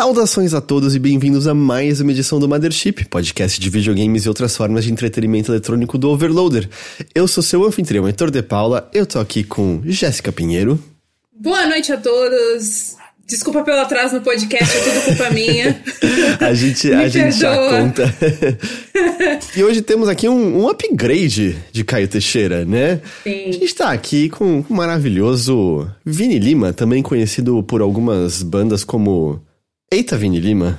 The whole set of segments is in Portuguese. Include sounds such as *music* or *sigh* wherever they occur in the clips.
Saudações a todos e bem-vindos a mais uma edição do Mothership, podcast de videogames e outras formas de entretenimento eletrônico do Overloader. Eu sou seu anfitrião, Heitor de Paula, eu tô aqui com Jéssica Pinheiro. Boa noite a todos! Desculpa pelo atraso no podcast, é tudo culpa minha. *laughs* a gente, a gente já conta. *laughs* e hoje temos aqui um, um, upgrade de Caio Teixeira, né? Sim. A gente tá aqui com o maravilhoso Vini Lima, também conhecido por algumas bandas como Eita Vini Lima.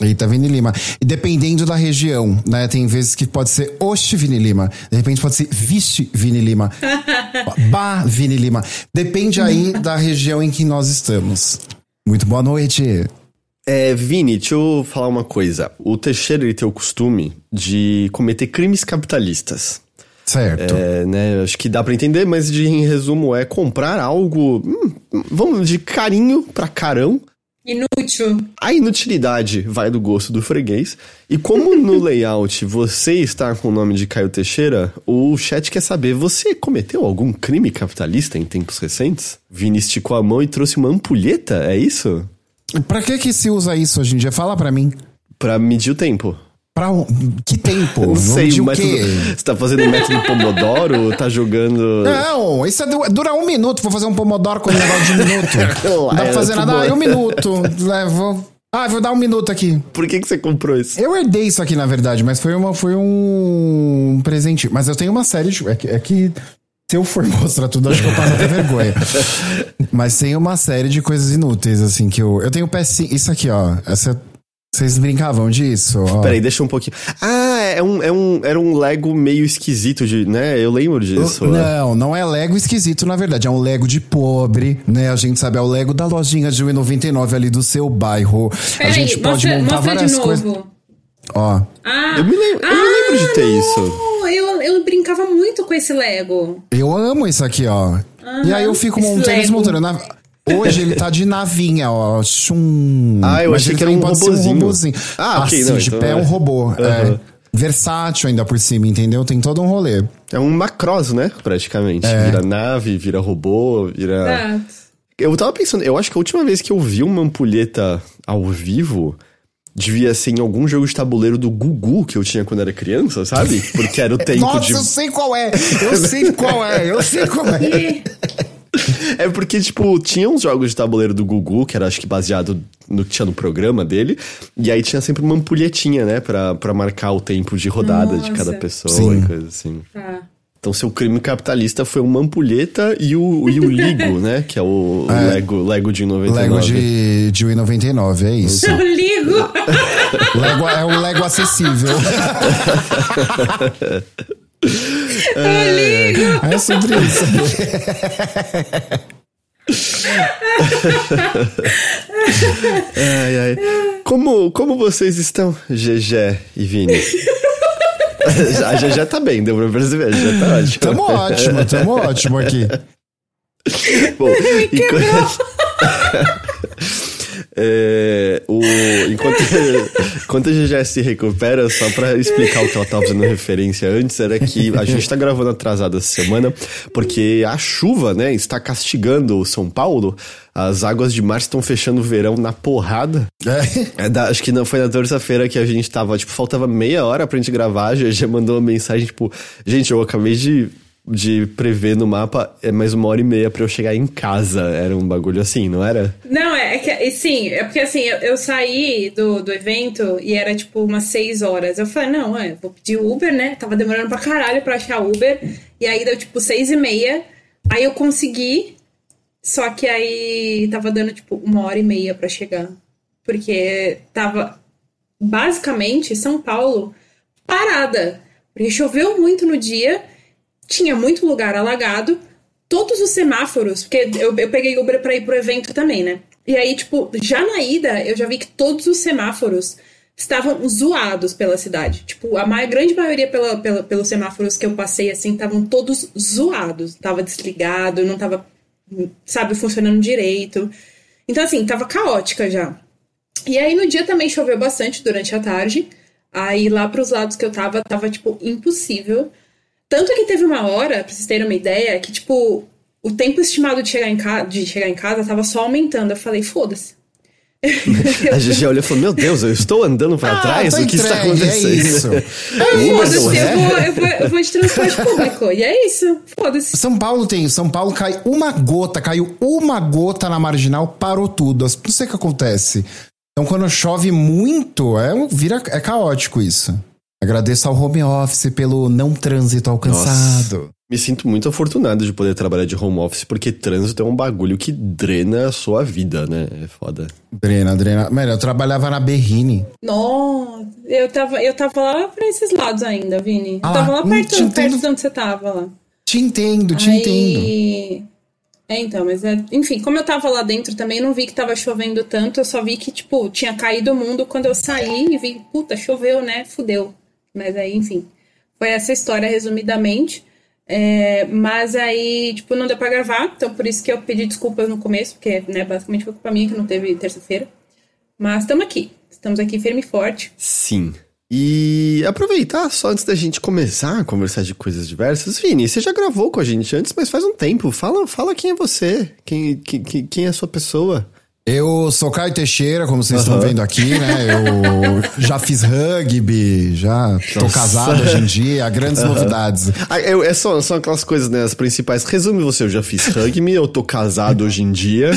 Eita, Vini Lima. E dependendo da região, né? Tem vezes que pode ser Oxe Vini Lima. De repente pode ser Vixe Vini Lima. *laughs* Ba Vini Lima. Depende aí da região em que nós estamos. Muito boa noite. É, Vini, deixa eu falar uma coisa. O Teixeira ele tem o costume de cometer crimes capitalistas. Certo. É, né, acho que dá para entender, mas de, em resumo é comprar algo, hum, vamos, de carinho pra carão. Inútil. A inutilidade vai do gosto do freguês. E como no *laughs* layout você está com o nome de Caio Teixeira, o chat quer saber: você cometeu algum crime capitalista em tempos recentes? Vini esticou a mão e trouxe uma ampulheta, é isso? Pra que que se usa isso hoje em dia? Fala pra mim. Pra medir o tempo. Pra um, que tempo? Não sei, o método, quê? Você tá fazendo o método Pomodoro? tá jogando. Não, isso é, dura um minuto. Vou fazer um Pomodoro com um negócio de um minuto. *laughs* Não dá pra fazer nada. Ah, um minuto. Levo. Ah, vou dar um minuto aqui. Por que, que você comprou isso? Eu herdei isso aqui, na verdade, mas foi, uma, foi um presente. Mas eu tenho uma série de. É que, é que se eu for *laughs* mostrar tudo, acho que eu passo até vergonha. *laughs* mas tem uma série de coisas inúteis, assim, que eu. Eu tenho pecinha. Isso aqui, ó. Essa. Vocês brincavam disso? Ó. Peraí, deixa um pouquinho. Ah, é um, é um, era um Lego meio esquisito, de, né? Eu lembro disso. Não, não é Lego esquisito, na verdade. É um Lego de pobre, né? A gente sabe, é o Lego da lojinha de 1,99 ali do seu bairro. a Peraí, gente pode mostra, montar mostra de várias novo. coisas. Ó. Ah, Eu me lembro, eu me lembro de ter não, isso. Eu, eu brincava muito com esse Lego. Eu amo isso aqui, ó. E aí eu fico montando e desmontando. Na- Hoje ele tá de navinha, ó. Chum. Ah, eu Mas achei ele que era um robozinho. robozinho. Ah, ok, Assim, não, de então pé é é. um robô. Aham. É. Versátil ainda por cima, entendeu? Tem todo um rolê. É um macross, né? Praticamente. É. Vira nave, vira robô, vira. Ah, Eu tava pensando, eu acho que a última vez que eu vi uma ampulheta ao vivo devia ser em algum jogo de tabuleiro do Gugu que eu tinha quando era criança, sabe? Porque era o tempo *laughs* Nossa, de. eu sei qual é! Eu sei qual é! Eu sei qual é! *laughs* É porque, tipo, tinha uns jogos de tabuleiro do Gugu, que era acho que baseado no que tinha no programa dele, e aí tinha sempre uma ampulhetinha, né, pra, pra marcar o tempo de rodada de cada Nossa. pessoa Sim. e coisa assim. tá. Então, seu crime capitalista foi uma ampulheta e o, e o Ligo, *laughs* né? Que é o Lego, Lego de 99. Lego de, de 1,99, é isso. Eu *laughs* ligo. Lego, é um Lego acessível. Eu ligo. É sobre isso. Ai, ai. Como, como vocês estão, GG e Vini? a GG tá bem, deu pra perceber, já tá ótimo. Tamo ótimo, tamo ótimo aqui. Bom, enquanto... *laughs* É, o, enquanto, *laughs* enquanto a GG se recupera, só pra explicar o que ela tava fazendo referência antes, era que a gente tá gravando atrasado essa semana, porque a chuva, né, está castigando o São Paulo. As águas de março estão fechando o verão na porrada. É. É da- acho que não foi na terça-feira que a gente tava, tipo, faltava meia hora pra gente gravar, a GG mandou uma mensagem, tipo, gente, eu acabei de, de prever no mapa, é mais uma hora e meia pra eu chegar em casa. Era um bagulho assim, não era? Não, é, é que, sim, é porque assim, eu, eu saí do, do evento e era tipo umas seis horas. Eu falei, não, é, vou pedir Uber, né? Tava demorando pra caralho pra achar Uber. E aí deu tipo seis e meia. Aí eu consegui, só que aí tava dando tipo uma hora e meia pra chegar. Porque tava basicamente São Paulo parada. Porque choveu muito no dia, tinha muito lugar alagado, todos os semáforos, porque eu, eu peguei Uber pra ir pro evento também, né? E aí, tipo, já na ida, eu já vi que todos os semáforos estavam zoados pela cidade. Tipo, a mai- grande maioria pela, pela- pelos semáforos que eu passei, assim, estavam todos zoados. Tava desligado, não tava, sabe, funcionando direito. Então, assim, tava caótica já. E aí, no dia também choveu bastante durante a tarde. Aí, lá pros lados que eu tava, tava, tipo, impossível. Tanto que teve uma hora, pra vocês terem uma ideia, que, tipo, o tempo estimado de chegar em, ca... de chegar em casa tava só aumentando. Eu falei, foda-se. *laughs* A GG olhou e falou: Meu Deus, eu estou andando pra Ah, trás? O que está é acontecendo? isso. *laughs* O Uber Foda-se, eu eu, vou, eu vou de transporte público. E é isso. Foda-se. São Paulo tem, São Paulo cai uma gota, caiu uma gota na marginal, parou tudo. Não sei o que acontece. Então quando chove muito, é, um- vira, é caótico isso. Agradeço ao home office pelo não trânsito alcançado. Me sinto muito afortunado de poder trabalhar de home office, porque trânsito é um bagulho que drena a sua vida, né? É foda. Drena, drena. Mano, eu trabalhava na Berrine. Nossa, eu tava, eu tava lá pra esses lados ainda, Vini. Eu Ah, tava lá hum, perto, entendo. perto de onde você tava lá. Te entendo, te entendo. Aí... É, então, mas é... Enfim, como eu tava lá dentro também, não vi que tava chovendo tanto, eu só vi que, tipo, tinha caído o mundo quando eu saí e vi, puta, choveu, né? Fudeu. Mas aí, enfim, foi essa história resumidamente. É, mas aí, tipo, não deu pra gravar, então por isso que eu pedi desculpas no começo, porque, né, basicamente foi culpa minha que não teve terça-feira. Mas estamos aqui, estamos aqui firme e forte. Sim. E aproveitar só antes da gente começar a conversar de coisas diversas. Vini, você já gravou com a gente antes, mas faz um tempo. Fala, fala quem é você, quem, quem, quem- é a sua pessoa. Eu sou Caio Teixeira, como vocês Aham. estão vendo aqui, né? Eu *laughs* já fiz rugby, já tô casado hoje em dia, grandes novidades. Ah, eu, é só, são aquelas coisas, né? As principais. Resume você, eu já fiz rugby, eu tô casado hoje em dia.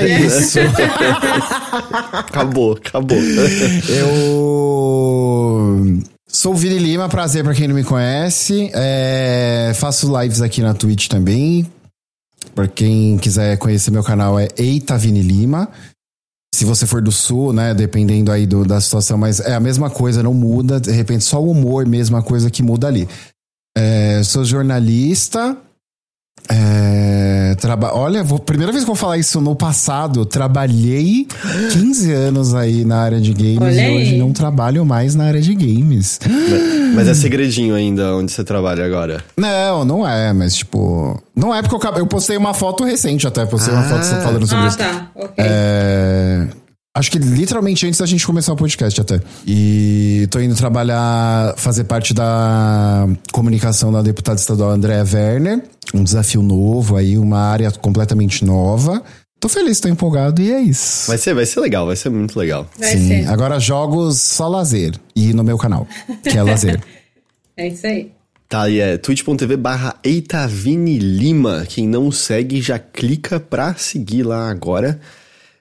É, É isso. *laughs* acabou, acabou. Eu sou o Vini Lima, prazer pra quem não me conhece. É, faço lives aqui na Twitch também. Pra quem quiser conhecer meu canal é Eita Vini Lima. Se você for do sul, né, dependendo aí do- da situação, mas é a mesma coisa, não muda. De repente, só o humor, mesma coisa que muda ali. É, sou jornalista. É, traba Olha, vou, primeira vez que eu vou falar isso no passado, eu trabalhei 15 anos aí na área de games Olha e hoje não trabalho mais na área de games. Mas é segredinho ainda onde você trabalha agora. Não, não é, mas tipo. Não é porque eu, eu postei uma foto recente até, postei uma Ah. foto falando sobre Ah, isso. tá, ok. É, Acho que literalmente antes da gente começar o podcast até. E tô indo trabalhar, fazer parte da comunicação da deputada estadual Andréa Werner. Um desafio novo aí, uma área completamente nova. Tô feliz, tô empolgado e é isso. Vai ser, vai ser legal, vai ser muito legal. Vai Sim, ser. agora jogos só lazer. E no meu canal, que é lazer. *laughs* É isso aí. Tá, e é twitch.tv barra Eitavini Lima. Quem não segue, já clica pra seguir lá agora.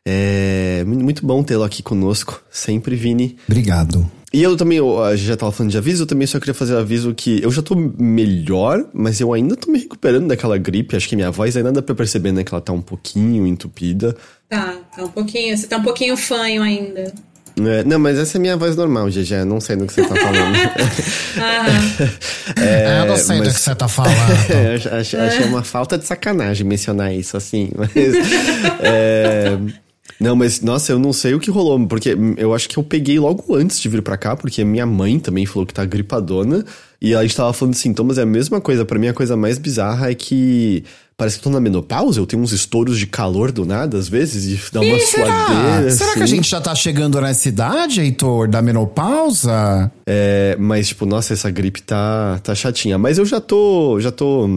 É mu- muito bom tê-lo aqui conosco, sempre, Vini. Obrigado. E eu também, eu- já tava falando de aviso, eu também só queria fazer um aviso que eu já tô melhor, mas eu ainda tô me recuperando daquela gripe. Acho que minha voz ainda dá pra perceber, né, que ela tá um pouquinho entupida. Tá, tá um pouquinho. Você tá um pouquinho fanho ainda. É, não, mas essa é minha voz normal, GG, não sei do que você tá falando. *laughs* Ah, É, eu não sei do mas- que você tá falando. *laughs* É, acho, acho, acho uma falta de sacanagem mencionar isso assim, mas. é, não, mas nossa, eu não sei o que rolou, porque eu acho que eu peguei logo antes de vir pra cá, porque minha mãe também falou que tá gripadona, e a gente tava falando de sintomas, é a mesma coisa. Pra mim, a coisa mais bizarra é que parece que eu tô na menopausa, eu tenho uns estouros de calor do nada, às vezes, e dá uma será? suadeira. Será que a assim. gente já tá chegando nessa idade, Heitor, da menopausa? É, mas, tipo, nossa, essa gripe tá, tá chatinha. Mas eu já tô. Já tô.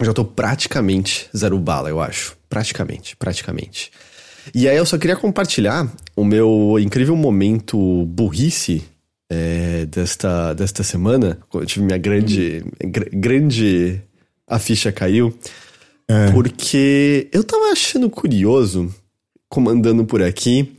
Já tô praticamente zero bala, eu acho. Praticamente, praticamente. E aí eu só queria compartilhar o meu incrível momento burrice é, desta, desta semana. Eu tive minha grande. gr- grande. A ficha caiu. Porque eu tava achando curioso, comandando por aqui.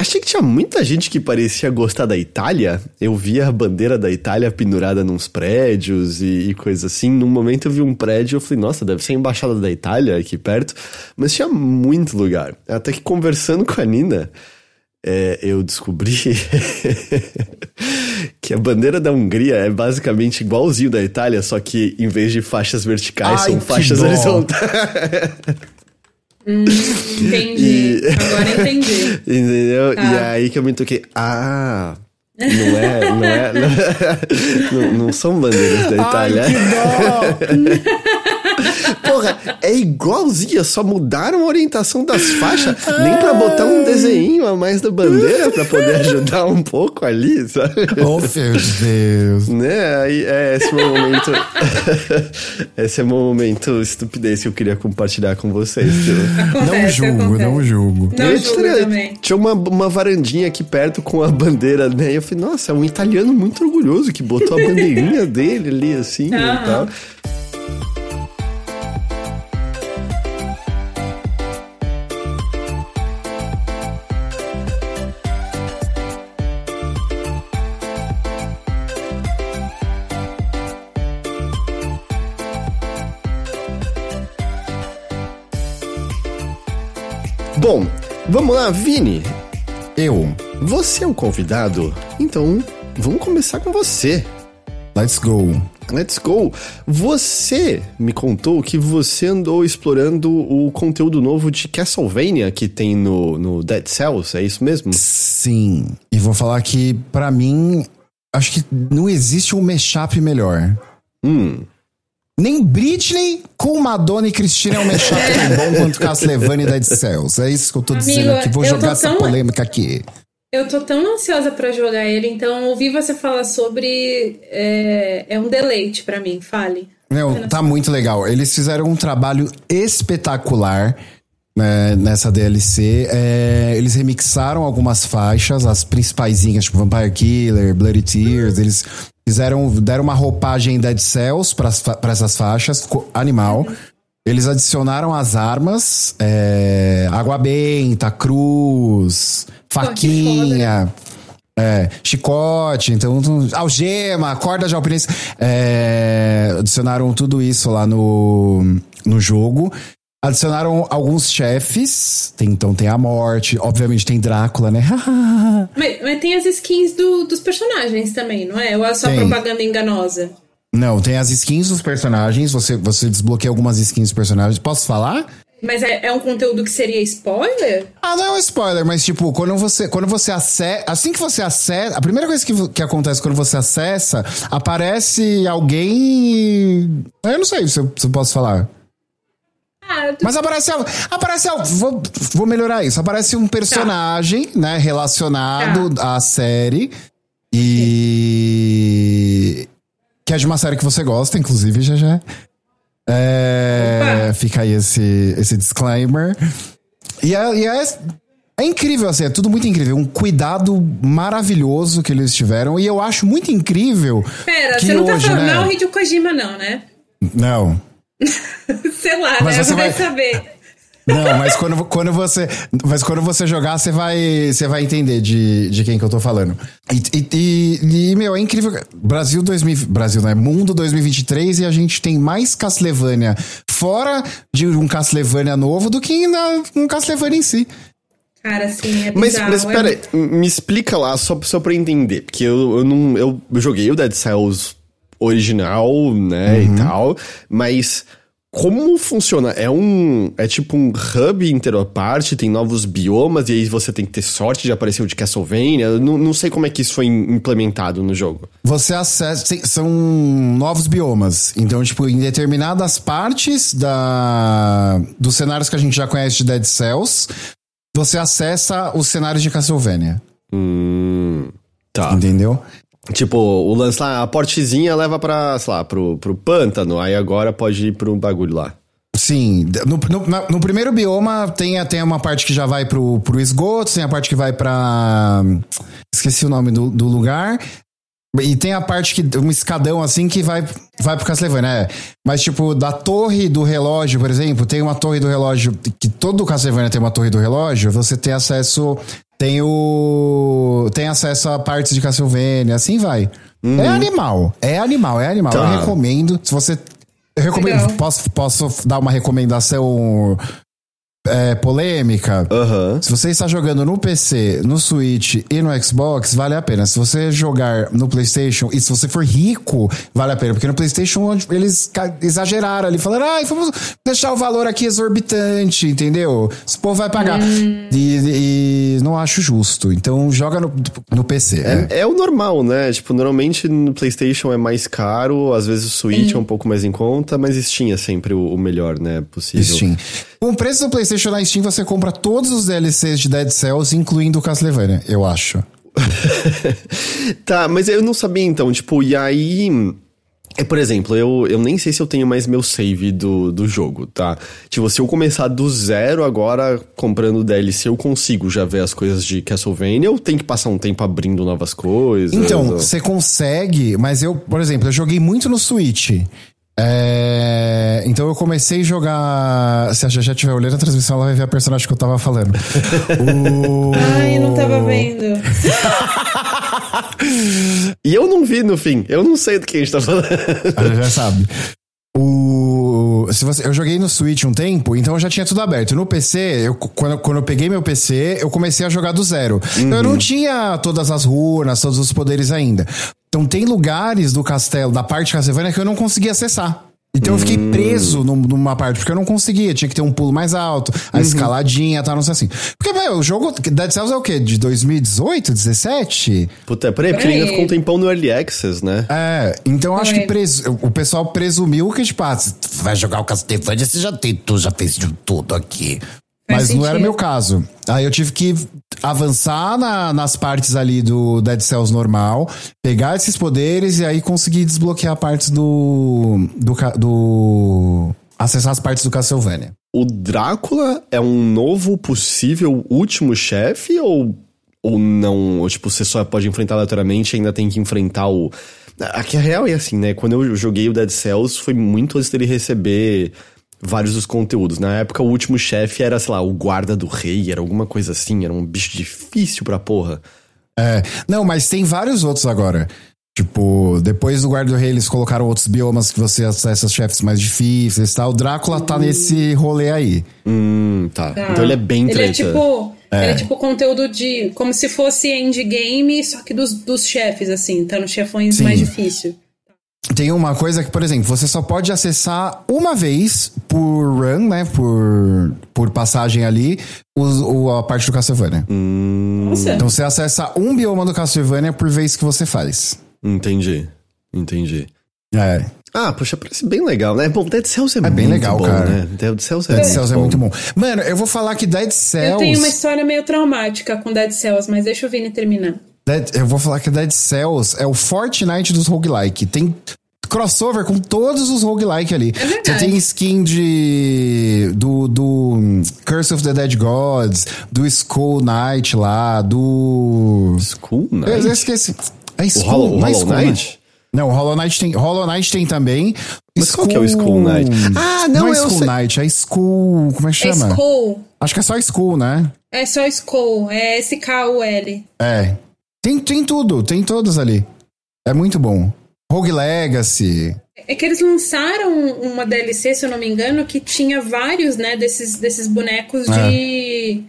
Achei que tinha muita gente que parecia gostar da Itália. Eu via a bandeira da Itália pendurada nos prédios e, e coisa assim. Num momento eu vi um prédio e eu falei, nossa, deve ser a embaixada da Itália aqui perto. Mas tinha muito lugar. Até que conversando com a Nina, é, eu descobri *laughs* que a bandeira da Hungria é basicamente igualzinho da Itália, só que em vez de faixas verticais, Ai, são faixas dó. *laughs* horizontais. entendi. Agora entendi. *laughs* Entendeu? Tá. E aí que eu me toquei, ah, não é, não é, não, *laughs* não, não são bandeiras da Itália. Ai, que dó! *laughs* Porra, é igualzinha, só mudaram a orientação das faixas. Nem pra botar um desenho a mais da bandeira pra poder ajudar um pouco ali, sabe? Oh, meu Deus. Né? Aí é esse momento. *laughs* esse é o momento estupidez que eu queria compartilhar com vocês. Não julgo, acontece. não julgo. Não Eu julgo tinha- também. Tinha uma, uma varandinha aqui perto com a bandeira, né? E eu falei, nossa, é um italiano muito orgulhoso que botou a bandeirinha *laughs* dele ali, assim, Aham. e tal. Vamos lá, Vini. Eu. Você é o convidado, então vamos começar com você. Let's go. Let's go! Você me contou que você andou explorando o conteúdo novo de Castlevania que tem no, no Dead Cells, é isso mesmo? Sim. E vou falar que, pra mim, acho que não existe um mashup melhor. Hum. Nem Britney com Madonna e Cristina é um mashup *laughs* tão bom quanto Castlevania e Dead Cells. É isso que eu tô Amigo, dizendo aqui. Vou jogar essa tão- polêmica aqui. Eu tô tão ansiosa pra jogar ele, então ouvir você falar sobre é, é um deleite pra mim. Fale. Meu, tá muito legal. Eles fizeram um trabalho espetacular né, nessa DLC. É, eles remixaram algumas faixas, as principaisinhas, tipo Vampire Killer, Bloody Tears. Eles fizeram, deram uma roupagem Dead Cells para essas faixas, ficou animal. Eles adicionaram as armas, é, água benta, cruz, faquinha. É, chicote, então, tu- algema, corda de alpinista. É, adicionaram tudo isso lá no, no jogo. Adicionaram alguns chefes. Tem- então tem a morte. Obviamente tem Drácula, né? *laughs* Mas, mas tem as skins do- dos personagens também, não é? Ou é só Tem. propaganda enganosa? Não, tem as skins dos personagens. Você, você desbloqueia algumas skins dos personagens. Posso falar? Mas é, é um conteúdo que seria spoiler? Ah, não é um spoiler, mas tipo, quando você, quando você acessa. Assim que você acessa. A primeira coisa que, que acontece quando você acessa, aparece alguém. Eu não sei se eu, se eu posso falar. Mas aparece. Aparece. Vou, vou melhorar isso. Aparece um personagem, né, relacionado à série. E. Que é de uma série que você gosta, inclusive, já já. É, fica aí esse, esse disclaimer. E, é, e é, é incrível, assim, é tudo muito incrível. Um cuidado maravilhoso que eles tiveram. E eu acho muito incrível. pera, que você não tá hoje, falando. né? Não é Hideo Kojima, não, né? Não. *laughs* Sei lá, Mas né? você Vai saber. Não, mas quando, quando você. Mas quando você jogar, você vai, você vai entender de, de quem que eu tô falando. E, e, e- e, meu, é incrível. Brasil 2000. Brasil, né? Mundo 2023 e a gente tem mais Castlevania fora de um Castlevania novo do que na, um Castlevania em si. Cara, assim, é Mas, bizarro. mas é pera aí, me explica lá, só, só pra eu entender. Porque eu, eu não. Eu joguei o Dead Cells original, né, e tal. Mas como funciona? É um. É tipo um hub inteiro à parte, tem novos biomas, e aí você tem que ter sorte de aparecer o de Castlevania. Eu não, não sei como é que isso foi im- implementado no jogo. Você acessa. São novos biomas. Então, tipo, em determinadas partes da, dos cenários que a gente já conhece de Dead Cells, você acessa os cenários de Castlevania. Hum. Tá. Entendeu? Tipo, o lance lá, a portezinha leva pra, sei lá, pro, pro pântano, aí agora pode ir pro bagulho lá. Sim, no, no- no primeiro bioma tem, tem uma parte que já vai pro, pro esgoto, tem a parte que vai pra. Esqueci o nome do, do lugar. E tem a parte que. Um escadão assim que vai, vai pro Castlevania, é. Mas, tipo, da torre do relógio, por exemplo, tem uma torre do relógio. Que todo Castlevania tem uma torre do relógio, você tem acesso. Tem o. Tem acesso a partes de Castlevania, assim vai. É animal. É animal, é animal. Tá. Eu recomendo. Se você. Eu recomendo. Legal. Posso, posso dar uma recomendação é, polêmica. Aham. Se você está jogando no PC, no Switch e no Xbox, vale a pena. Se você jogar no PlayStation e se você for rico, vale a pena. Porque no PlayStation eles exageraram ali, falaram, ai, vamos deixar o valor aqui exorbitante, entendeu? Esse povo vai pagar. E, e não acho justo. Então joga no, no PC. é. É, é o normal, né? Tipo, normalmente no PlayStation é mais caro, às vezes o Switch é um pouco mais em conta, mas Steam é sempre o, o melhor, né? Possível. Steam. Com o preço do PlayStation na Steam, você compra todos os DLCs de Dead Cells, incluindo o Castlevania, eu acho. *laughs* tá, mas eu não sabia então, tipo, e aí. É, por exemplo, eu, eu nem sei se eu tenho mais meu save do, do jogo, tá? Tipo, se eu começar do zero agora comprando DLC, eu consigo já ver as coisas de Castlevania ou tem que passar um tempo abrindo novas coisas? Então, Ou- você consegue, mas eu, por exemplo, eu joguei muito no Switch. É, então eu comecei a jogar. Se a já estiver olhando a transmissão, ela vai ver a personagem que eu tava falando. *laughs* O- Ai, eu não tava vendo. *laughs* E eu não vi no fim, eu não sei do que a gente tá falando. *laughs* Ela já sabe. O, se você, eu joguei no Switch um tempo, então eu já tinha tudo aberto. No PC, eu, quando, quando eu peguei meu PC, eu comecei a jogar do zero. Então eu não tinha todas as runas, todos os poderes ainda. Então tem lugares do castelo, da parte de Castlevania, que eu não conseguia acessar. Então eu fiquei preso num- numa parte, porque eu não conseguia. Tinha que ter um pulo mais alto, a escaladinha, tal, não sei assim. Porque, velho, o jogo Dead Cells é o quê? De 2018, 17? Puta, é por aí, porque ele ainda ficou um tempão no Early Access, né? É, então eu acho que o pessoal presumiu que, tipo, ah, você vai jogar o Castlevania, você já tem tudo, já fez de tudo aqui. Mas não era sentido. meu caso. Aí eu tive que avançar na- nas partes ali do Dead Cells normal, pegar esses poderes e aí conseguir desbloquear partes do. do. do acessar as partes do Castlevania. O Drácula é um novo possível último chefe ou, ou não? Ou, tipo, você só pode enfrentar aleatoriamente e ainda tem que enfrentar o. Aqui a real é assim, né? Quando eu joguei o Dead Cells foi muito antes dele receber vários dos conteúdos. Na época, o último chefe era, sei lá, o guarda do rei, era alguma coisa assim, era um bicho difícil pra porra. É, não, mas tem vários outros agora. Tipo, depois do Guarda do Rei, eles colocaram outros biomas que você acessa os chefes mais difíceis e tal. O Drácula tá nesse rolê aí. Hum, tá. Tá. Então ele é bem Ele treta. é tipo. Ele é tipo conteúdo de. Como se fosse endgame, só que dos, dos chefes, assim, tá nos chefões Sim. mais difícil. Tem uma coisa que, por exemplo, você só pode acessar uma vez por run, né? Por, por passagem ali, os- o, a parte do Castlevania. Nossa. Então você acessa um bioma do Castlevania por vez que você faz. Entendi. Entendi. É. Ah, poxa, parece bem legal, né? Bom, Dead Cells é, bem muito legal, bom, cara. né? Dead Cells é, Dead muito Cells é bom. muito bom. Mano, eu vou falar que Dead Cells. Eu tenho uma história meio traumática com Dead Cells, mas deixa o Vini terminar. Dead- eu vou falar que Dead Cells é o Fortnite dos roguelike. Tem crossover com todos os roguelike ali. É verdade. Você tem skin de. do, do Curse of the Dead Gods, do Skull Knight lá, do. School Eu, eu Night? esqueci. É Skull, Hollow- não é Hollow Skull Knight? Não, o Hollow Knight tem, Hollow Knight tem também. Mas qual que é o Skull Knight? Ah, não, não é eu Skull sei. Knight, é Skull. Como é que É chama? Skull. Acho que é só Skull, né? É só Skull. É S-K-U-L. É. Tem, tem tudo, tem todos ali. É muito bom. Rogue Legacy. É que eles lançaram uma DLC, se eu não me engano, que tinha vários, né, desses, desses bonecos de.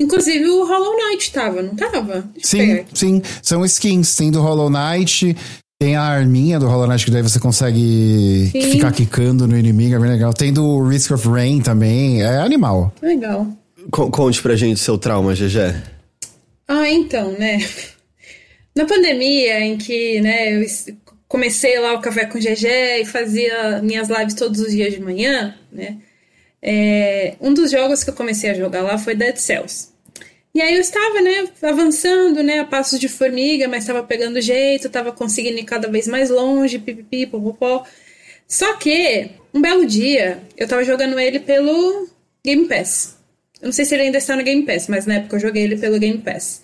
Inclusive o Hollow Knight tava, não tava? Deixa Sim, sim. São skins. Tem do Hollow Knight, tem a arminha do Hollow Knight, que daí você consegue Sim. ficar quicando no inimigo, é bem legal. Tem do Risk of Rain também. É animal. Legal. Co- Conte pra gente seu trauma, GG. Ah, então, né? Na pandemia, em que né, eu comecei lá o Café com GG e fazia minhas lives todos os dias de manhã, né? é, um dos jogos que eu comecei a jogar lá foi Dead Cells. E aí eu estava, né, avançando, né, a passos de formiga, mas estava pegando jeito, estava conseguindo ir cada vez mais longe, pipipi, popopó. Só que, um belo dia, eu estava jogando ele pelo Game Pass. Eu não sei se ele ainda está no Game Pass, mas na época eu joguei ele pelo Game Pass.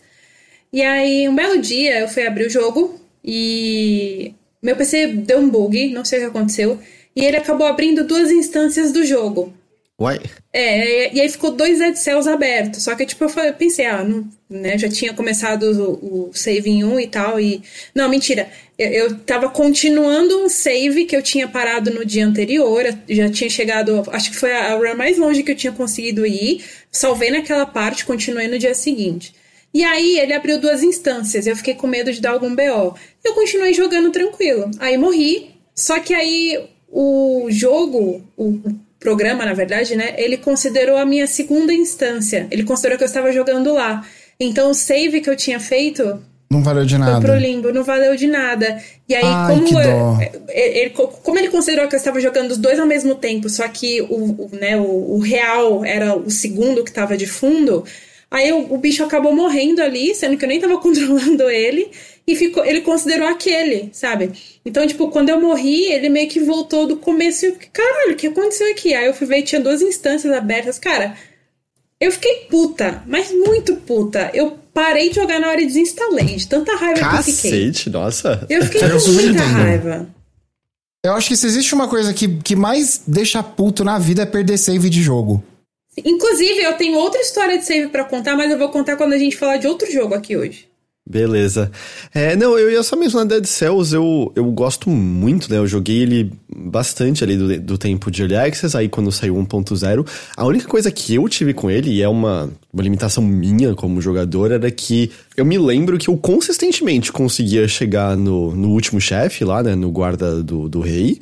E aí, um belo dia, eu fui abrir o jogo e meu PC deu um bug, não sei o que aconteceu, e ele acabou abrindo duas instâncias do jogo. Uai. É, e aí ficou dois Dead Cells abertos. Só que, tipo, eu falei- pensei, ah, não, né, já tinha começado o, o save em um e tal, e... Não, mentira. Eu, eu tava continuando um save que eu tinha parado no dia anterior, já tinha chegado, acho que foi a, a run mais longe que eu tinha conseguido ir, salvei naquela parte, continuei no dia seguinte. E aí ele abriu duas instâncias, eu fiquei com medo de dar algum BO. Eu continuei jogando tranquilo. Aí morri, só que aí o jogo, o, programa, na verdade, né? Ele considerou a minha segunda instância. Ele considerou que eu estava jogando lá. Então o save que eu tinha feito Não valeu de foi pro nada. limbo, não valeu de nada. E aí, Ai, como, eu- dó. é- ele, como ele considerou que eu estava jogando os dois ao mesmo tempo, só que o, o, né, o, o real era o segundo que estava de fundo, aí o, o bicho acabou morrendo ali, sendo que eu nem tava *laughs* controlando ele, e ficou, ele considerou aquele, sabe? Então, tipo, quando eu morri, ele meio que voltou do começo e eu, caralho, o que aconteceu aqui? Aí eu fui ver e tinha duas instâncias abertas. Cara, eu fiquei puta, mas muito puta. Eu parei de jogar na hora e desinstalei, de tanta raiva que eu fiquei. Cacete, nossa. Eu fiquei *laughs* Eu com muita entendo. raiva. Eu acho que se existe uma coisa que, que mais deixa puto na vida é perder save de jogo. Inclusive, eu tenho outra história de save pra contar, mas eu vou contar quando a gente falar de outro jogo aqui hoje. Beleza. É, não, eu ia só mencionar Dead Cells, eu, eu gosto muito, né? Eu joguei ele bastante ali do, do tempo de Early Access, aí quando saiu 1.0. A única coisa que eu tive com ele, e é uma, uma limitação minha como jogador, era que eu me lembro que eu consistentemente conseguia chegar no, no último chefe lá, né? No guarda do, do rei.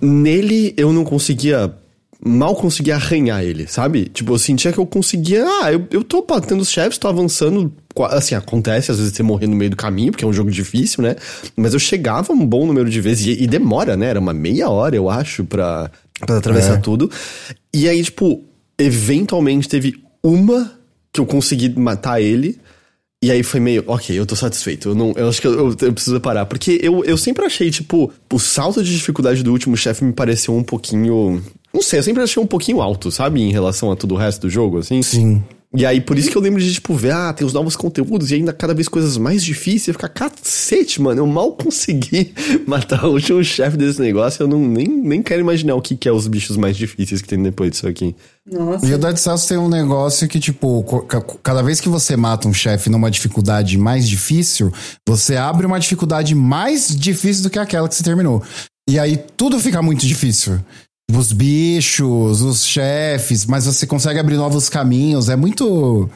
Nele eu não conseguia mal conseguia arranhar ele, sabe? Tipo, eu sentia que eu conseguia. Ah, eu, eu tô batendo os chefes, tô avançando. Assim, acontece às vezes você morrer no meio do caminho, porque é um jogo difícil, né? Mas eu chegava um bom número de vezes, e, e demora, né? Era uma meia hora, eu acho, pra, pra atravessar É. tudo. E aí, tipo, eventualmente teve uma que eu consegui matar ele. E aí foi meio, ok, eu tô satisfeito. Eu, não, eu acho que eu, eu- eu preciso parar. Porque eu, eu sempre achei, tipo, o salto de dificuldade do último chefe me pareceu um pouquinho. Não sei, eu sempre achei um pouquinho alto, sabe? Em relação a todo o resto do jogo, assim. Sim. E aí, por isso que eu lembro de, tipo, ver, ah, tem os novos conteúdos e ainda cada vez coisas mais difíceis. Eu ficar, cacete, mano, eu mal *laughs* consegui matar o último chefe desse negócio. Eu não, nem, nem quero imaginar o que, que é os bichos mais difíceis que tem depois disso aqui. Nossa. E o Dead Cells tem um negócio que, tipo, cada vez que você mata um chefe numa dificuldade mais difícil, você abre uma dificuldade mais difícil do que aquela que você terminou. E aí tudo fica muito difícil. Os bichos, os chefes, mas você consegue abrir novos caminhos. É muito.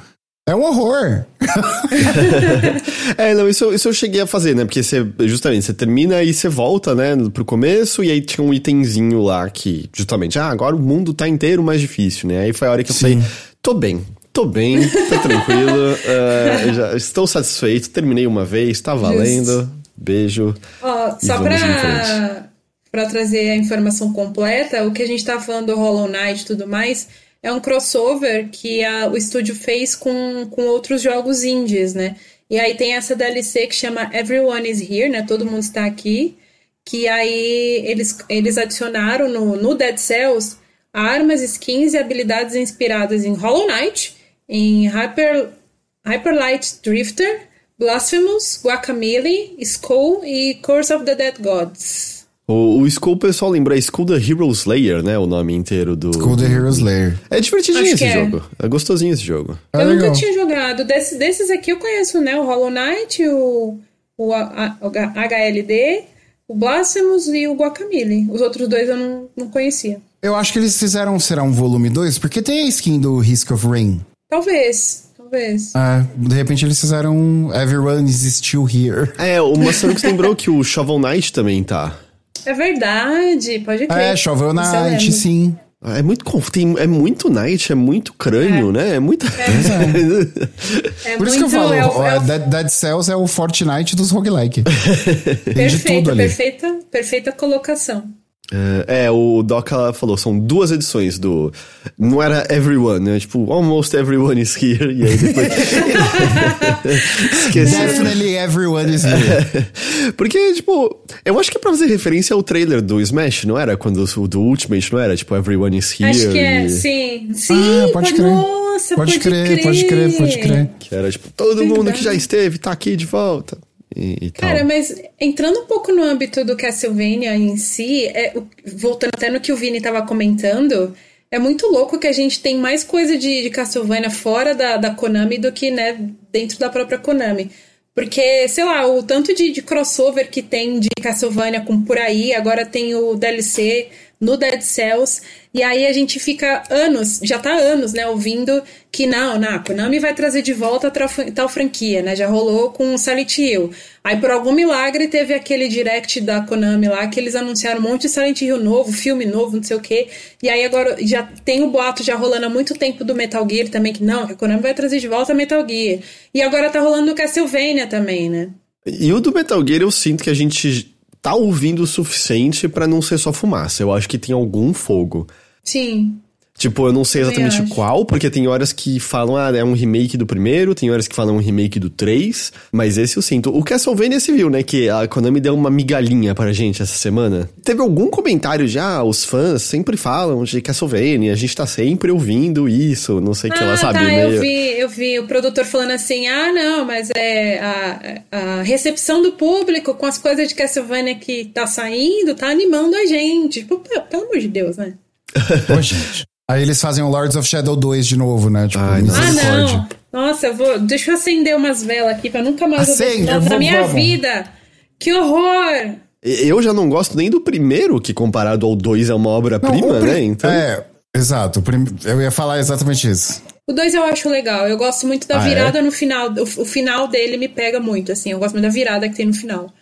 É um horror. *laughs* É, não, isso, eu- isso eu cheguei a fazer, né? Porque você, justamente, você termina e você volta, né, pro começo, e aí tinha um itemzinho lá que, justamente, ah, agora o mundo tá inteiro mais difícil, né? Aí foi a hora que eu Sim. falei, tô bem, tô bem, tô tranquilo, *laughs* eh, já estou satisfeito, terminei uma vez, tá valendo, beijo. Ó, E só vamos em pra, pra trazer a informação completa, o que a gente tá falando do Hollow Knight e tudo mais é um crossover que a- o estúdio fez com, com outros jogos indies, né? E aí tem essa DLC que chama Everyone is Here, né? Todo mundo está aqui. Que aí eles, eles adicionaram no, no Dead Cells armas, skins e habilidades inspiradas em Hollow Knight, em Hyper, Hyper Light Drifter, Blasphemous, Guacamole, Skull e Curse of the Dead Gods. O, o Skull, o pessoal lembra, é Skull the Hero Slayer, né? O nome inteiro do. Cool the Hero Slayer. É divertidinho Acho esse é. jogo. É gostosinho esse jogo. É eu legal. nunca tinha jogado. Desse- desses aqui eu conheço, né? O Hollow Knight, o, o, A- o HLD, o Blasphemous e o Guacamole. Os outros dois eu não, não conhecia. Eu acho que eles fizeram, será um volume 2, porque tem a skin do Risk of Rain. Talvez, talvez. É, de repente eles fizeram um Everyone is still here. É, o Maçarux lembrou que o Shovel Knight também tá. É verdade, pode crer. É, Shovel Isso eu Knight, lembro. sim. É muito tem, é muito Knight, é muito crânio, né? É muita. *laughs* É Por isso que eu muito- falo, é o- é o- Dead, Dead Cells é o Fortnite dos roguelike. *laughs* tem perfeita, perfeita colocação. É, é, o Doca falou, são duas edições do. Não era everyone, né? Tipo, almost everyone is here. E aí depois. *laughs* Esqueci. Definitely everyone is here. *laughs* Porque, tipo, eu acho que é pra fazer referência ao trailer do Smash, não era? Quando o do Ultimate, não era? Tipo, everyone is here. Acho que é, e- sim. Sim, Ah, pode crer. Nossa, Pode crer, pode crer, pode crer. Que era, tipo, todo mundo Verdade. que já esteve tá aqui de volta. E, e. Cara, mas entrando um pouco no âmbito do Castlevania em si, é, voltando até no que o Vini estava comentando, é muito louco que a gente tem mais coisa de, de Castlevania fora da, da Konami do que, né, dentro da própria Konami. Porque, sei lá, o tanto de, de crossover que tem de Castlevania com por aí, agora tem o DLC no Dead Cells. E aí a gente fica anos, já tá anos, né, ouvindo que não, não, a Konami vai trazer de volta tal, tal franquia, né? Já rolou com o Silent Hill. Aí por algum milagre teve aquele direct da Konami lá que eles anunciaram um monte de Silent Hill novo, filme novo, não sei o quê. E aí agora já tem o boato já rolando há muito tempo do Metal Gear também, que não, que a Konami vai trazer de volta Metal Gear. E agora tá rolando o Castlevania também, né? E o do Metal Gear eu sinto que a gente tá ouvindo o suficiente para não ser só fumaça. Eu acho que tem algum fogo. Sim. Tipo, eu não sei exatamente qual, porque tem horas que falam, ah, é um remake do primeiro, tem horas que falam um remake do 3, mas esse eu sinto. O Castlevania se viu, né, que a Konami deu uma migalhinha pra gente essa semana. Teve algum comentário já, ah, os fãs sempre falam de Castlevania, a gente tá sempre ouvindo isso, não sei o ah, que ela sabe. Tá, meio... eu vi, eu vi o produtor falando assim, ah, não, mas é a, a recepção do público com as coisas de Castlevania que tá saindo, tá animando a gente. Tipo, pelo amor de Deus, né? Ô, gente. Aí eles fazem o Lords of Shadow 2 de novo, né? Tipo, Ai, não. Ah, não. Nossa, eu vou. Deixa eu acender umas velas aqui pra nunca mais Acende, ouvir na minha vamos. vida. Que horror! Eu já não gosto nem do primeiro, que comparado ao 2 é uma obra-prima, né? Então... É, exato. Eu ia falar exatamente isso. O 2 eu acho legal. Eu gosto muito da Ah, virada no final. O, o final dele me pega muito, assim. Eu gosto muito da virada que tem no final.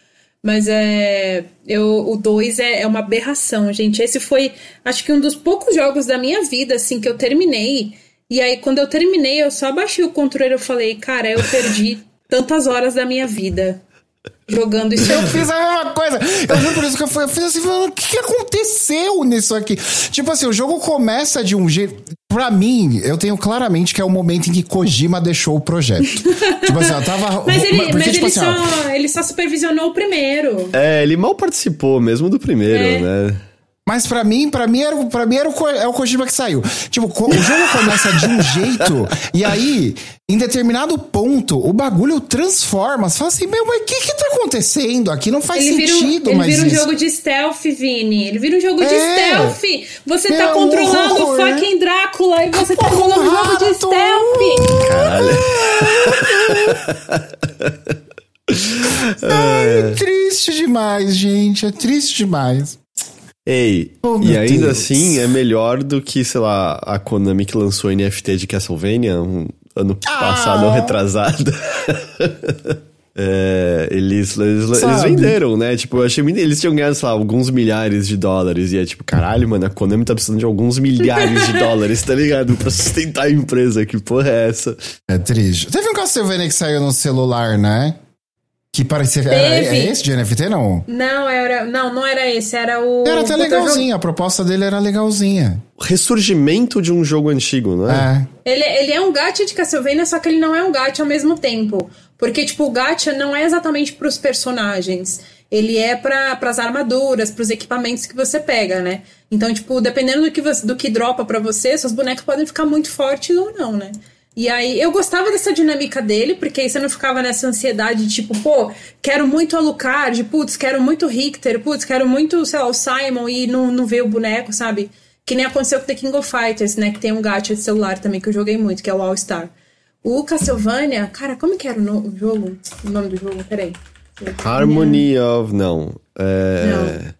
Mas é. Eu, o 2 é, é uma aberração, gente. Esse foi, acho que um dos poucos jogos da minha vida, assim, que eu terminei. E aí, quando eu terminei, eu só baixei o controle e eu falei, cara, eu perdi *laughs* tantas horas da minha vida jogando isso. Eu fiz a mesma coisa. Eu juro por isso que eu fui- eu fiz assim, falando, o que, que aconteceu nisso aqui? Tipo assim, o jogo começa de um jeito. Pra mim, eu tenho claramente que é o momento em que Kojima deixou o projeto. *laughs* tipo assim, eu tava. Mas ele, porque, mas tipo ele, assim, ó, só, ele só supervisionou o primeiro. É, ele mal participou mesmo do primeiro, É. né? Mas pra mim, pra mim, era, o- pra mim era o, é o Kojima que saiu. Tipo, o jogo começa de um jeito, *laughs* e aí, em determinado ponto, o bagulho transforma. Você fala assim, meu, mas o que que tá acontecendo aqui? Não faz Ele sentido, ele mas vira um isso. jogo de stealth, Vini. Ele vira um jogo de É. stealth. Você tá controlando o fucking Drácula e você tá rolando um jogo de stealth. Caralho. *laughs* Ai, triste demais, gente. É triste demais. Ei, Oh, e ainda Deus. assim é melhor do que, sei lá, a Konami que lançou NFT de Castlevania um ano passado ou Ah. retrasado. *laughs* É, eles, eles, eles venderam, né? Tipo, eu achei muito- eles tinham ganhado, sei lá, alguns milhares de dólares. E é tipo, caralho, mano, a Konami tá precisando de alguns milhares de dólares, tá ligado? Pra sustentar a empresa. Que porra é essa? É triste. Teve um Castlevania que saiu no celular, né? Que parecia. Era, é esse de NFT, não? Não, era, não, não era esse. Era o. Era até legalzinho, a proposta dele era legalzinha. Ressurgimento de um jogo antigo, não é? É. Ele, ele é um gacha de Castlevania, só que ele não é um gacha ao mesmo tempo. Porque, tipo, o gacha não é exatamente pros personagens. Ele é para as armaduras, pros equipamentos que você pega, né? Então, tipo, dependendo do que, você, do que dropa pra você, seus bonecos podem ficar muito fortes ou não, né? E aí, eu gostava dessa dinâmica dele, porque aí você não ficava nessa ansiedade de tipo, pô, quero muito Alucard, putz, quero muito Richter, putz, quero muito, sei lá, o Simon e não, não ver o boneco, sabe? Que nem aconteceu com The King of Fighters, né? Que tem um gacha de celular também que eu joguei muito, que é o All Star. O Castlevania, cara, como que era o, no- o jogo? O nome do jogo? Peraí. Harmony of. Não. É. Não.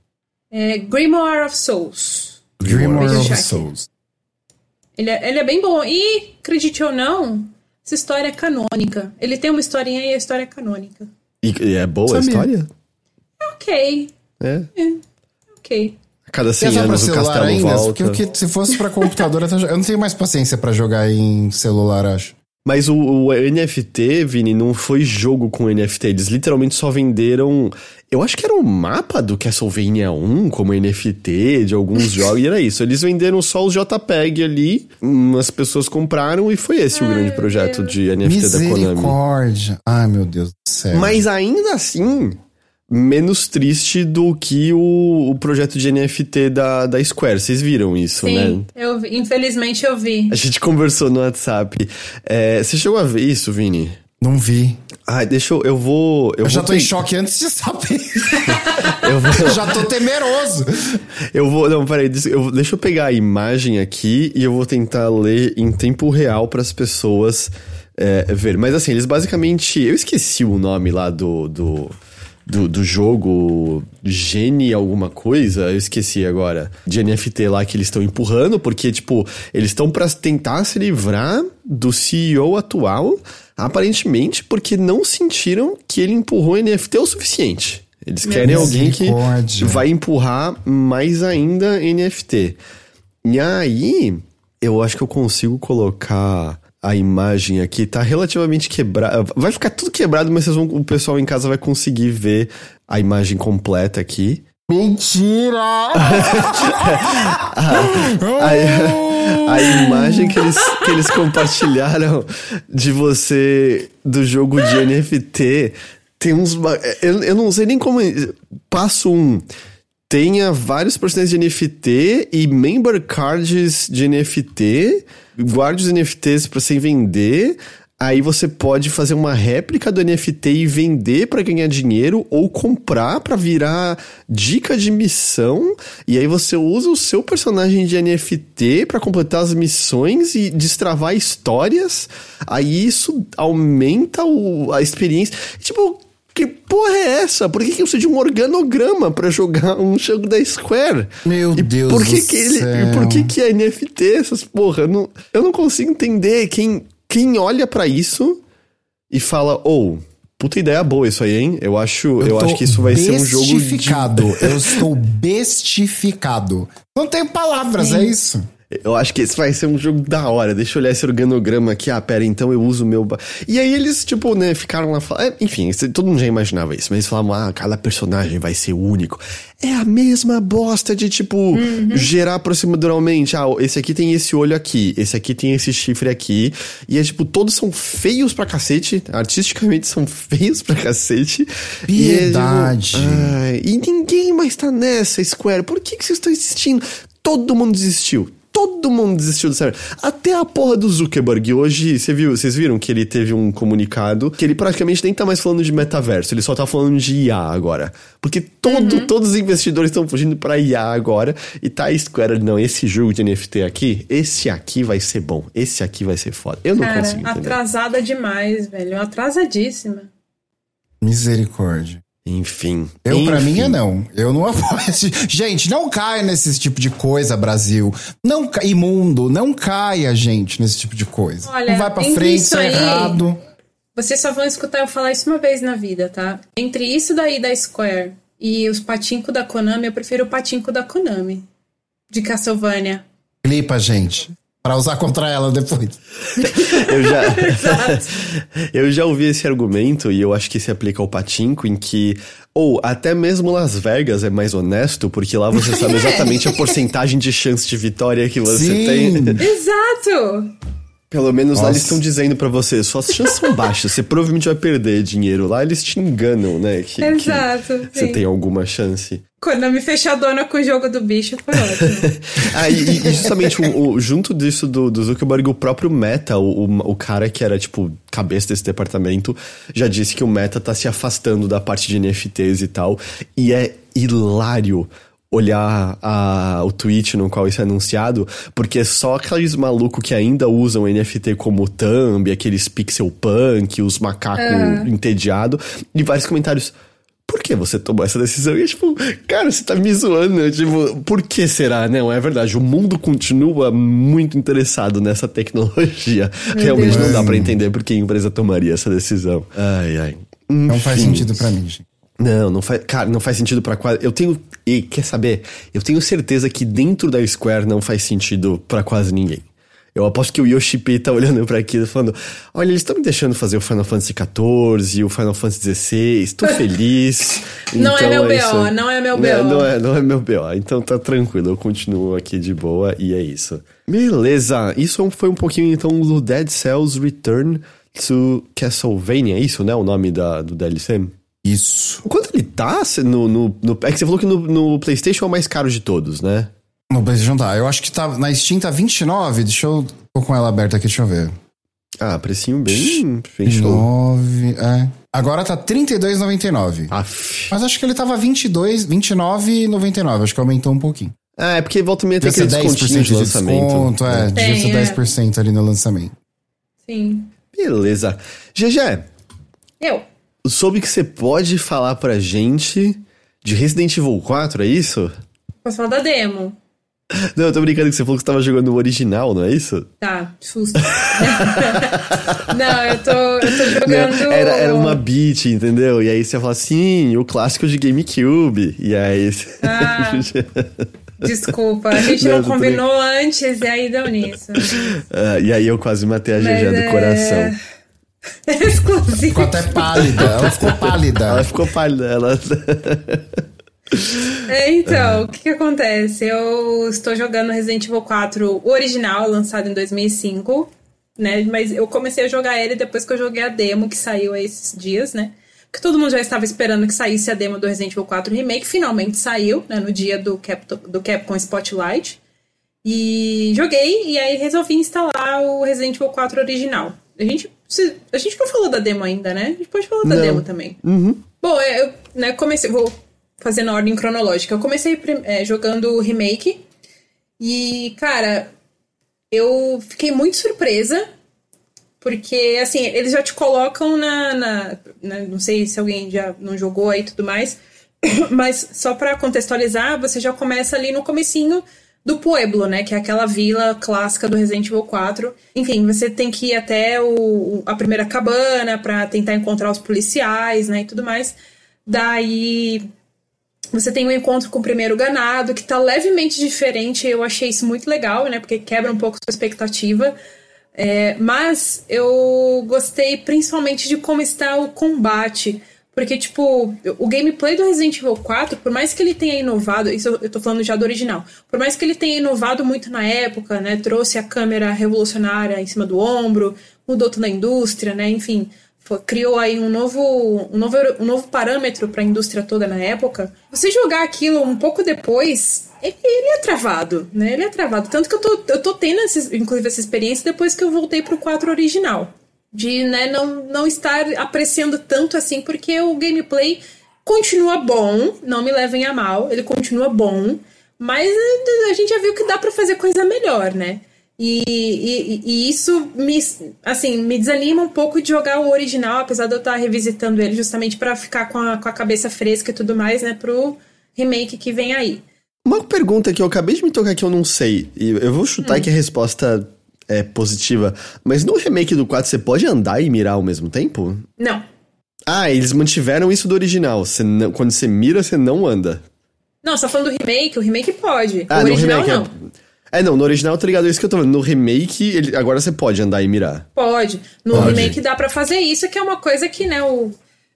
É Grimoire of Souls. Grimoire of. Souls. Ele é, ele é bem bom. E, acredite ou não, essa história é canônica. Ele tem uma historinha e a história é canônica. E, e é boa a história? Ok, É. ok. A cada E 100 é anos o celular castelo ainda? volta. Porque, porque se fosse pra computador, eu não tenho mais paciência pra jogar em celular, acho. Mas o, o NFT, Vini, não foi jogo com NFT. Eles literalmente só venderam. Eu acho que era o mapa do Castlevania 1 como NFT de alguns *laughs* jogos. E era isso. Eles venderam só os JPEG ali. Umas pessoas compraram e foi esse o grande projeto de NFT da Konami. Misericórdia. Ai, meu Deus do céu. Mas ainda assim, menos triste do que o, o projeto de NFT da, da Square. Vocês viram isso, né? Sim, eu vi. infelizmente eu vi. A gente *laughs* conversou no WhatsApp. É, você chegou a ver isso, Vini? Não vi. Ai, deixa eu. Eu vou. Eu, Eu, já vou tô em ten- choque antes de saber. *laughs* Eu vou. já tô temeroso. Eu vou. Não, peraí. des- Eu, deixa eu pegar a imagem aqui e eu vou tentar ler em tempo real para as pessoas é, ver. Mas assim, eles basicamente. Eu esqueci o nome lá do. do do, do jogo Gene alguma coisa, eu esqueci agora, de NFT lá que eles estão empurrando, porque, tipo, eles estão pra tentar se livrar do CEO atual, aparentemente, porque não sentiram que ele empurrou NFT o suficiente. Eles querem alguém que vai empurrar mais ainda NFT. E aí, eu acho que eu consigo colocar a imagem aqui. Tá relativamente quebrada. Vai ficar tudo quebrado, mas vocês vão, o pessoal em casa vai conseguir ver a imagem completa aqui. Mentira! *laughs* A, a imagem que eles, que eles compartilharam de você do jogo de NFT tem uns. Eu, eu não sei nem como. Passo um. Tenha vários personagens de NFT e member cards de NFT. Guarde os NFTs pra você vender. Aí você pode fazer uma réplica do NFT e vender pra ganhar dinheiro ou comprar pra virar dica de missão. E aí você usa o seu personagem de NFT pra completar as missões e destravar histórias. Aí isso aumenta o- a experiência. Tipo, que porra é essa? Por que, que eu preciso de um organograma pra jogar um jogo da Square? Meu E Deus por que do que ele, céu. Por que que é NFT essas porra? Eu não, eu não consigo entender quem, quem olha pra isso e fala, ou, puta ideia boa isso aí, hein? Eu acho, eu, tô acho que isso vai ser um jogo de... Bestificado. Eu estou bestificado. Não tenho palavras, é isso. Eu acho que esse vai ser um jogo da hora. Deixa eu olhar esse organograma aqui. Ah, pera, então eu uso o meu. ba- E aí eles, tipo, né, ficaram lá. fal- é, Enfim, todo mundo já imaginava isso. Mas eles falavam, ah, cada personagem vai ser único. É a mesma bosta de, tipo, gerar proceduralmente. Ah, esse aqui tem esse olho aqui. Esse aqui tem esse chifre aqui. E é, tipo, todos são feios pra cacete. Artisticamente são feios pra cacete. E é, tipo, Piedade. Ai, e ninguém mais tá nessa, Square. Por que, que vocês estão insistindo? Todo mundo desistiu. Todo mundo desistiu do sério. Até a porra do Zuckerberg. Hoje, você viu, vocês viram que ele teve um comunicado que ele praticamente nem tá mais falando de metaverso, ele só tá falando de IA agora. Porque todo, todos os investidores estão fugindo pra IA agora. E tá a Square, não, esse jogo de NFT aqui, esse aqui vai ser bom. Esse aqui vai ser foda. Eu não Cara, consigo entender. atrasada demais, velho. Atrasadíssima. Misericórdia. Enfim. Eu, pra Enfim. mim, é não. Eu não apoio. *laughs* Gente, não caia nesse tipo de coisa, Brasil. Não ca... Imundo, não caia, gente, nesse tipo de coisa. Olha, não vai pra frente, isso isso é aí- errado. Vocês só vão escutar eu falar isso uma vez na vida, tá? Entre isso daí da Square e os patinco da Konami, eu prefiro o patinco da Konami. De Castlevania. Clipa, gente. Pra usar contra ela depois. *laughs* Eu já, *laughs* eu já ouvi esse argumento e eu acho que se aplica ao patinco em que ou até mesmo Las Vegas é mais honesto porque lá você sabe *laughs* exatamente a porcentagem de chance de vitória que você Sim. tem. Exato! Pelo menos lá Nossa. eles estão dizendo pra você, suas chances são baixas, você provavelmente vai perder dinheiro. Lá eles te enganam, né? Que, que Exato. você sim. tem alguma chance. Konami fechadona com o jogo do bicho foi ótimo. *laughs* Ah, e, e justamente o, o- junto disso do, do Zuckerberg, o próprio Meta, o, o, cara que era, tipo, cabeça desse departamento, já disse que o Meta tá se afastando da parte de NFTs e tal. E é hilário olhar a, o tweet no qual isso é anunciado, porque é só aqueles malucos que ainda usam NFT como thumb, aqueles pixel punk, os macacos entediados, e vários comentários. Por que você tomou essa decisão? E é tipo, cara, você tá me zoando. Tipo, por que será? Não, é verdade. O mundo continua muito interessado nessa tecnologia. Realmente Deus. não dá pra entender por que a empresa tomaria essa decisão. Ai, ai. Não faz Enfim. sentido pra mim, gente. Não, não faz. Cara, não faz sentido pra quase. Eu tenho. E quer saber? Eu tenho certeza que dentro da Square não faz sentido pra quase ninguém. Eu aposto que o Yoshi P tá olhando pra aquilo e falando: Olha, eles estão me deixando fazer o Final Fantasy XIV e o Final Fantasy XVI, tô feliz. *laughs* Não é meu BO, aí." não é meu Não, BO. Não é, não é meu BO. Então tá tranquilo, eu continuo aqui de boa e é isso. Beleza, isso foi um pouquinho então do Dead Cells Return to Castlevania, é isso, né? O nome da, do DLC? Isso. Quanto ele tá no, no, no. É que você falou que no, no PlayStation é o mais caro de todos, né? No PlayStation tá. Eu acho que tá. Na Steam tá 29. Deixa eu. Tô com ela aberta aqui, deixa eu ver. Ah, precinho bem, show. 9, é. Agora tá R$ 32,99. Aff. Mas acho que ele tava 22, 29,99. Acho que aumentou um pouquinho. Ah, é porque volta e meia tem aquele 10% descontinho de de lançamento. desconto, é. Tem, devia é. ser 10% ali no lançamento. Sim. Beleza. GG, Eu. soube que você pode falar pra gente de Resident Evil 4, é isso? Posso falar da demo? Não, eu tô brincando que você falou que você tava jogando o original, não é isso? Tá, susto. *laughs* não, eu tô, eu tô jogando. Não, era, era uma beat, entendeu? E aí você fala assim, o clássico de GameCube. E aí. Ah. *laughs* Desculpa, a gente Não, não, combinou antes e aí deu nisso. *laughs* Ah, e aí eu quase matei a GG do é- coração. Exclusivo. Ficou até pálida. Ela ficou pálida. Ela ficou pálida. Ela... *laughs* É, então, o que, que acontece? Eu estou jogando Resident Evil 4, o original, lançado em 2005, né? Mas eu comecei a jogar ele depois que eu joguei a demo que saiu esses dias, né? Porque todo mundo já estava esperando que saísse a demo do Resident Evil 4 Remake, finalmente saiu, né? No dia do, Cap do Capcom Spotlight. E joguei, e aí resolvi instalar o Resident Evil 4 original. A gente, a gente não falou da demo ainda, né? A gente pode falar da Não. demo também. Bom, é, eu né, comecei. Vou fazer na ordem cronológica. Eu comecei é, jogando o remake. E, cara, eu fiquei muito surpresa. Porque, assim, eles já te colocam na. na- na- não sei se alguém já não jogou aí e tudo mais. *coughs* Mas só pra contextualizar, você já começa ali no comecinho do Pueblo, né? Que é aquela vila clássica do Resident Evil 4. Enfim, você tem que ir até o, a primeira cabana pra tentar encontrar os policiais, né? E tudo mais. Daí você tem um encontro com o primeiro ganado, que tá levemente diferente. Eu achei isso muito legal, né? Porque quebra um pouco sua expectativa. É, mas eu gostei principalmente de como está o combate. Porque, tipo, o gameplay do Resident Evil 4, por mais que ele tenha inovado, isso eu- tô falando já do original, por mais que ele tenha inovado muito na época, né? Trouxe a câmera revolucionária em cima do ombro, mudou toda a indústria, né? Enfim, criou aí um novo, um novo, um novo parâmetro para a indústria toda na época. Você jogar aquilo um pouco depois, ele, ele é travado, né? Ele é travado. Tanto que eu tô, eu tô tendo, esses, inclusive, essa experiência depois que eu voltei pro 4 original. De né, não, não estar apreciando tanto assim, porque o gameplay continua bom, não me levem a mal, ele continua bom, mas a gente já viu que dá pra fazer coisa melhor, né? E, e, e isso me, assim, me desanima um pouco de jogar o original, apesar de eu estar revisitando ele justamente pra ficar com a, com a cabeça fresca e tudo mais, né, pro remake que vem aí. Uma pergunta que eu acabei de me tocar que eu não sei. E eu vou chutar que a resposta é positiva. Mas no remake do 4 você pode andar e mirar ao mesmo tempo? Não. Ah, eles mantiveram isso do original. Você não- quando você mira, você não anda. Não, só falando do remake, o remake pode. Ah, o original remake. não. É... é, não, no original, tá ligado? É isso que eu tô falando. No remake, ele... agora você pode andar e mirar. Pode. No Pode. remake dá pra fazer isso, que é uma coisa que, né, o.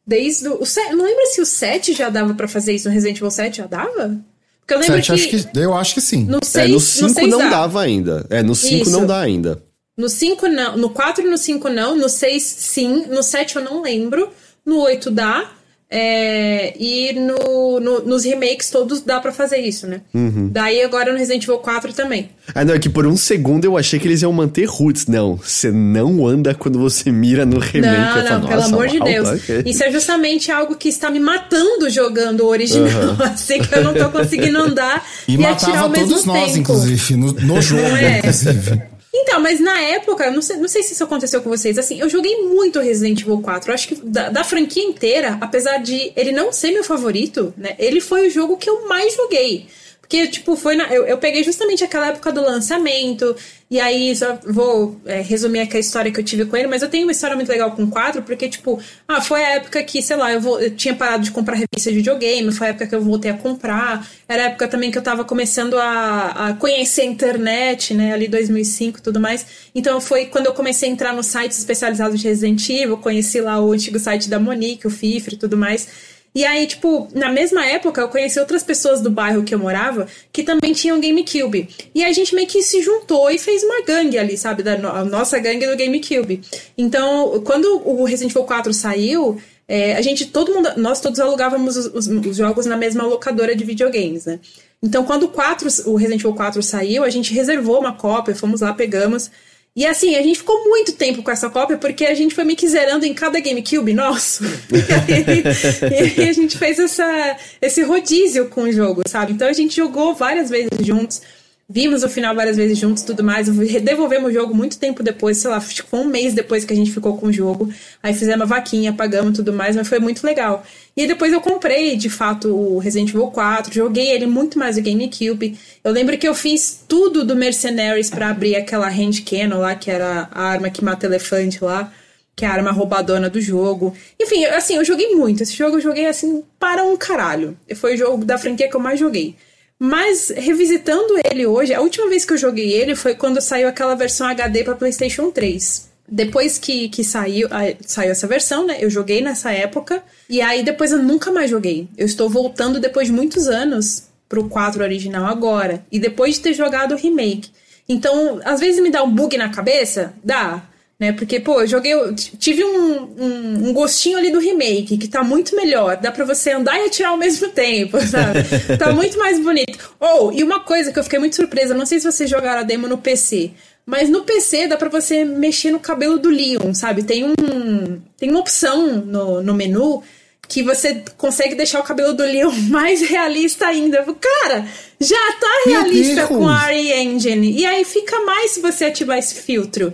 Desde o. o não lembro se o 7 já dava pra fazer isso no Resident Evil 7, já dava? Porque eu lembro Sete, que, acho que. Eu acho que sim. no 6 é, no 5 6 não dá. dava ainda. É, no 5 Isso. não dá ainda. No 5 não. No 4 e no 5 não. No 6 sim. No 7 eu não lembro. No 8 dá. É, e no, no- nos remakes todos dá pra fazer isso, né? Uhum. Daí agora no Resident Evil 4 também. Ah, não, é que por um segundo eu achei que eles iam manter roots. Não, você não anda quando você mira no remake. Não, Eu falo, não, pelo "Nossa, amor de Deus. ok." Isso é justamente algo que está me matando jogando o original. *laughs* Assim que eu não tô conseguindo andar E, e, atirar matava todos nós, tempo. inclusive, no, no *laughs* jogo, é? inclusive. Então, mas na época, não sei, não sei se isso aconteceu com vocês, assim, eu joguei muito Resident Evil 4. Eu acho que da, da franquia inteira, apesar de ele não ser meu favorito, né? Ele foi o jogo que eu mais joguei. Porque, tipo, foi na, eu, eu peguei justamente aquela época do lançamento, e aí só vou é, resumir aqui a história que eu tive com ele, mas eu tenho uma história muito legal com o 4, porque, tipo, ah, foi a época que, sei lá, eu, vou, eu tinha parado de comprar revista de videogame, foi a época que eu voltei a comprar, era a época também que eu tava começando a, a conhecer a internet, né, ali 2005 e tudo mais. Então foi quando eu comecei a entrar nos sites especializados de Resident Evil, conheci lá o antigo site da Monique, o Fifre e tudo mais. E aí, tipo, na mesma época, eu conheci outras pessoas do bairro que eu morava que também tinham GameCube. E a gente meio que se juntou e fez uma gangue ali, sabe? Da no- a nossa gangue do GameCube. Então, quando o Resident Evil 4 saiu, é, a gente, todo mundo, nós todos alugávamos os, os- os jogos na mesma locadora de videogames, né? Então, quando o, 4, o Resident Evil 4 saiu, a gente reservou uma cópia, fomos lá, pegamos. E assim, a gente ficou muito tempo com essa cópia porque a gente foi meio que zerando em cada GameCube nosso. *laughs* e, aí, e a gente fez essa, esse rodízio com o jogo, sabe? Então a gente jogou várias vezes juntos. Vimos o final várias vezes juntos tudo mais. Devolvemos o jogo muito tempo depois, sei lá, foi um mês depois que a gente ficou com o jogo. Aí fizemos a vaquinha, pagamos tudo mais, mas foi muito legal. E depois eu comprei, de fato, o Resident Evil 4, joguei ele muito mais no GameCube. Eu lembro que eu fiz tudo do Mercenaries para abrir aquela hand cannon lá, que era a arma que mata elefante lá que é a arma roubadona do jogo. Enfim, assim, eu joguei muito. Esse jogo eu joguei assim para um caralho. Foi o jogo da franquia que eu mais joguei. Mas revisitando ele hoje, a última vez que eu joguei ele foi quando saiu aquela versão HD para PlayStation 3. Depois que, que saiu, saiu essa versão, né? Eu joguei nessa época. E aí depois eu nunca mais joguei. Eu estou voltando depois de muitos anos pro 4 original agora. E depois de ter jogado o remake. Então, às vezes me dá um bug na cabeça? Dá né? Porque, pô, eu joguei. Tive um, um, um, gostinho ali do remake, que tá muito melhor. Dá pra você andar e atirar ao mesmo tempo, *laughs* sabe? tá muito mais bonito. Ou, oh, e uma coisa que eu fiquei muito surpresa, não sei se vocês jogaram a demo no PC. Mas no PC dá pra você mexer no cabelo do Leon, sabe? Tem um. Tem uma opção no, no menu que você consegue deixar o cabelo do Leon *laughs* mais realista ainda. Cara, já tá realista com a RE Engine. E aí fica mais se você ativar esse filtro.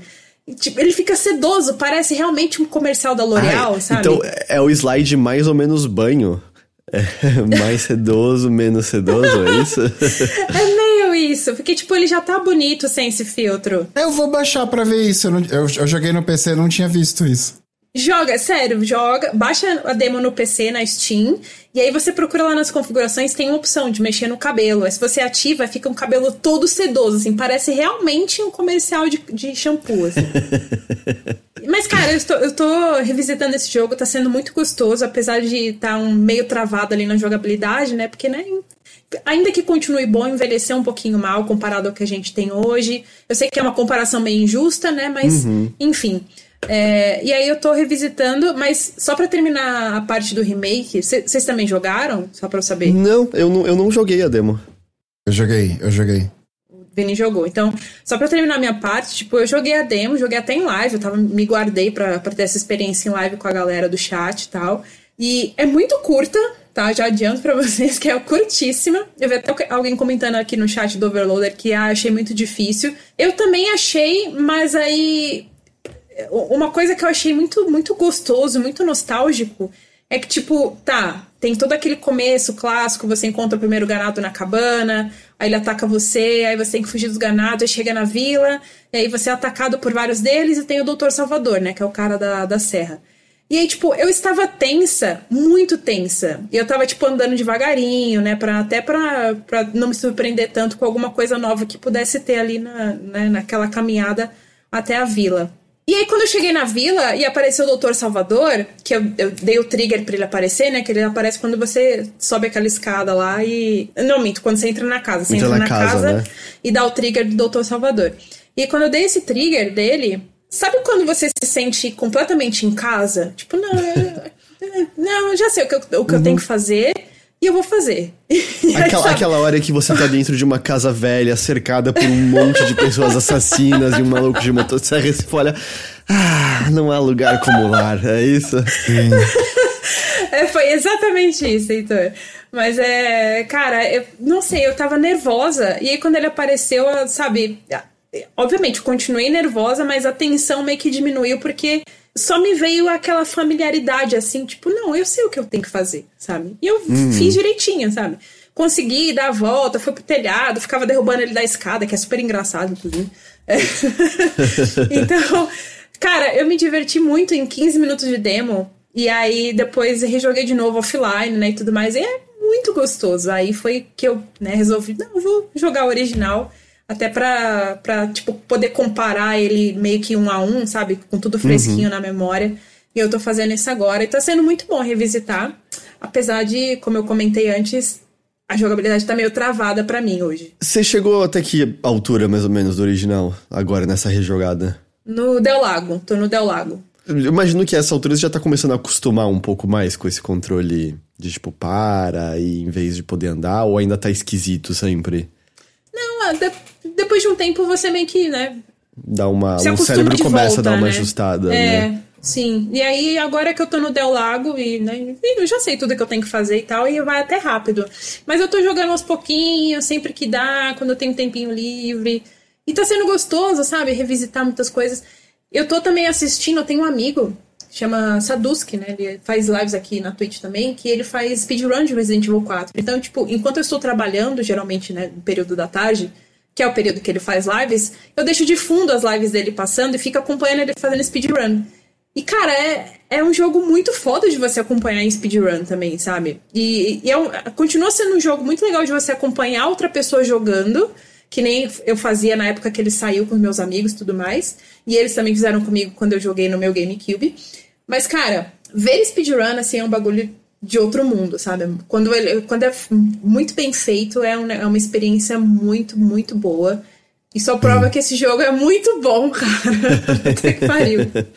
Tipo, ele fica sedoso, parece realmente um comercial da L'Oréal, sabe? Então é o slide mais ou menos banho. É, *laughs* mais sedoso, menos sedoso, é isso? *laughs* é meio isso, porque tipo, ele já tá bonito sem esse filtro. Eu vou baixar pra ver isso. Eu, não, eu, eu joguei no PC e não tinha visto isso. Joga, sério, joga, baixa a demo no PC, na Steam, e aí você procura lá nas configurações, tem uma opção de mexer no cabelo. Aí se você ativa, fica um cabelo todo sedoso, assim, parece realmente um comercial de, de shampoo, assim. *laughs* Mas, cara, eu, estou, eu tô revisitando esse jogo, tá sendo muito gostoso, apesar de estar tá um meio travado ali na jogabilidade, né? Porque, né, ainda que continue bom, envelhecer um pouquinho mal comparado ao que a gente tem hoje. Eu sei que é uma comparação meio injusta, né? Mas, uhum. enfim. É, e aí eu tô revisitando, mas só para terminar a parte do remake, vocês também jogaram? Só pra eu saber. Não, eu não, eu não joguei a demo. Eu joguei, eu joguei. O Vini jogou. Então, só pra terminar a minha parte, tipo, eu joguei a demo, joguei até em live, eu tava, me guardei pra, pra ter essa experiência em live com a galera do chat e tal. E é muito curta, tá? Já adianto para *laughs* vocês que é curtíssima. Eu vi até alguém comentando aqui no chat do Overloader que ah, achei muito difícil. Eu também achei, mas aí uma coisa que eu achei muito, muito gostoso, muito nostálgico, é que, tipo, tá, tem todo aquele começo clássico, você encontra o primeiro ganado na cabana, aí ele ataca você, aí você tem que fugir dos ganados, aí chega na vila, e aí você é atacado por vários deles, e tem o Doutor Salvador, né, que é o cara da, da serra. E aí, tipo, eu estava tensa, muito tensa. E eu tava, tipo, andando devagarinho, né? Pra, até pra, pra não me surpreender tanto com alguma coisa nova que pudesse ter ali na, né, naquela caminhada até a vila. E aí, quando eu cheguei na vila e apareceu o Doutor Salvador, que eu, eu dei o trigger pra ele aparecer, né? Que ele aparece quando você sobe aquela escada lá e. Não, minto, quando você entra na casa. Você entra, entra na, casa, casa né? e dá o trigger do Doutor Salvador. E quando eu dei esse trigger dele, sabe quando você se sente completamente em casa? Tipo, não, eu, *laughs* não, eu já sei o que eu, o que uhum. eu tenho que fazer e eu vou fazer. *laughs* Aquela, aquela hora que você tá dentro de uma casa velha, cercada por um monte de pessoas assassinas e um maluco de motosserra e você olha. Ah, não há lugar como lar, é isso? *laughs* é, foi exatamente isso, Heitor. Mas é. Cara, eu não sei, eu tava nervosa. E aí quando ele apareceu, sabe. Obviamente, continuei nervosa, mas a tensão meio que diminuiu porque só me veio aquela familiaridade, assim, tipo, não, eu sei o que eu tenho que fazer, sabe? E eu uhum. fiz direitinho, sabe? Consegui dar a volta, fui pro telhado, ficava derrubando ele da escada, que é super engraçado, inclusive. É. *laughs* então, cara, eu me diverti muito em 15 minutos de demo. E aí depois rejoguei de novo offline, né, e tudo mais. E é muito gostoso. Aí foi que eu, né, resolvi, não, vou jogar o original. Até pra, pra, tipo, poder comparar ele meio que um a um, sabe? Com tudo fresquinho uhum. na memória. E eu tô fazendo isso agora. E tá sendo muito bom revisitar. Apesar de, como eu comentei antes, a jogabilidade tá meio travada para mim hoje. Você chegou até que altura, mais ou menos, do original, agora nessa rejogada? No Del Lago. Tô no Del Lago. Eu imagino que essa altura você já tá começando a acostumar um pouco mais com esse controle de tipo, para, e em vez de poder andar, ou ainda tá esquisito sempre? Não, de, depois de um tempo você meio que, né, dá uma. O cérebro começa volta, a dar uma né? ajustada, É, né? sim. E aí, agora que eu tô no Del Lago, e, né, eu já sei tudo que eu tenho que fazer e tal, e vai até rápido. Mas eu tô jogando aos pouquinhos, sempre que dá, quando eu tenho um tempinho livre. E tá sendo gostoso, sabe? Revisitar muitas coisas. Eu tô também assistindo, eu tenho um amigo, chama Saduski, né? Ele faz lives aqui na Twitch também, que ele faz speedrun de Resident Evil 4. Então, tipo, enquanto eu estou trabalhando, geralmente, né, no período da tarde, que é o período que ele faz lives, eu deixo de fundo as lives dele passando e fico acompanhando ele fazendo speedrun. E, cara, é, é um jogo muito foda de você acompanhar em speedrun também, sabe? E, e é um- continua sendo um jogo muito legal de você acompanhar outra pessoa jogando, que nem eu fazia na época que ele saiu com meus amigos e tudo mais. E eles também fizeram comigo quando eu joguei no meu GameCube. Mas, cara, ver speedrun, assim, é um bagulho de outro mundo, sabe? Quando, ele, quando é muito bem feito, é, um- é uma experiência muito, muito boa. E só prova que esse jogo é muito bom, cara. *laughs* Puta que pariu. *laughs*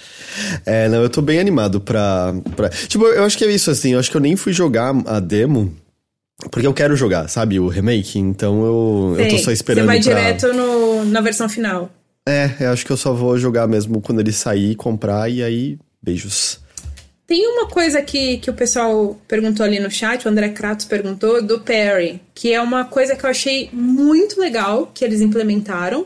É, não, eu tô bem animado pra, pra. Tipo, eu acho que é isso, assim. Eu acho que eu nem fui jogar a demo. Porque eu quero jogar, sabe? O remake. Então eu, eu tô só esperando. Você vai pra... direto no, na versão final. É, eu acho que eu só vou jogar mesmo quando ele sair, comprar e aí. Beijos. Tem uma coisa que, que o pessoal perguntou ali no chat, o André Kratos perguntou, do Perry, que é uma coisa que eu achei muito legal que eles implementaram,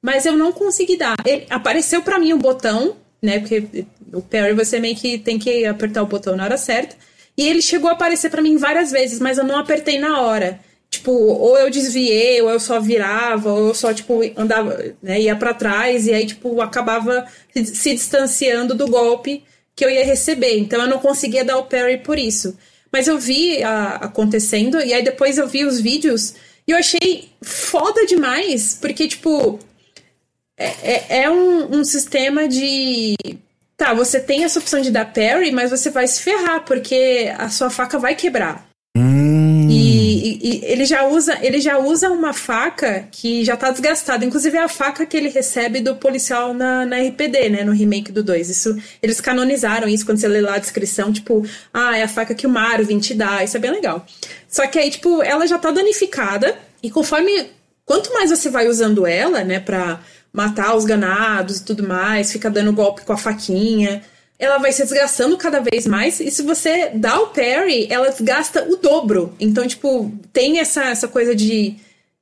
mas eu não consegui dar. Ele, apareceu pra mim o botão, né? Porque o Perry você meio que tem que apertar o botão na hora certa. E ele chegou a aparecer pra mim várias vezes, mas eu não apertei na hora. Tipo, ou eu desviei, ou eu só virava, ou eu só, tipo, andava, né, ia pra trás, e aí, tipo, acabava se distanciando do golpe que eu ia receber. Então eu não conseguia dar o parry por isso. Mas eu vi a- acontecendo, e aí depois eu vi os vídeos, e eu achei foda demais, porque, tipo, é, é, é um, um sistema de. Tá, você tem essa opção de dar parry, mas você vai se ferrar, porque a sua faca vai quebrar. E ele já usa ele já usa uma faca que já tá desgastada. Inclusive é a faca que ele recebe do policial na, na RPD, né? No remake do 2. Isso, eles canonizaram isso quando você lê lá a descrição, tipo, ah, é a faca que o Marvin te dá. Isso é bem legal. Só que aí, tipo, ela já tá danificada. E conforme. Quanto mais você vai usando ela, né, pra matar os ganados e tudo mais, fica dando golpe com a faquinha ela vai se desgastando cada vez mais. E se você dá o parry, ela desgasta o dobro. Então, tipo, tem essa, essa coisa de,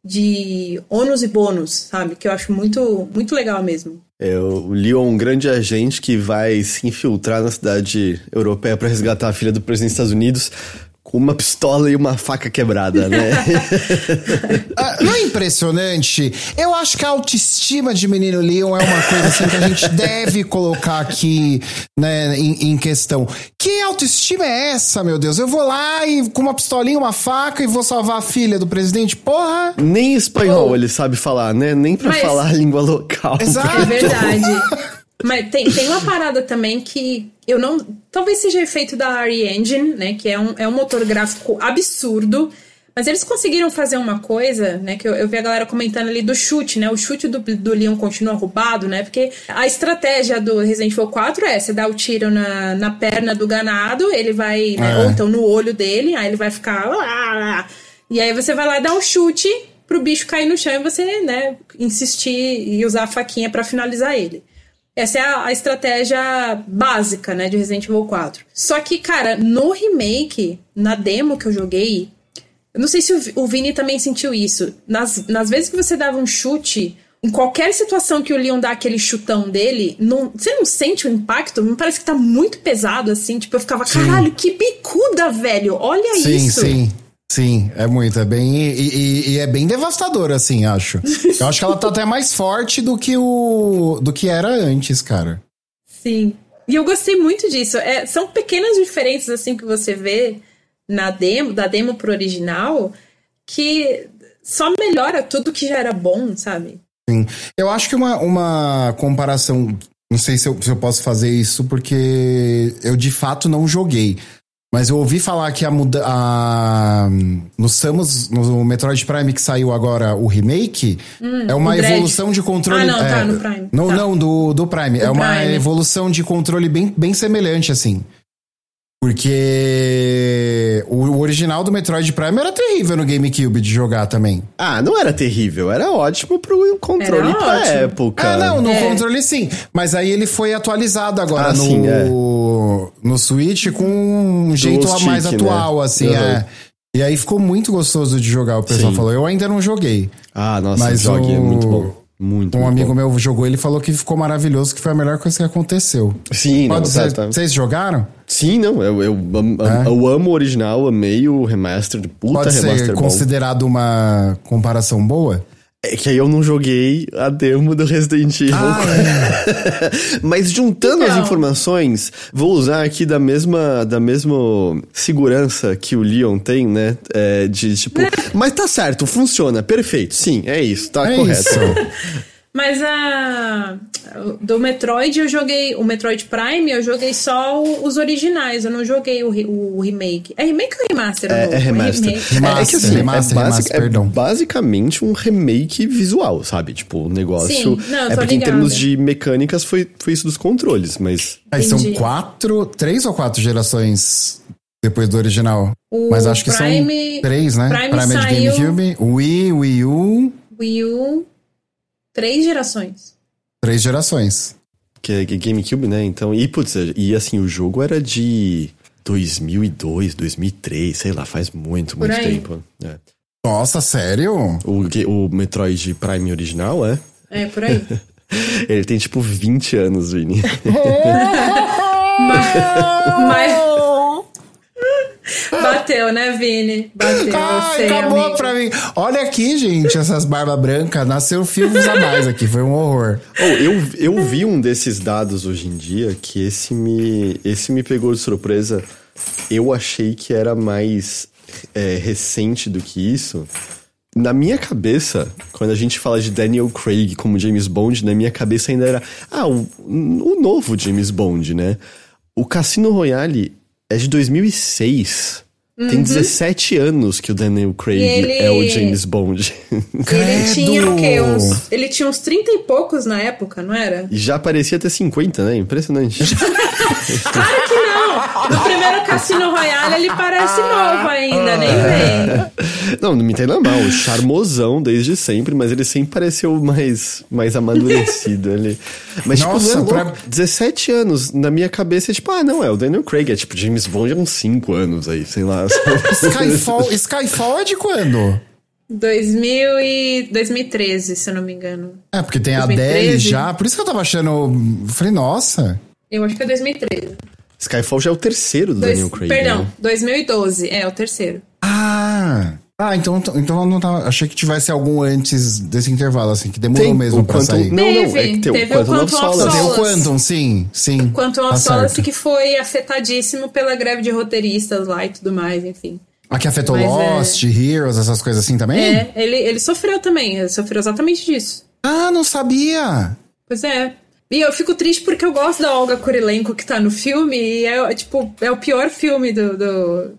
de ônus e bônus, sabe? Que eu acho muito, muito legal mesmo. É, o Leon, um grande agente que vai se infiltrar na cidade europeia pra resgatar a filha do presidente dos Estados Unidos uma pistola e uma faca quebrada, né? *laughs* Ah, não é impressionante? Eu acho que a autoestima de menino Leon é uma coisa assim que a gente deve colocar aqui né, em, em questão. Que autoestima é essa, meu Deus? Eu vou lá e com uma pistolinha, uma faca e vou salvar a filha do presidente? Porra! Nem espanhol Oh. ele sabe falar, né? Nem pra Mas- falar a língua local. Exato. É verdade. Mas tem, tem uma parada também que eu não. Talvez seja efeito da RE Engine, né? Que é um, é um motor gráfico absurdo. Mas eles conseguiram fazer uma coisa, né? Que eu, eu vi a galera comentando ali do chute, né? O chute do, do Leon continua roubado, né? Porque a estratégia do Resident Evil 4 é: você dá o tiro na, na perna do ganado, ele vai. né, É. Ou então no olho dele, aí ele vai ficar. "Ah!" E aí você vai lá e dá um chute pro bicho cair no chão e você, né, insistir e usar a faquinha pra finalizar ele. Essa é a, a estratégia básica, né, de Resident Evil 4. Só que, cara, no remake, na demo que eu joguei, eu não sei se o, o Vini também sentiu isso. Nas, nas vezes que você dava um chute, em qualquer situação que o Leon dá aquele chutão dele, não, você não sente o impacto? Me parece que tá muito pesado, assim. Tipo, eu ficava, caralho, que bicuda, velho. Olha Sim, isso. sim. Sim, é muito. É bem. E, e- e é bem devastador, assim, acho. Eu acho que ela tá até mais forte do que o. do que era antes, cara. Sim. E eu gostei muito disso. É, são pequenas diferenças assim que você vê na demo, da demo pro original, que só melhora tudo que já era bom, sabe? Sim. Eu acho que uma, uma comparação. Não sei se eu, se eu posso fazer isso, porque eu de fato não joguei. Mas eu ouvi falar que a muda a, no Samus, no Metroid Prime que saiu agora o remake, é uma evolução de controle. Ah, não, tá, é, no Prime. Não, Tá. não, do, do Prime. é uma Prime. evolução de controle bem, bem semelhante, assim. Porque o original do Metroid Prime era terrível no GameCube de jogar também. Ah, não era terrível, era ótimo pro controle Era pra ótimo. época. Ah, não, no É. controle sim. Mas aí ele foi atualizado agora Ah, no, sim, é. no Switch com um jeito Dual mais stick, atual, né? assim, Uhum. é. E aí ficou muito gostoso de jogar, o pessoal Sim. falou. Eu ainda não joguei. Ah, nossa, Mas jogue, é o- muito bom. Muito, Um muito amigo bom. meu jogou, ele falou que ficou maravilhoso, que foi a melhor coisa que aconteceu. Sim, não, Pode tá, ser. tá. Vocês jogaram? Sim, não, eu, eu, am- É? eu amo o original, amei o remaster, puta Pode ser remaster bom. considerado uma comparação boa? É que aí eu não joguei a demo do Resident Evil. Ah, *laughs* Mas juntando as Então. informações, vou usar aqui da mesma, da mesma segurança que o Leon tem, né? É, de tipo. Mas tá certo, funciona, perfeito. Sim, é isso, tá É correto. isso. *laughs* Mas a. Do Metroid eu joguei. O Metroid Prime eu joguei só os originais. Eu não joguei o, re- o remake. É remake ou remaster? o É, novo? é remaster. Remaster, é que assim, remaster, é, basic- remaster, é perdão. basicamente um remake visual, sabe? Tipo, o negócio. Sim, não, é tô porque em ligada. termos de mecânicas foi, foi isso dos controles, mas. Aí são quatro, três ou quatro gerações depois do original. O Mas acho que Prime- são três, né? Prime é de saiu- GameCube, Wii, Wii U, Wii U. Três gerações. três gerações. Que é GameCube, né? Então, e putz, e assim, o jogo era de 2002, 2003, sei lá, faz muito, Por muito aí. tempo. É. Nossa, sério? O, o Metroid Prime original, é? É, por aí. *laughs* Ele tem tipo 20 anos, Vini. *laughs* Mas. Bateu, né, Vini? Bateu. Ai, você, acabou amigo. pra mim. Olha aqui, gente, essas barbas brancas. Nasceu fios a mais aqui, foi um horror. Oh, eu, eu vi um desses dados hoje em dia que esse me, esse me pegou de surpresa. Eu achei que era mais é, recente do que isso. Na minha cabeça, quando a gente fala de Daniel Craig como James Bond, na minha cabeça ainda era. Ah, o, o novo James Bond, né? O Cassino Royale é de 2006. Tem 17 anos que o Daniel Craig ele- é o James Bond. *laughs* Ele tinha o quê? Uns, ele tinha uns 30 e poucos na época, não era? e já parecia ter 50, né? Impressionante. *laughs* Claro que! No primeiro Cassino Royale ele parece novo ainda, nem vem. Não, não me entenda mal, o charmosão desde sempre, mas ele sempre pareceu mais, mais amadurecido ali. Mas, Nossa, tipo, não é pra- louco, 17 anos, na minha cabeça é tipo, ah, não, é o Daniel Craig, é tipo, James Bond é uns 5 anos aí, sei lá. *laughs* Skyfall, Skyfall é de quando? 2000 e 2013, se eu não me engano. É, porque tem a 2013. Adele já. Por isso que eu tava achando. Falei, nossa. Eu acho que é 2013. Skyfall já é o terceiro do Dois- Daniel Craig. perdão, né? 2012. É, o terceiro. Ah! Ah, então, então eu não tava. Achei que tivesse algum antes desse intervalo, assim, que demorou Tem mesmo o pra Quantum- sair. Não, não, é Teve, que tem o teve o Quantum of Quantum of Solace. Tem o Solace. Quantum, sim, sim. Quanto Tá ao Solace certo. que foi afetadíssimo pela greve de roteiristas lá e tudo mais, enfim. A que afetou Mas é- Lost, Heroes, essas coisas assim também? É, ele, ele sofreu também, ele sofreu exatamente disso. Ah, não sabia! Pois é. E eu fico triste porque eu gosto da Olga Kurilenko que tá no filme e é, tipo, é o pior filme do... do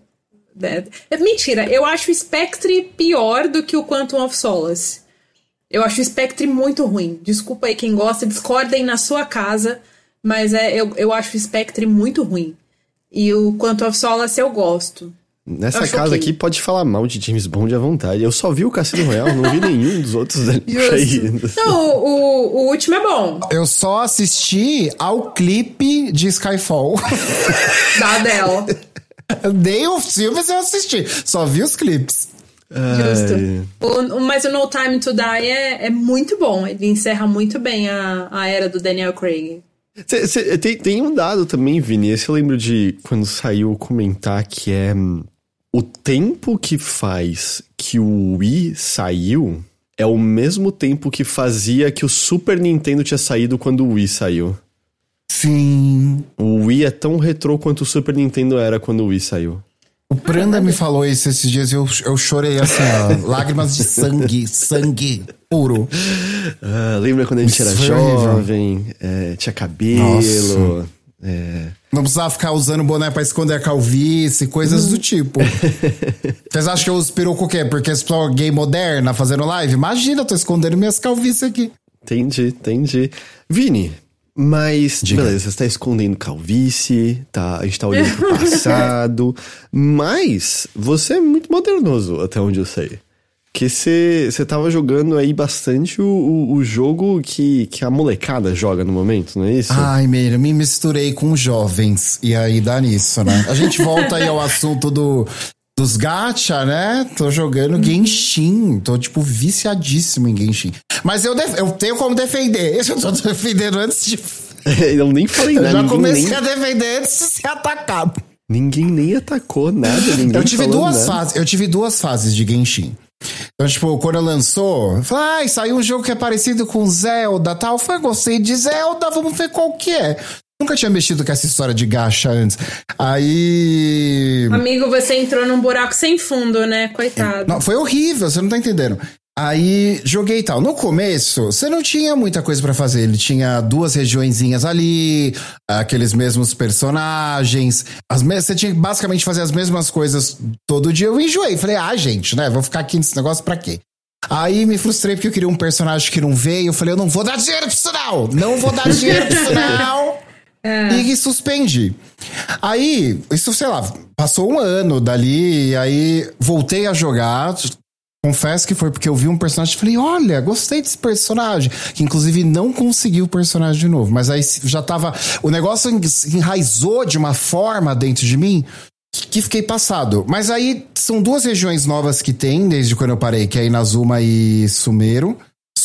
é, mentira, eu acho o Spectre pior do que o Quantum of Solace. Eu acho o Spectre muito ruim. Desculpa aí quem gosta, discordem na sua casa, mas é, eu, eu acho o Spectre muito ruim. E o Quantum of Solace eu gosto. Nessa casa ok. aqui pode falar mal de James Bond à vontade. Eu só vi o Cassino Royale, não vi nenhum dos outros Daniel Craig. Justo. Não, o, o último é bom, Eu só assisti ao clipe de Skyfall. *laughs* da Adele. Nem o filme eu assisti, só vi os clipes. Justo. O- o- mas o No Time to Die é, é muito bom. Ele encerra muito bem a, a era do Daniel Craig. Cê- cê- tem, tem um dado também, Vini. Esse eu lembro de quando saiu comentar que é hum, o tempo que faz que o Wii saiu é o mesmo tempo que fazia que o Super Nintendo tinha saído quando o Wii saiu. Sim. O Wii é tão retrô quanto o Super Nintendo era quando o Wii saiu. O Pranda me falou isso esses dias e eu, eu chorei assim, ó. *laughs* lágrimas de sangue, sangue puro. Ah, lembra quando a gente Isso era jovem, é, tinha cabelo. É, Não precisava ficar usando boné pra esconder a calvície, coisas do tipo. *laughs* Vocês acham que eu uso peruca o quê? Porque sou gay moderna fazendo live? Imagina, eu tô escondendo minhas calvícies aqui. Entendi, entendi. Vini, Mas, Diga. beleza, você tá escondendo calvície, tá, a gente tá olhando pro *laughs* passado. mas você é muito modernoso, até onde eu sei. Que você tava jogando aí bastante o, o, o, jogo que, que a molecada joga no momento, não é isso? Ai, Meira, me misturei com jovens. E aí dá nisso, né? A gente volta aí ao assunto do, dos gacha, né? Tô jogando Genshin. Tô, tipo, viciadíssimo em Genshin. Mas eu, eu tenho como defender. *laughs* Eu tô defendendo antes de. *laughs* eu nem falei nada. Eu já comecei nem... a defender antes de ser atacado. Ninguém nem atacou nada. Ninguém eu tive duas nada. fases. Eu tive duas fases de Genshin. Então, tipo, quando lançou, falei, ah, saiu um jogo que é parecido com Zelda tal. Foi, gostei de Zelda, vamos ver qual que é. Nunca tinha mexido com essa história de gacha antes. Aí. Amigo, você entrou num buraco sem fundo, né? Coitado. Não, foi horrível, você não tá entendendo. Aí joguei e tal. No começo, você não tinha muita coisa para fazer. Ele tinha duas regiõezinhas ali, aqueles mesmos personagens. As me... Você tinha que basicamente fazer as mesmas coisas todo dia. Eu enjoei. Falei, ah, gente, né? Vou ficar aqui nesse negócio pra quê? Aí me frustrei porque eu queria um personagem que não veio. Eu falei, eu não vou dar dinheiro pro sinal! Não vou dar dinheiro pro sinal! *laughs* É. E suspende. Aí, isso, sei lá, passou um ano dali, aí voltei a jogar, Confesso que foi porque eu vi um personagem e falei, olha, gostei desse personagem. Que inclusive não conseguiu o personagem de novo. Mas aí já tava. O negócio enraizou de uma forma dentro de mim que fiquei passado. Mas aí são duas regiões novas que tem desde quando eu parei, que é Inazuma e Sumero.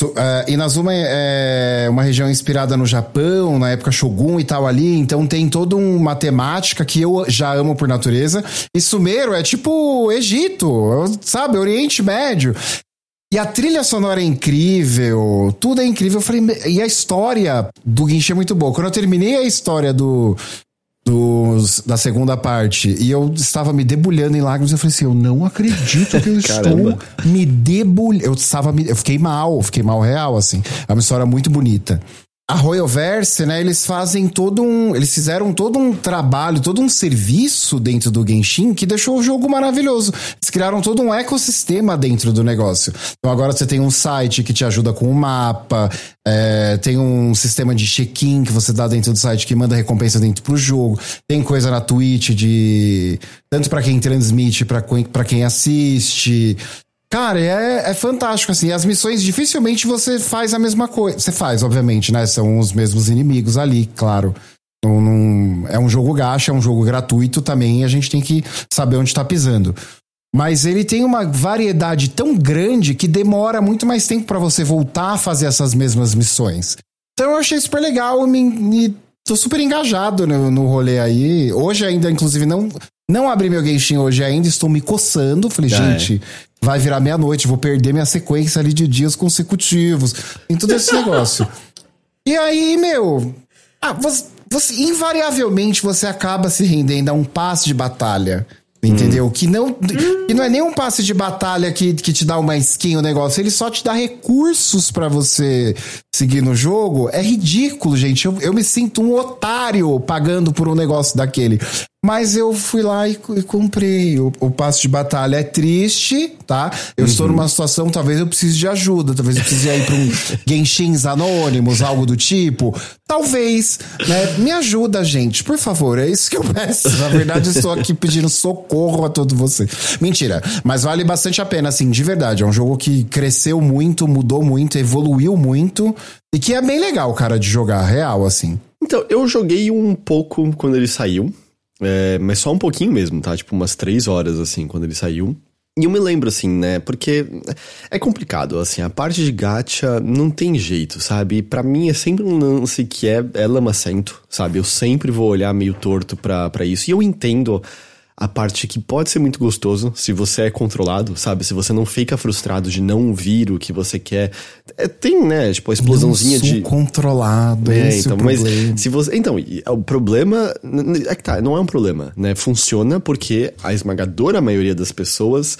Uh, Inazuma é, é uma região inspirada no Japão, na época Shogun e tal ali, então tem toda uma temática que eu já amo por natureza. E Sumeiro é tipo Egito, sabe? Oriente Médio. E a trilha sonora é incrível, tudo é incrível. Eu falei, e a história do Guinche é muito boa. Quando eu terminei a história do, dos, da segunda parte e eu estava me debulhando em lágrimas. Eu falei assim: eu não acredito que eu *laughs* estou me debulhando. Eu estava me, eu fiquei mal, fiquei mal real, assim. É uma história muito bonita a Royalverse, né, eles fazem todo um, eles fizeram todo um trabalho, todo um serviço dentro do Genshin que deixou o jogo maravilhoso. Eles criaram todo um ecossistema dentro do negócio. Então agora você tem um site que te ajuda com o mapa, é, tem um sistema de check-in que você dá dentro do site que manda recompensa dentro pro jogo, tem coisa na Twitch de tanto para quem transmite, para quem assiste. Cara, é, é fantástico, assim. As missões, dificilmente você faz a mesma coisa. Você faz, obviamente, né? São os mesmos inimigos ali, claro. Não, não, é um jogo gacha, é um jogo gratuito também, a gente tem que saber onde tá pisando. Mas ele tem uma variedade tão grande que demora muito mais tempo para você voltar a fazer essas mesmas missões. Então eu achei super legal me, tô super engajado no, no rolê aí. Hoje ainda, inclusive, não, não abri meu Genshin hoje ainda, estou me coçando. Falei, ah, gente, é. vai virar meia-noite, vou perder minha sequência ali de dias consecutivos. Em todo esse negócio. *laughs* E aí, meu. Ah, você, você, invariavelmente você acaba se rendendo a um passe de batalha. Entendeu? Hum. Que, não, que não é nem um passe de batalha que, que te dá uma skin o negócio, ele só te dá recursos para você seguir no jogo. É ridículo, gente. Eu, eu me sinto um otário pagando por um negócio daquele. Mas eu fui lá e, e comprei. O, o passo de batalha é triste, tá? Eu uhum. estou numa situação, talvez eu precise de ajuda, talvez eu precise ir para um *laughs* Genshins Anônimos, algo do tipo. Talvez, né? Me ajuda, gente, por favor. É isso que eu peço. Na verdade, eu estou aqui pedindo socorro a todos vocês. Mentira, mas vale bastante a pena, assim, de verdade. É um jogo que cresceu muito, mudou muito, evoluiu muito e que é bem legal, cara, de jogar, real, assim. Então, eu joguei um pouco quando ele saiu. É, mas só um pouquinho mesmo, tá? Tipo, umas três horas, assim, quando ele saiu. E eu me lembro, assim, né? Porque é complicado, assim, a parte de gacha não tem jeito, sabe? para mim é sempre um lance que é, é lamacento, sabe? Eu sempre vou olhar meio torto pra, pra isso. E eu entendo a parte que pode ser muito gostoso se você é controlado, sabe? Se você não fica frustrado de não ouvir o que você quer. É, tem, né? Tipo, a explosãozinha não sou de. controlado, é, então, é mas se você. Então, o problema. É que tá, não é um problema, né? Funciona porque a esmagadora maioria das pessoas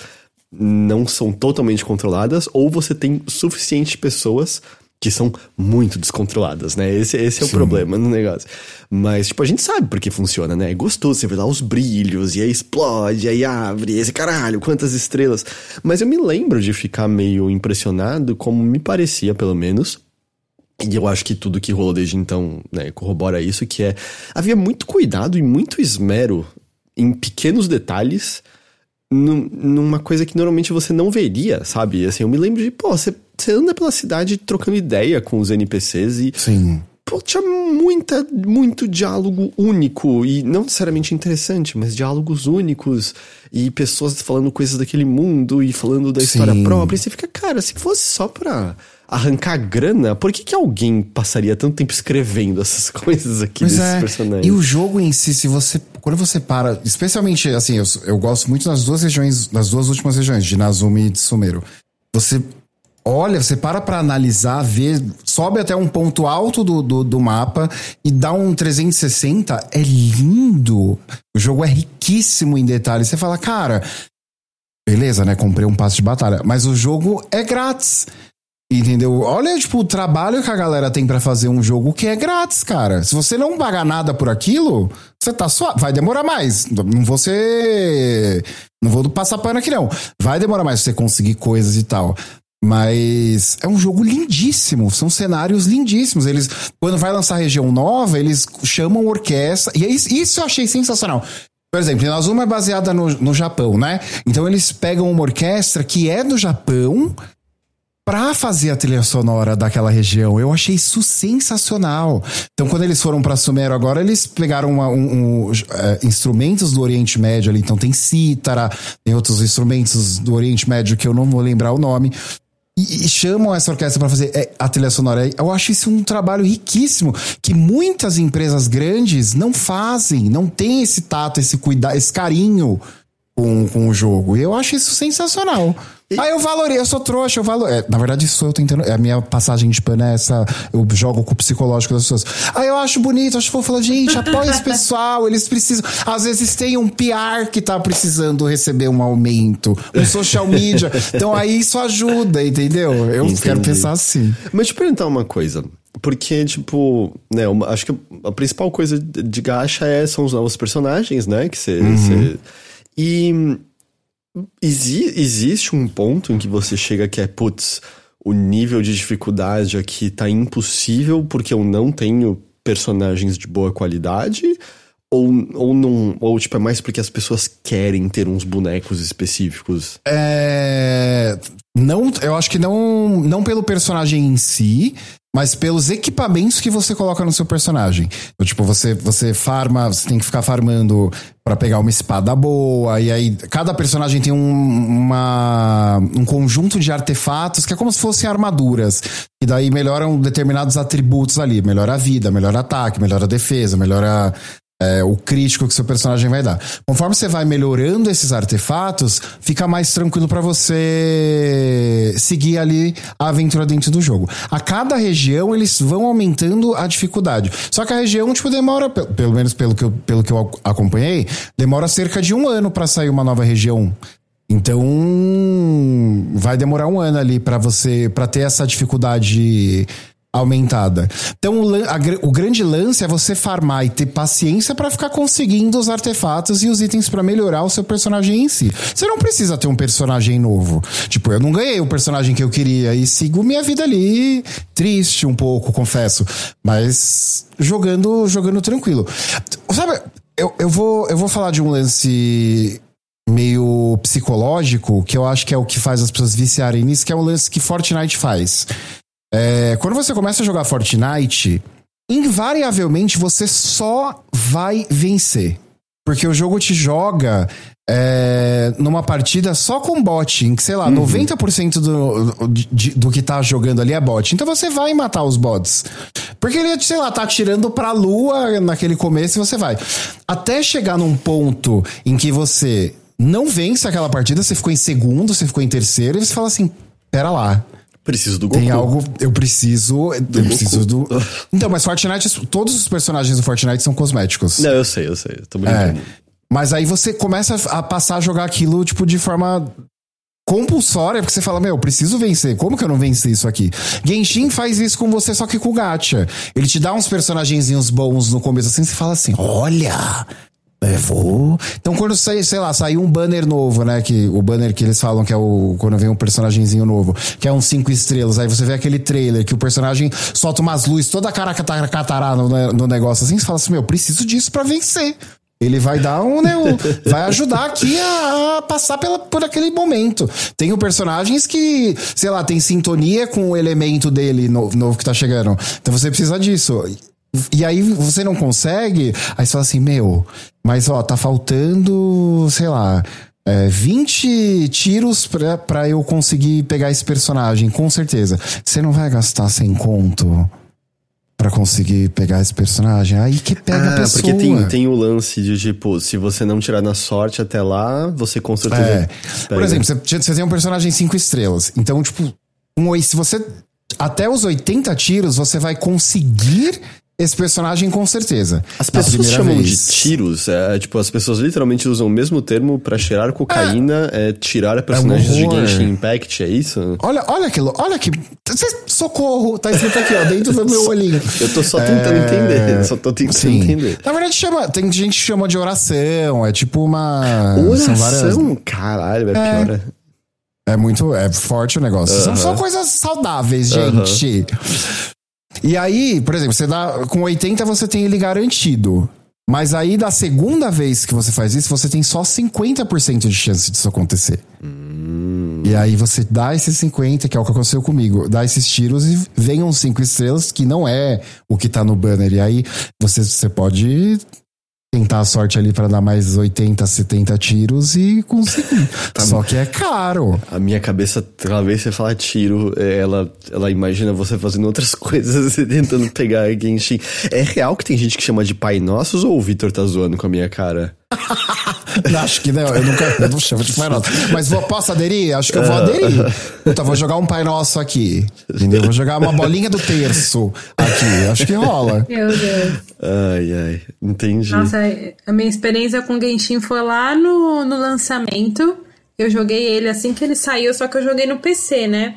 não são totalmente controladas, ou você tem suficiente pessoas que são muito descontroladas, né? Esse, esse é Sim. o problema no negócio. Mas, tipo, a gente sabe porque funciona, né? É gostoso, você vê lá os brilhos, e aí explode, aí abre, esse caralho, quantas estrelas. Mas eu me lembro de ficar meio impressionado, como me parecia, pelo menos, E eu acho que tudo que rolou desde então, né, corrobora isso, que é. Havia muito cuidado e muito esmero em pequenos detalhes numa coisa que normalmente você não veria, sabe? Assim, eu me lembro de, pô, você, você anda pela cidade trocando ideia com os NPCs e. Sim. Pô, tinha muita, muito diálogo único e não necessariamente interessante, mas diálogos únicos e pessoas falando coisas daquele mundo e falando da história Sim. própria. E você fica, cara, se fosse só pra arrancar grana, por que, que alguém passaria tanto tempo escrevendo essas *laughs* coisas aqui Pois desses é. personagens? E o jogo em si, se você. Quando você para. Especialmente, assim, eu, eu gosto muito das duas regiões, das duas últimas regiões, de Nazumi e de Sumero. Você olha, você para pra analisar, ver, sobe até um ponto alto do, do, do mapa e dá um 360. É lindo. O jogo é riquíssimo em detalhes. Você fala, cara. Beleza, né? Comprei um passe de batalha. Mas o jogo é grátis. Entendeu? Olha, tipo, o trabalho que a galera tem pra fazer um jogo que é grátis, cara. Se você não pagar nada por aquilo, você tá só. Vai demorar mais. Não vou ser. Não vou passar pano aqui, não. Vai demorar mais pra você conseguir coisas e tal. Mas é um jogo lindíssimo, são cenários lindíssimos. Eles, quando vai lançar região nova, eles chamam orquestra. E é isso, isso eu achei sensacional. Por exemplo, Inazuma é baseada no, no Japão, né? Então eles pegam uma orquestra que é do Japão pra fazer a trilha sonora daquela região. Eu achei isso sensacional. Então, quando eles foram pra Sumero agora, eles pegaram uma- um- um, eh, instrumentos do Oriente Médio ali. Então, tem cítara, tem outros instrumentos do Oriente Médio que eu não vou lembrar o nome. E, e chamam essa orquestra pra fazer eh, a trilha sonora. Eu acho isso um trabalho riquíssimo que muitas empresas grandes não fazem, não tem esse tato, esse cuidado, esse carinho com, com o jogo. E eu acho isso sensacional. Aí eu valorizo, eu sou trouxa, eu valor... é, Na verdade, sou eu tentando. É a minha passagem de pano é essa. Eu jogo com o psicológico das pessoas. Aí eu acho bonito, acho fofo. Falo, gente, apoia esse *laughs* pessoal, eles precisam. Às vezes tem um PR que tá precisando receber um aumento, um social media. *laughs* Então aí isso ajuda, entendeu? Eu Entendi. quero pensar assim. Mas te perguntar uma coisa. Porque, tipo, né, uma- acho que a principal coisa de gacha é, são os novos personagens, né? Que você. você- E exi- existe um ponto em que você chega que é, putz, o nível de dificuldade aqui tá impossível porque eu não tenho personagens de boa qualidade? Ou, ou não. Ou, tipo, é mais porque as pessoas querem ter uns bonecos específicos? É, não, eu acho que não, não pelo personagem em si, mas pelos equipamentos que você coloca no seu personagem. Então, tipo, você, você farma, você tem que ficar farmando pra pegar uma espada boa, e aí cada personagem tem um, uma, um conjunto de artefatos que é como se fossem armaduras. E daí melhoram determinados atributos ali. Melhora a vida, melhora ataque, melhora defesa, melhora é, o crítico que seu personagem vai dar. Conforme você vai melhorando esses artefatos, fica mais tranquilo pra você seguir ali a aventura dentro do jogo. A cada região eles vão aumentando a dificuldade. Só que a região tipo demora, pe- pelo menos pelo que eu, pelo que eu acompanhei, demora cerca de um ano pra sair uma nova região. Então, vai demorar um ano ali pra você, para ter essa dificuldade aumentada. Então, o, a o grande lance é você farmar e ter paciência pra ficar conseguindo os artefatos e os itens pra melhorar o seu personagem em si. Você não precisa ter um personagem novo. Tipo, eu não ganhei o personagem que eu queria e sigo minha vida ali triste um pouco, confesso, mas jogando, jogando tranquilo. Sabe, eu, eu vou eu vou falar de um lance meio psicológico, que eu acho que é o que faz as pessoas viciarem nisso, que é um lance que Fortnite faz. É, quando você começa a jogar Fortnite, invariavelmente você só vai vencer. Porque o jogo te joga é, numa partida só com bot, em que, sei lá, 90% do, de- do que tá jogando ali é bot. Então você vai matar os bots. Porque ele, sei lá, tá atirando pra lua naquele começo e você vai. Até chegar num ponto em que você não vence aquela partida, você ficou em segundo, você ficou em terceiro, e você fala assim: pera lá. Preciso do Goku. Tem algo. Eu preciso. eu preciso do. Então, mas Fortnite. Todos os personagens do Fortnite são cosméticos. Não, eu sei, eu sei. eu Tô É. brincando. Mas aí você começa a passar a jogar aquilo, tipo, de forma compulsória, porque você fala, meu, eu preciso vencer. Como que eu não venci isso aqui? Genshin faz isso com você, só que com o gacha. Ele te dá uns personagenzinhos bons no começo, assim, você fala assim, olha... É, vou. Então, quando sai, sei lá, saiu um banner novo, né? Que, o banner que eles falam que é o. Quando vem um personagemzinho novo, que é um cinco estrelas. Aí você vê aquele trailer que o personagem solta umas luzes toda cara catará no, no negócio assim. Você fala assim: Meu, preciso disso pra vencer. Ele vai dar um, né, um, vai ajudar aqui a, a, passar pela, por aquele momento. Tem personagens que, sei lá, tem sintonia com o elemento dele novo, novo que tá chegando. Então você precisa disso. E aí você não consegue, aí você fala assim, meu, mas ó, tá faltando, sei lá, é, 20 tiros pra, pra eu conseguir pegar esse personagem, com certeza. Você não vai gastar sem conto para conseguir pegar esse personagem. Aí que pega ah, a pessoa. porque tem, tem o lance de, tipo, se você não tirar na sorte até lá, você com certeza. É. Por exemplo, você, você tem um personagem 5 estrelas. Então, tipo, um, se você. Até os 80 tiros, você vai conseguir esse personagem com certeza. As pessoas chamam vez. de tiros, é, tipo, as pessoas literalmente usam o mesmo termo para cheirar cocaína, é, é tirar personagens é um de Genshin Impact, é isso? Olha, olha aquilo, olha aqui, socorro, tá escrito aqui, ó, dentro do meu *laughs* olhinho. Eu tô só tentando é... entender, só tô tentando Sim. entender. Na verdade chama, tem gente que chama de oração, é tipo uma... Oração? Várias... Caralho, é, é pior. É muito, é forte o negócio. Uh -huh. São só coisas saudáveis, gente. Uh -huh. E aí, por exemplo, você dá com 80 você tem ele garantido. Mas aí, da segunda vez que você faz isso, você tem só 50% de chance disso acontecer. Hum. E aí você dá esses 50, que é o que aconteceu comigo, dá esses tiros e vem uns 5 estrelas, que não é o que tá no banner. E aí você, você pode tentar a sorte ali para dar mais 80, 70 tiros e conseguir. *laughs* Tá Só que é caro. A minha cabeça, cada vez que você fala tiro, é, ela, ela imagina você fazendo outras *laughs* coisas e tentando pegar Genshin. É real que tem gente que chama de Pai Nossos ou o Vitor tá zoando com a minha cara? *laughs* *laughs* Acho que não, eu nunca eu não chamo de Pai Nosso. Mas vou, posso aderir? Acho que eu vou aderir. Então vou jogar um Pai Nosso aqui. Entendeu? Vou jogar uma bolinha do terço aqui. Acho que rola. Meu Deus. Ai, ai. Entendi. Nossa, a minha experiência com Genshin foi lá no, no lançamento. Eu joguei ele assim que ele saiu, só que eu joguei no PC, né?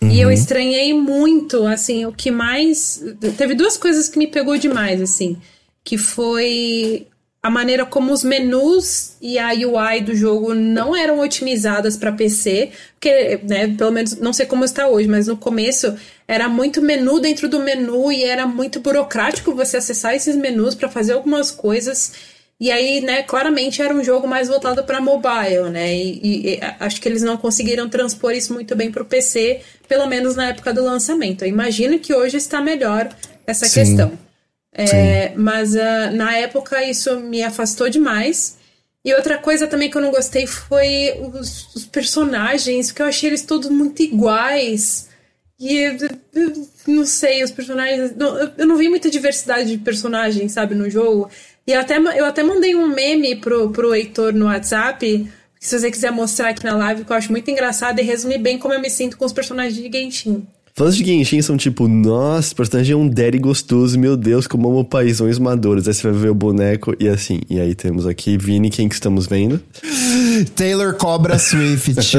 Uhum. E eu uhum. estranhei muito, assim, o que mais. Teve duas coisas que me pegou demais, assim. Que foi a maneira como os menus e a UI do jogo não eram otimizadas para PC, porque, né, pelo menos não sei como está hoje, mas no começo era muito menu dentro do menu e era muito burocrático você acessar esses menus para fazer algumas coisas. E aí, né, claramente era um jogo mais voltado para mobile, né? E, e, acho que eles não conseguiram transpor isso muito bem para o PC, pelo menos na época do lançamento. Eu imagino que hoje está melhor essa Sim. questão. É, mas uh, na época isso me afastou demais. E outra coisa também que eu não gostei foi os, os personagens, porque eu achei eles todos muito iguais. E eu, eu, não sei, os personagens. Eu, eu não vi muita diversidade de personagens, sabe, no jogo. E eu até, eu até mandei um meme pro, pro Heitor no WhatsApp. Se você quiser mostrar aqui na live, que eu acho muito engraçado e resumir bem como eu me sinto com os personagens de Genshin. Fãs de Genshin são tipo, nossa, o personagem é um daddy gostoso, meu Deus, como amo paisões maduros. Aí você vai ver o boneco e assim. E aí temos aqui, Vini, quem que estamos vendo? Taylor Cobra Swift. *laughs*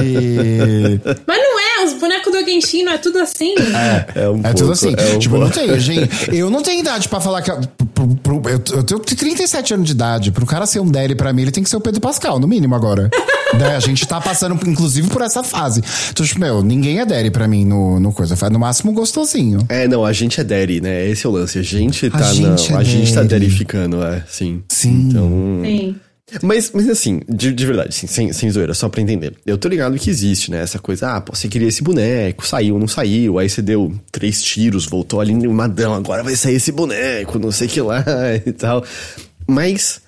Mas não é, os bonecos do Genshin não é tudo assim. É, é, um é pouco, tudo assim. É um tipo, não tenho, gente, eu não tenho idade pra falar que. Pro, pro, eu, eu tenho 37 anos de idade. Pro cara ser um daddy pra mim, ele tem que ser o Pedro Pascal, no mínimo agora. *laughs* né? A gente tá passando, inclusive, por essa fase. Então, tipo, meu, ninguém é daddy pra mim no, no coisa. Faz no máximo gostosinho. É, não, a gente é daddy, né? Esse é o lance. A gente tá, a gente, não, é a gente tá daddyficando, é, sim. Sim. Então... Sim. Mas, mas assim, de, de verdade, assim, sem, sem zoeira, só pra entender. Eu tô ligado que existe, né? Essa coisa, ah, pô, você queria esse boneco, saiu, não saiu, aí você deu três tiros, voltou ali no madão, agora vai sair esse boneco, não sei o que lá *laughs* e tal. Mas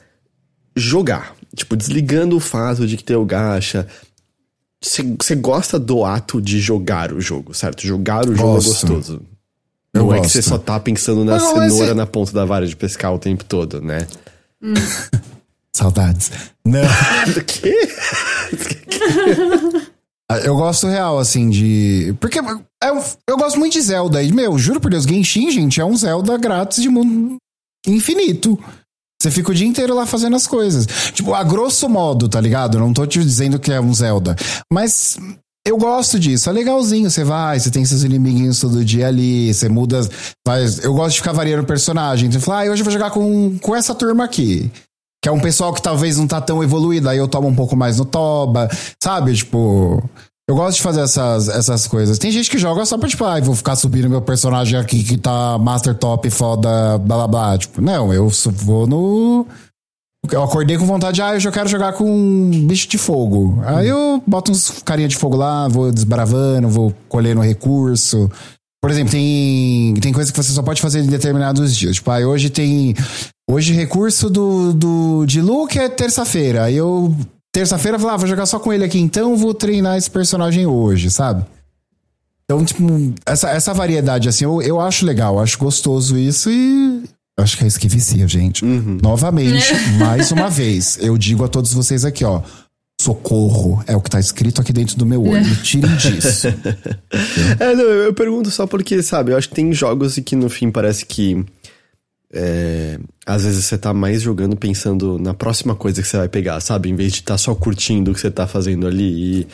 jogar, tipo, desligando o fato de que tem o gacha, você gosta do ato de jogar o jogo, certo? Jogar o jogo é Gosto. é gostoso. Eu não gosto. é que você só tá pensando na não, cenoura esse... na ponta da vara de pescar o tempo todo, né? Hum. *laughs* Saudades. Não. *laughs* Do quê? *laughs* Ah, eu gosto real, assim, de. Porque eu, eu gosto muito de Zelda. E, meu, juro por Deus, Genshin, gente, é um Zelda grátis de mundo infinito. Você fica o dia inteiro lá fazendo as coisas. Tipo, a grosso modo, tá ligado? Não tô te dizendo que é um Zelda. Mas eu gosto disso, é legalzinho. Você vai, você tem seus inimiguinhos todo dia ali, você muda. Faz... Eu gosto de ficar variando o personagem. Você fala, ah, hoje eu vou jogar com, com essa turma aqui. Que é um pessoal que talvez não tá tão evoluído, aí eu tomo um pouco mais no toba, sabe? Tipo. Eu gosto de fazer essas, essas coisas. Tem gente que joga só pra, tipo, ah, vou ficar subindo meu personagem aqui que tá Master Top foda, blá blá blá. Tipo, não, eu vou no. Eu acordei com vontade, ah, eu já quero jogar com um bicho de fogo. Aí eu boto uns carinha de fogo lá, vou desbravando, vou colhendo recurso. Por exemplo, tem, tem coisa que você só pode fazer em determinados dias. Tipo, aí hoje tem. Hoje recurso do, do de Luke é terça-feira. Aí eu. Terça-feira eu ah, vou jogar só com ele aqui, então vou treinar esse personagem hoje, sabe? Então, tipo, essa, essa variedade, assim, eu, eu acho legal, acho gostoso isso e. Acho que é isso que vicia, gente. Uhum. Novamente, *laughs* mais uma vez, eu digo a todos vocês aqui, ó. Socorro é o que tá escrito aqui dentro do meu olho. *laughs* Tirem disso. é, não, eu pergunto só porque, sabe, eu acho que tem jogos e que no fim parece que. É, às vezes você tá mais jogando pensando na próxima coisa que você vai pegar, sabe? Em vez de estar tá só curtindo o que você tá fazendo ali e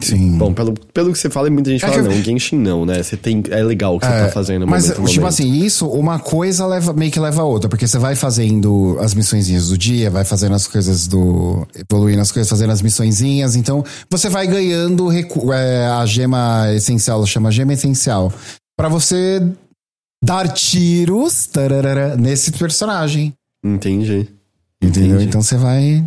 Sim. Bom, pelo, pelo que você fala, muita gente é fala, que... não, Genshin não, né? Você tem, é legal o que é, você tá fazendo. Mas, momento, tipo momento. assim, isso, uma coisa leva, meio que leva a outra, porque você vai fazendo as missõezinhas do dia, vai fazendo as coisas do. evoluindo as coisas, fazendo as missõezinhas, então você vai ganhando recu é, a gema essencial, chama gema essencial, para você dar tiros tararara, nesse personagem. Entendi. Entendeu? Entendi. Então você vai.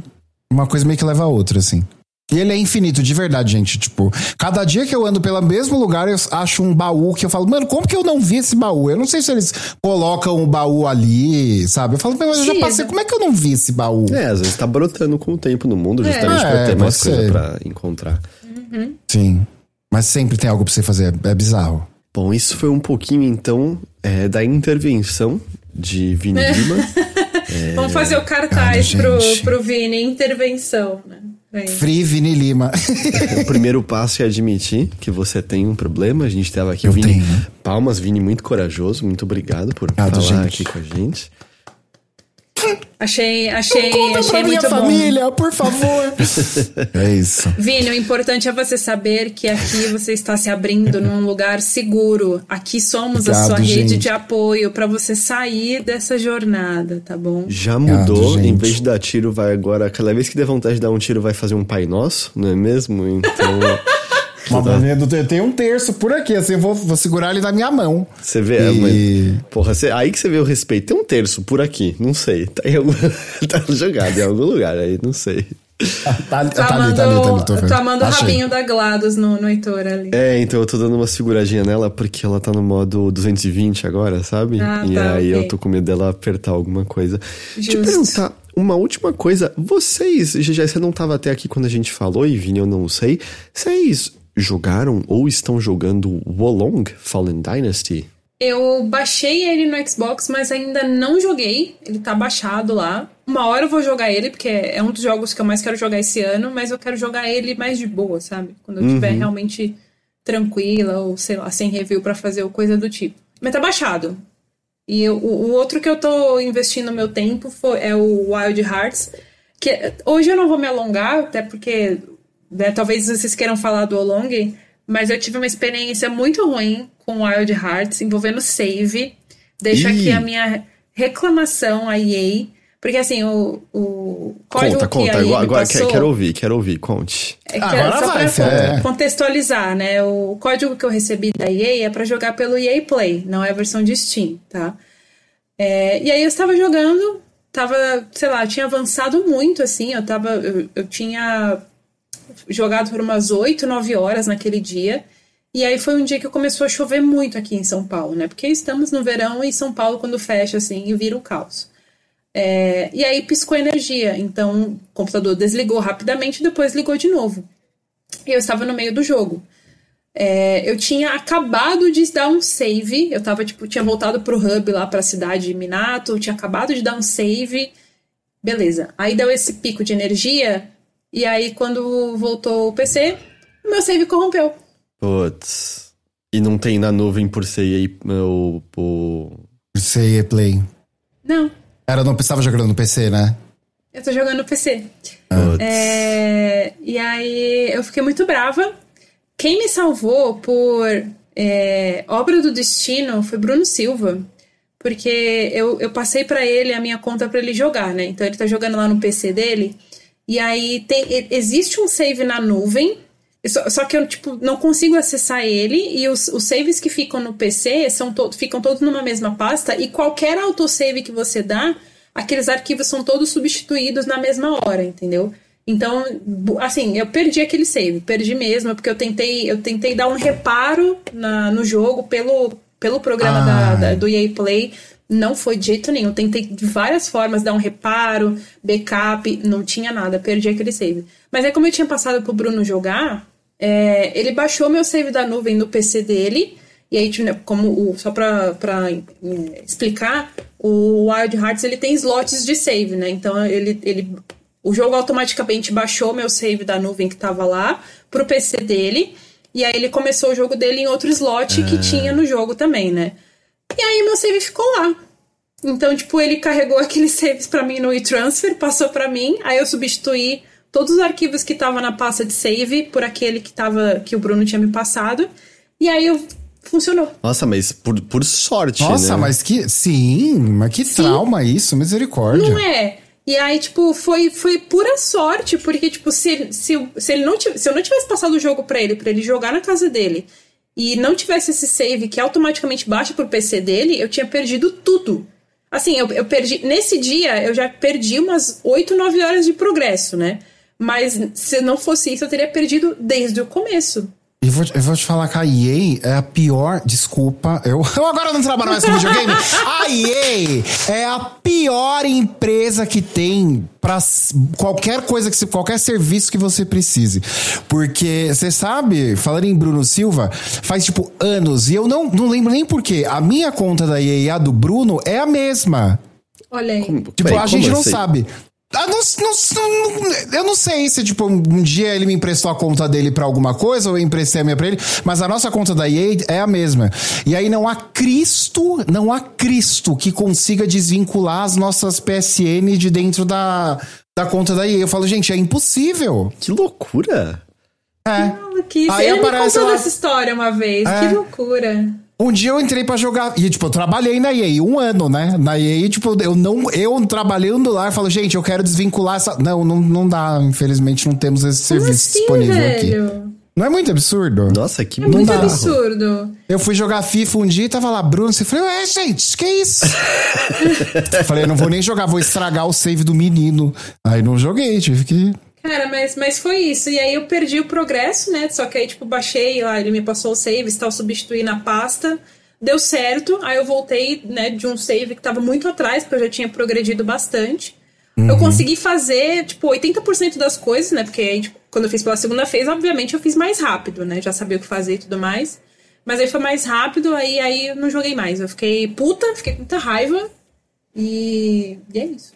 Uma coisa meio que leva a outra, assim. E ele é infinito, de verdade, gente. Tipo, cada dia que eu ando pelo mesmo lugar, eu acho um baú que eu falo, mano, como que eu não vi esse baú? Eu não sei se eles colocam o um baú ali, sabe? Eu falo, mas eu já passei, como é que eu não vi esse baú? É, às vezes tá brotando com o tempo no mundo, justamente é. pra ter é, mais coisa pra encontrar. Uhum. Sim. Mas sempre tem algo pra você fazer, é bizarro. Bom, isso foi um pouquinho, então, é, da intervenção de Vini Lima. *laughs* é... Vamos fazer o cartaz Cara, pro, pro Vini, intervenção, né? Free Vini Lima. *laughs* o primeiro passo é admitir que você tem um problema. A gente estava aqui. Eu Vini, tenho. Palmas, Vini, muito corajoso. Muito obrigado por obrigado, falar gente. aqui com a gente. Achei, achei, Conta achei pra muito minha bom. família, por favor. *laughs* é isso. Vini, o importante é você saber que aqui você está se abrindo num lugar seguro. Aqui somos Obrigado, a sua gente. rede de apoio para você sair dessa jornada, tá bom? Já mudou, Obrigado, em vez de dar tiro, vai agora. Cada vez que der vontade de dar um tiro, vai fazer um Pai Nosso, não é mesmo? Então. *laughs* Uma maneira do tem um terço por aqui, assim, eu vou, vou segurar ele na minha mão. Você vê, é, e... mas, porra, você, aí que você vê o respeito. Tem um terço por aqui, não sei. *laughs* Tá, em algum, tá jogado em algum lugar aí, não sei. tá, tá, tá, ali, tá ali, tá ali, tô vendo. Tô amando o rabinho da GLaDOS no, no Heitor ali. É, então eu tô dando uma seguradinha nela porque ela tá no modo 220 agora, sabe? Ah, e tá, aí okay. eu tô com medo dela apertar alguma coisa. Justo. Deixa eu perguntar uma última coisa. Vocês, já você não tava até aqui quando a gente falou, e Vini, eu não sei. Vocês jogaram ou estão jogando Wolong Fallen Dynasty? Eu baixei ele no Xbox, mas ainda não joguei. Ele tá baixado lá. Uma hora eu vou jogar ele, porque é um dos jogos que eu mais quero jogar esse ano, mas eu quero jogar ele mais de boa, sabe? Quando eu estiver uhum. realmente tranquila, ou sei lá, sem review para fazer ou coisa do tipo. Mas tá baixado. E eu, o, o, outro que eu tô investindo meu tempo foi, é o Wild Hearts. Que hoje eu não vou me alongar, até porque né, talvez vocês queiram falar do Olong, mas eu tive uma experiência muito ruim com Wild Hearts envolvendo save. Deixo Ih. aqui a minha reclamação à EA. Porque assim, o, o código conta, que conta. a EA agora, agora passou, quero ouvir, quero ouvir, conte. É que agora só vai, pra é. contextualizar, né? O código que eu recebi da EA é para jogar pelo EA Play, não é a versão de Steam, tá? É, e aí eu estava jogando, tava, sei lá, tinha avançado muito, assim, eu tava. Eu, eu tinha jogado por umas 8, 9 horas naquele dia. E aí foi um dia que começou a chover muito aqui em São Paulo, né? Porque estamos no verão e São Paulo, quando fecha assim, vira o caos. É, e aí piscou energia, então o computador desligou rapidamente e depois ligou de novo. E eu estava no meio do jogo. É, eu tinha acabado de dar um save, eu tava, tipo, tinha voltado pro hub lá pra cidade de Minato, tinha acabado de dar um save. Beleza. Aí deu esse pico de energia, e aí, quando voltou o PC, meu save corrompeu. Putz. E não tem na nuvem por ser o. Por ser Play. Não. Era, não estava jogando no PC, né? Eu tô jogando no PC. Putz. É, e aí eu fiquei muito brava. Quem me salvou por é, obra do destino foi Bruno Silva. porque eu, eu passei para ele a minha conta para ele jogar, né? Então ele tá jogando lá no PC dele. E aí tem, existe um save na nuvem, só, só, que eu, tipo, não consigo acessar ele e os, os saves que ficam no PC são to ficam todos numa mesma pasta e qualquer autosave que você dá, aqueles arquivos são todos substituídos na mesma hora, entendeu? Então, assim, eu perdi aquele save, perdi mesmo, porque eu tentei, eu tentei dar um reparo na, no jogo pelo, pelo programa da, da, do EA Play. Não foi de jeito nenhum. Tentei de várias formas dar um reparo, backup, não tinha nada, perdi aquele save. Mas aí, como eu tinha passado pro Bruno jogar, é, ele baixou meu save da nuvem no PC dele. E aí, tipo, né, como o, só pra, pra é, explicar, o Wild Hearts ele tem slots de save, né? Então ele, ele, o jogo automaticamente baixou meu save da nuvem que tava lá pro PC dele. E aí ele começou o jogo dele em outro slot que ah. tinha no jogo também, né? E aí meu save ficou lá. Então, tipo, ele carregou *laughs* aqueles saves para mim no e-transfer, passou para mim, aí eu substituí todos os arquivos que estavam na pasta de save por aquele que tava que o Bruno tinha me passado. E aí eu funcionou. Nossa, mas por, por sorte, Nossa, né? mas que sim, mas que sim. trauma isso, misericórdia. Não é? E aí, tipo, foi, foi pura sorte, porque, tipo, se, se, se, ele não se eu não tivesse passado o jogo para ele, para ele jogar na casa dele, e não tivesse esse save que automaticamente baixa pro PC dele, eu tinha perdido tudo. Assim, eu, eu perdi. Nesse dia, eu já perdi umas 8, 9 horas de progresso, né? Mas se não fosse isso, eu teria perdido desde o começo. Eu vou, eu vou te falar que a EA é a pior. Desculpa, eu, *laughs* eu agora não trabalho mais com videogame. A EA é a pior empresa que tem para qualquer coisa que qualquer serviço que você precise. Porque você sabe, falando em Bruno Silva, faz tipo anos e eu não, não lembro nem porquê. A minha conta da EA e a do Bruno é a mesma. Olha aí. Como, tipo, a gente não assim? sabe. Ah, não, não, não, eu não sei se, tipo, um dia ele me emprestou a conta dele para alguma coisa, ou eu emprestei a minha pra ele, mas a nossa conta da EA é a mesma. E aí não há Cristo, não há Cristo que consiga desvincular as nossas PSN de dentro da, da conta da EA. Eu falo, gente, é impossível. Que loucura! É. Que maluquice. Aí Ele aparece me contou lá... dessa história uma vez. É. Que loucura. Um dia eu entrei para jogar. E, tipo, eu trabalhei na EA um ano, né? Na EA, tipo, eu não. Eu trabalhando lá, eu falo, gente, eu quero desvincular essa. Não, não, não dá. Infelizmente, não temos esse Como serviço assim, disponível velho? aqui. Não é muito absurdo? Nossa, que É muito dá. absurdo. Eu fui jogar FIFA um dia e tava lá, Bruno. Você falou, ué, gente, que isso? *laughs* eu falei, não vou nem jogar, vou estragar o save do menino. Aí não joguei, tive que. Cara, mas, mas foi isso. E aí eu perdi o progresso, né? Só que aí, tipo, baixei lá, ele me passou o save, tal, substituí na pasta. Deu certo. Aí eu voltei, né, de um save que tava muito atrás, porque eu já tinha progredido bastante. Uhum. Eu consegui fazer, tipo, 80% das coisas, né? Porque aí, tipo, quando eu fiz pela segunda vez, obviamente eu fiz mais rápido, né? Já sabia o que fazer e tudo mais. Mas aí foi mais rápido, aí, aí eu não joguei mais. Eu fiquei puta, fiquei com muita raiva. E, e é isso.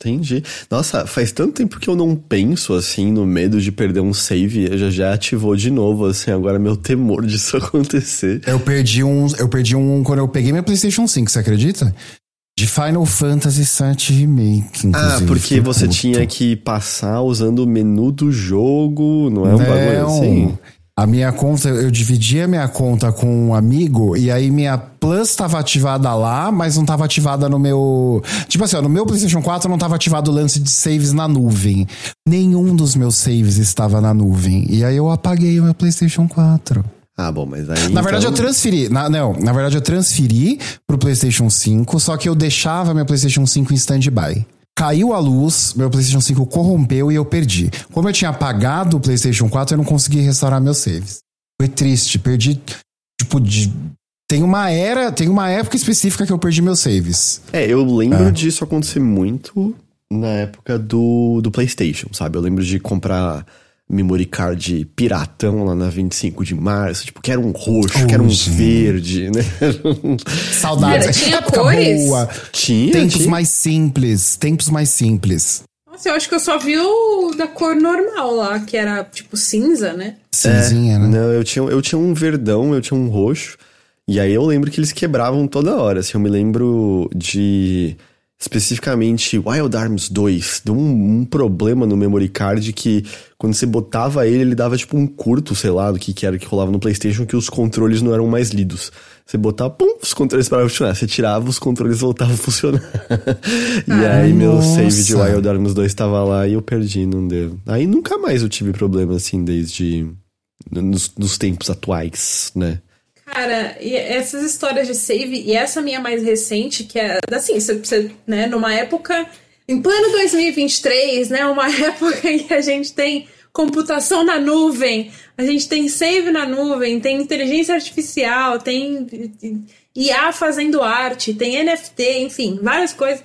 Entendi. Nossa, faz tanto tempo que eu não penso assim no medo de perder um save. Já já ativou de novo, assim, agora meu temor *laughs* disso acontecer. Eu perdi um. Eu perdi um quando eu peguei minha PlayStation 5, você acredita? De Final Fantasy VII Remake. Ah, porque você puto. tinha que passar usando o menu do jogo, não é um não. bagulho assim? A minha conta, eu dividi a minha conta com um amigo e aí minha Plus estava ativada lá, mas não estava ativada no meu. Tipo assim, ó, no meu PlayStation 4 não estava ativado o lance de saves na nuvem. Nenhum dos meus saves estava na nuvem. E aí eu apaguei o meu PlayStation 4. Ah, bom, mas aí. Na verdade, então... eu transferi. Na, não, na verdade, eu transferi pro PlayStation 5, só que eu deixava meu PlayStation 5 em stand-by. Caiu a luz, meu PlayStation 5 corrompeu e eu perdi. Como eu tinha apagado o PlayStation 4, eu não consegui restaurar meus saves. Foi triste, perdi. Tipo, de, tem uma era, tem uma época específica que eu perdi meus saves. É, eu lembro é. disso acontecer muito na época do, do PlayStation, sabe? Eu lembro de comprar memory card piratão lá na 25 de março, tipo, quero um roxo, oh, quero um gente. verde, né? *laughs* Saudades. Tinha época cores? boa. Tinha. Tempos tinha. mais simples, tempos mais simples. Nossa, eu acho que eu só vi o da cor normal lá, que era tipo cinza, né? Cinzinha, é, né? Não, eu tinha, eu tinha um verdão, eu tinha um roxo. E aí eu lembro que eles quebravam toda hora. Assim, eu me lembro de especificamente Wild Arms 2, deu um, um, problema no memory card que quando você botava ele, ele dava tipo um curto, sei lá, do que, que era que rolava no PlayStation, que os controles não eram mais lidos. Você botava, pum, os controles paravam de funcionar. Você tirava, os controles voltavam a funcionar. *laughs* e aí meu save de nossa. Wild Arms 2 tava lá e eu perdi, não deu. Aí nunca mais eu tive problema assim, desde... Nos, nos tempos atuais, né? Cara, e essas histórias de save, e essa minha mais recente, que é assim, você, você, né, numa época, em plano 2023, né, uma *laughs* época em que a gente tem computação na nuvem, a gente tem save na nuvem, tem inteligência artificial, tem IA fazendo arte, tem NFT, enfim, várias coisas.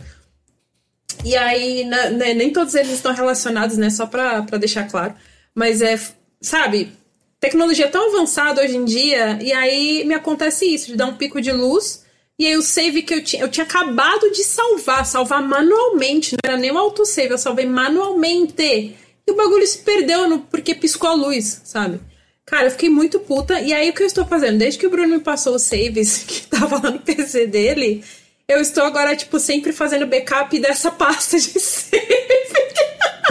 E aí, na- né, nem todos eles estão relacionados, né, só pra, pra deixar claro. Mas é, sabe, tecnologia tão avançada hoje em dia, e aí me acontece isso, de dar um pico de luz, e aí o save que eu tinha, eu tinha acabado de salvar, salvar manualmente, não era nem um autosave, eu salvei manualmente. E o bagulho se perdeu no, porque piscou a luz, sabe? Cara, eu fiquei muito puta, e aí o que eu estou fazendo? Desde que o Bruno me passou os saves *laughs* que tava lá no PC dele, eu estou agora, tipo, sempre fazendo backup dessa *laughs* pasta de save.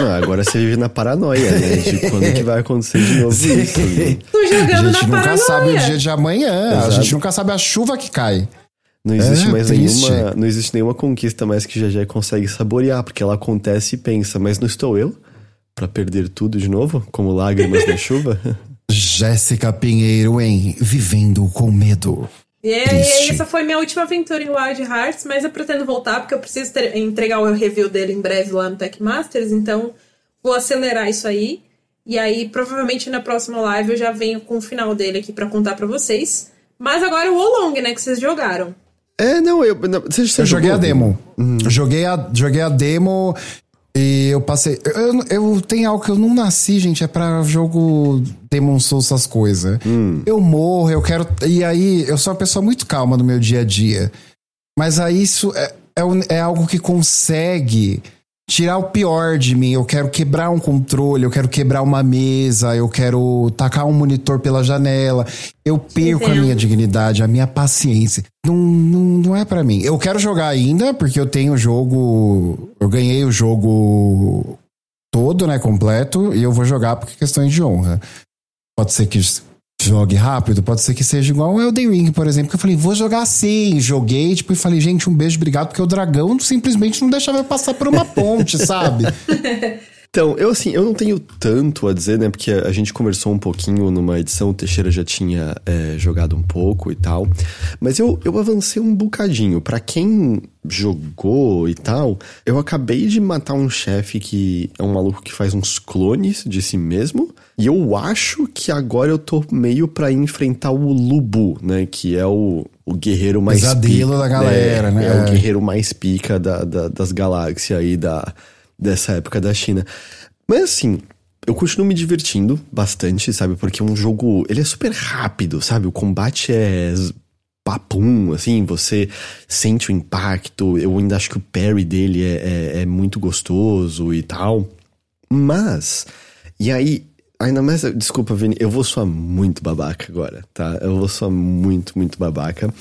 Ah, agora você vive na paranoia, né? De quando que vai acontecer de novo isso. né? Tô A jogando gente na nunca paranoia. sabe o dia de amanhã. A Exato. gente nunca sabe a chuva que cai. Não existe É, mais triste. nenhuma. Não existe nenhuma conquista mais que já já consegue saborear, porque ela acontece e pensa, mas não estou eu pra perder tudo de novo, como lágrimas na *laughs* chuva? Jéssica Pinheiro em Vivendo com Medo. E aí, Triste. essa foi minha última aventura em Wild Hearts, mas eu pretendo voltar porque eu preciso ter- entregar o review dele em breve lá no Tech Masters, então vou acelerar isso aí. E aí, provavelmente na próxima live eu já venho com o final dele aqui pra contar pra vocês. Mas agora o Olong, né, que vocês jogaram. é, não, eu. Não, você, você Eu joguei a demo. Joguei, a, joguei a demo e eu passei. Eu, eu, tenho algo que eu não nasci, gente. É pra jogo Demon Souls, essas coisas. Eu morro, eu quero. E aí, eu sou uma pessoa muito calma no meu dia a dia. Mas aí isso é, é, é algo que consegue tirar o pior de mim. Eu quero quebrar um controle, eu quero quebrar uma mesa, eu quero tacar um monitor pela janela. Eu perco a Entendo. minha dignidade, a minha paciência. Não, não, não é pra mim. Eu quero jogar ainda, porque eu tenho o jogo. Eu ganhei o jogo todo, né, completo, e eu vou jogar por questões de honra. Pode ser que jogue rápido, pode ser que seja igual o Elden Ring, por exemplo, que eu falei, vou jogar sim. Joguei, tipo, e falei, gente, um beijo, obrigado, porque o dragão simplesmente não deixava eu passar por uma ponte, sabe? *laughs* Então, eu assim, eu não tenho tanto a dizer, né? Porque a gente conversou um pouquinho numa edição, o Teixeira já tinha é, jogado um pouco e tal. Mas eu, eu avancei um bocadinho. Pra quem jogou e tal, eu acabei de matar um chefe que é um maluco que faz uns clones de si mesmo. E eu acho que agora eu tô meio pra enfrentar o Lubu, né? Que é o, o guerreiro mais Pesadelo da galera, né? É o É. guerreiro mais pica da, da- das galáxias aí da, dessa época da China. Mas assim, eu continuo me divertindo bastante, sabe? Porque é um jogo. Ele é super rápido, sabe? O combate é papum, assim, você sente o impacto. Eu ainda acho que o parry dele é, é, é muito gostoso e tal. Mas, e aí, ainda mais, desculpa, Vini, eu vou soar muito babaca agora, tá? Eu vou soar muito, muito babaca.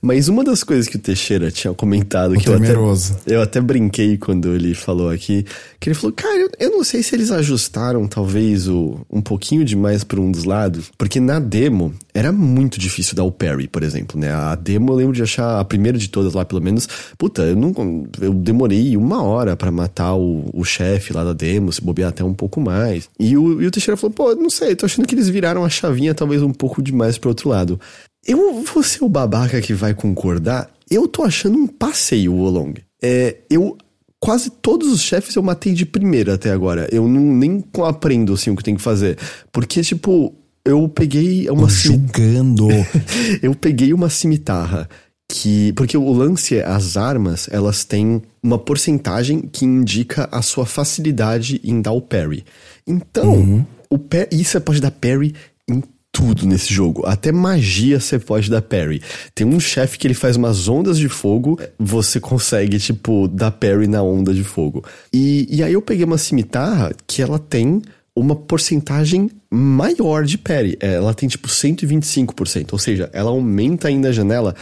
Mas uma das coisas que o Teixeira tinha comentado, que eu até, temeroso. eu até brinquei quando ele falou aqui, que ele falou, cara, eu, eu não sei se eles ajustaram talvez o, um pouquinho demais para um dos lados, porque na demo era muito difícil dar o parry, por exemplo, né? A demo eu lembro de achar, a primeira de todas lá pelo menos, puta, eu não, eu demorei uma hora para matar o, o chefe lá da demo, se bobear até um pouco mais. E o, e o Teixeira falou, pô, não sei, tô achando que eles viraram a chavinha talvez um pouco demais pro outro lado. Eu vou ser o babaca que vai concordar. Eu tô achando um passeio o Olong. É, eu quase todos os chefes eu matei de primeira até agora. Eu não nem aprendo assim o que tem que fazer, porque tipo, eu peguei uma Julgando. *laughs* eu peguei uma cimitarra que porque o lance é as armas, elas têm uma porcentagem que indica a sua facilidade em dar o parry. Então, o pa- e você pode dar parry em tudo nesse jogo. Até magia você pode dar parry. Tem um chefe que ele faz umas ondas de fogo, você consegue, tipo, dar parry na onda de fogo. E, e aí eu peguei uma cimitarra que ela tem uma porcentagem maior de parry. É, Ela tem, tipo, 125%. Ou seja, ela aumenta ainda a janela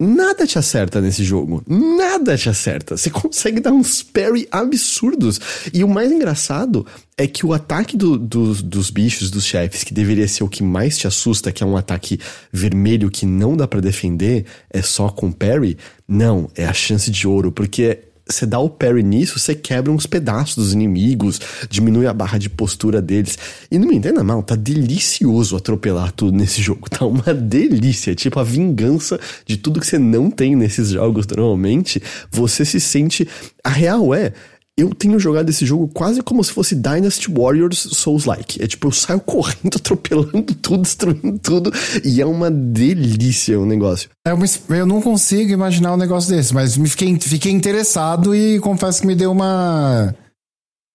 Nada te acerta nesse jogo. Nada te acerta. Você consegue dar uns parry absurdos. E o mais engraçado é que o ataque do, do, dos bichos, dos chefes, que deveria ser o que mais te assusta, que é um ataque vermelho que não dá para defender, é só com parry. Não, é a chance de ouro, porque você dá o parry nisso, você quebra uns pedaços dos inimigos, diminui a barra de postura deles. E não me entenda mal, tá delicioso atropelar tudo nesse *laughs* jogo. Tá uma delícia. Tipo, a vingança de tudo que você não tem nesses jogos normalmente. Você se sente. A real é eu tenho jogado esse jogo quase como se fosse Dynasty Warriors Souls-like. É tipo, eu saio correndo, *laughs* atropelando tudo, destruindo tudo, e é uma delícia o negócio. É eu não consigo imaginar um negócio desse, mas me fiquei, fiquei interessado e confesso que me deu uma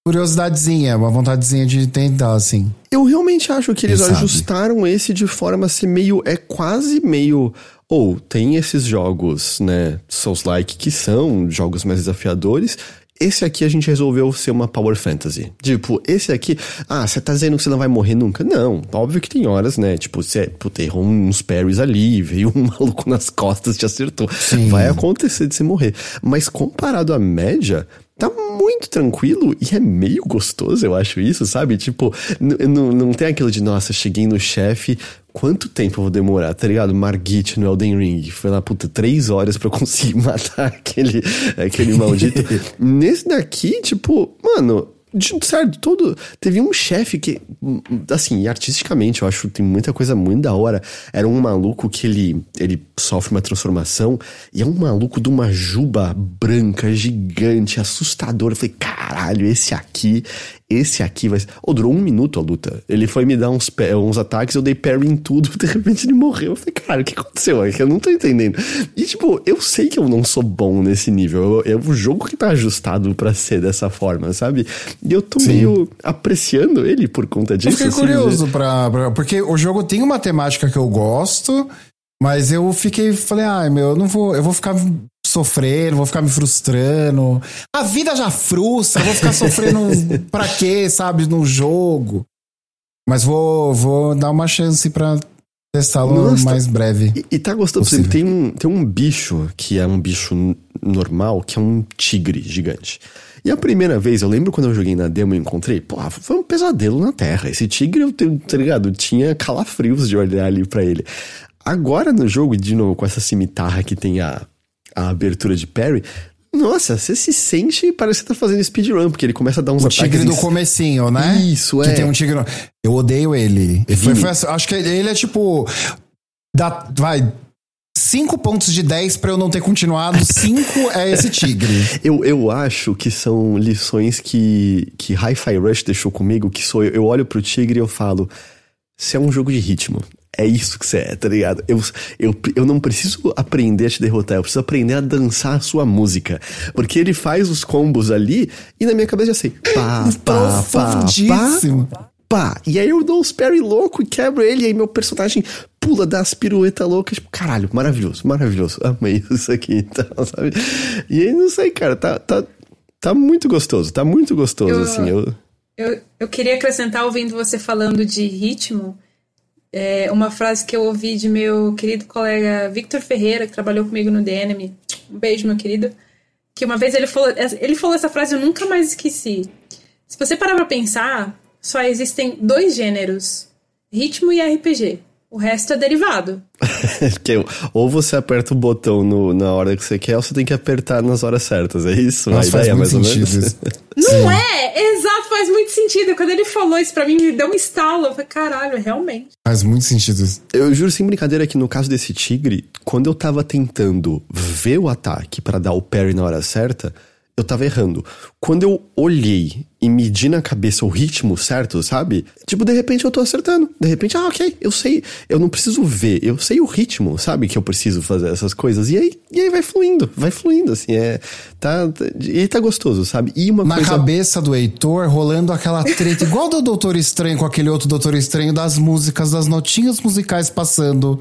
curiosidadezinha, uma vontadezinha de tentar, assim. Eu realmente acho que eles ajustaram esse de forma a ser meio. É quase meio. Ou oh, tem esses jogos, né, Souls-like, que são jogos mais desafiadores, esse aqui a gente resolveu ser uma Power Fantasy. Tipo, esse aqui, ah, você tá dizendo que você não vai morrer nunca? Não, óbvio que tem horas, né? Tipo, você puta, errou uns parries ali, veio um *laughs* maluco nas costas, te acertou. Sim. Vai acontecer de você morrer. Mas comparado à média, tá muito tranquilo e é meio gostoso, eu acho isso, sabe? Tipo, não tem aquilo de, nossa, cheguei no chefe, quanto tempo eu vou demorar, tá ligado? Margit no Elden Ring. Foi lá, puta, três horas para conseguir *laughs* matar aquele, aquele maldito. *laughs* Nesse daqui, tipo, mano, certo, todo. Teve um chefe que, assim, artisticamente, eu acho que tem muita coisa muito da hora. Era um maluco que ele, ele sofre uma transformação e é um maluco de uma juba branca, gigante, assustador. Eu falei, caralho, esse aqui, esse aqui vai. Ou oh, durou um minuto a luta. Ele foi me dar uns, uns ataques, eu dei parry em tudo, *laughs* de repente ele morreu. Eu falei, cara, o que aconteceu? É que eu não tô entendendo. E, tipo, eu sei que eu não sou bom nesse nível. É o jogo que tá ajustado para ser dessa forma, sabe? E eu tô Sim. meio apreciando ele por conta disso. Eu fiquei assim, curioso de... pra, pra. Porque o jogo tem uma temática que eu gosto. Mas eu fiquei, falei, ai meu, eu não vou, eu vou ficar sofrendo, vou ficar me frustrando. A vida já frustra, vou ficar sofrendo *laughs* pra quê, sabe, no jogo. Mas vou, vou dar uma chance pra testá-lo mais breve. E, e tá gostoso, possível. tem um, tem um bicho que é um bicho normal, que é um tigre gigante. E a primeira vez, eu lembro quando eu joguei na demo e encontrei, pô, foi um pesadelo na Terra. Esse tigre, eu tá ligado? Tinha calafrios de olhar ali para ele. Agora no jogo, de novo, com essa cimitarra que tem a a abertura de Perry, nossa, você se sente parece que tá fazendo speedrun, porque ele começa a dar uns o ataques. O tigre do comecinho, né? Isso, é. Que tem um tigre. Eu odeio ele. Foi, foi, acho que ele é tipo. Dá, vai. 5 pontos de 10 para eu não ter continuado, 5 é esse tigre. *laughs* eu, eu acho que são lições que, que Hi-Fi Rush deixou comigo, que sou eu, eu olho pro tigre e eu falo. Isso é um jogo de ritmo é isso que você é, tá ligado? Eu, eu, eu não preciso aprender a te derrotar, eu preciso aprender a dançar a sua música. Porque ele faz os combos ali e na minha cabeça já sei. Pá, pá, pá, pá, pá. E aí eu dou os parry louco e quebro ele, e aí meu personagem pula das piruetas loucas. Tipo, caralho, maravilhoso, maravilhoso. Amei *laughs* isso aqui, então, sabe? E aí, não sei, cara, tá, tá, tá muito gostoso, tá muito gostoso, eu, assim. Eu... Eu, eu queria acrescentar, ouvindo você falando de ritmo, é uma frase que eu ouvi de meu querido colega Victor Ferreira, que trabalhou comigo no DNM. Um beijo, meu querido. Que uma vez ele falou, ele falou essa frase eu nunca mais esqueci. Se você parar pra pensar, só existem dois gêneros: ritmo e RPG. O resto é derivado. *laughs* que, ou você aperta o botão no, na hora que você quer, ou você tem que apertar nas horas certas. É isso? Nossa, ideia, mais ou menos. Não é? Exato, faz muito sentido. Quando ele falou isso pra mim, me deu um estalo. Eu falei, caralho, realmente. Faz muito sentido. Eu juro sem brincadeira que no caso desse tigre, quando eu tava tentando ver o ataque para dar o parry na hora certa, eu tava errando. Quando eu olhei e medi na cabeça o ritmo certo, sabe? Tipo, de repente eu tô acertando. De repente, ah, ok, eu sei. Eu não preciso ver, eu sei o ritmo, sabe? Que eu preciso fazer essas coisas. E aí, e aí vai fluindo, vai fluindo, assim. É, tá, e aí tá gostoso, sabe? E uma na coisa... cabeça do Heitor, rolando aquela treta, igual do Doutor Estranho com aquele outro Doutor Estranho, das músicas, das notinhas musicais passando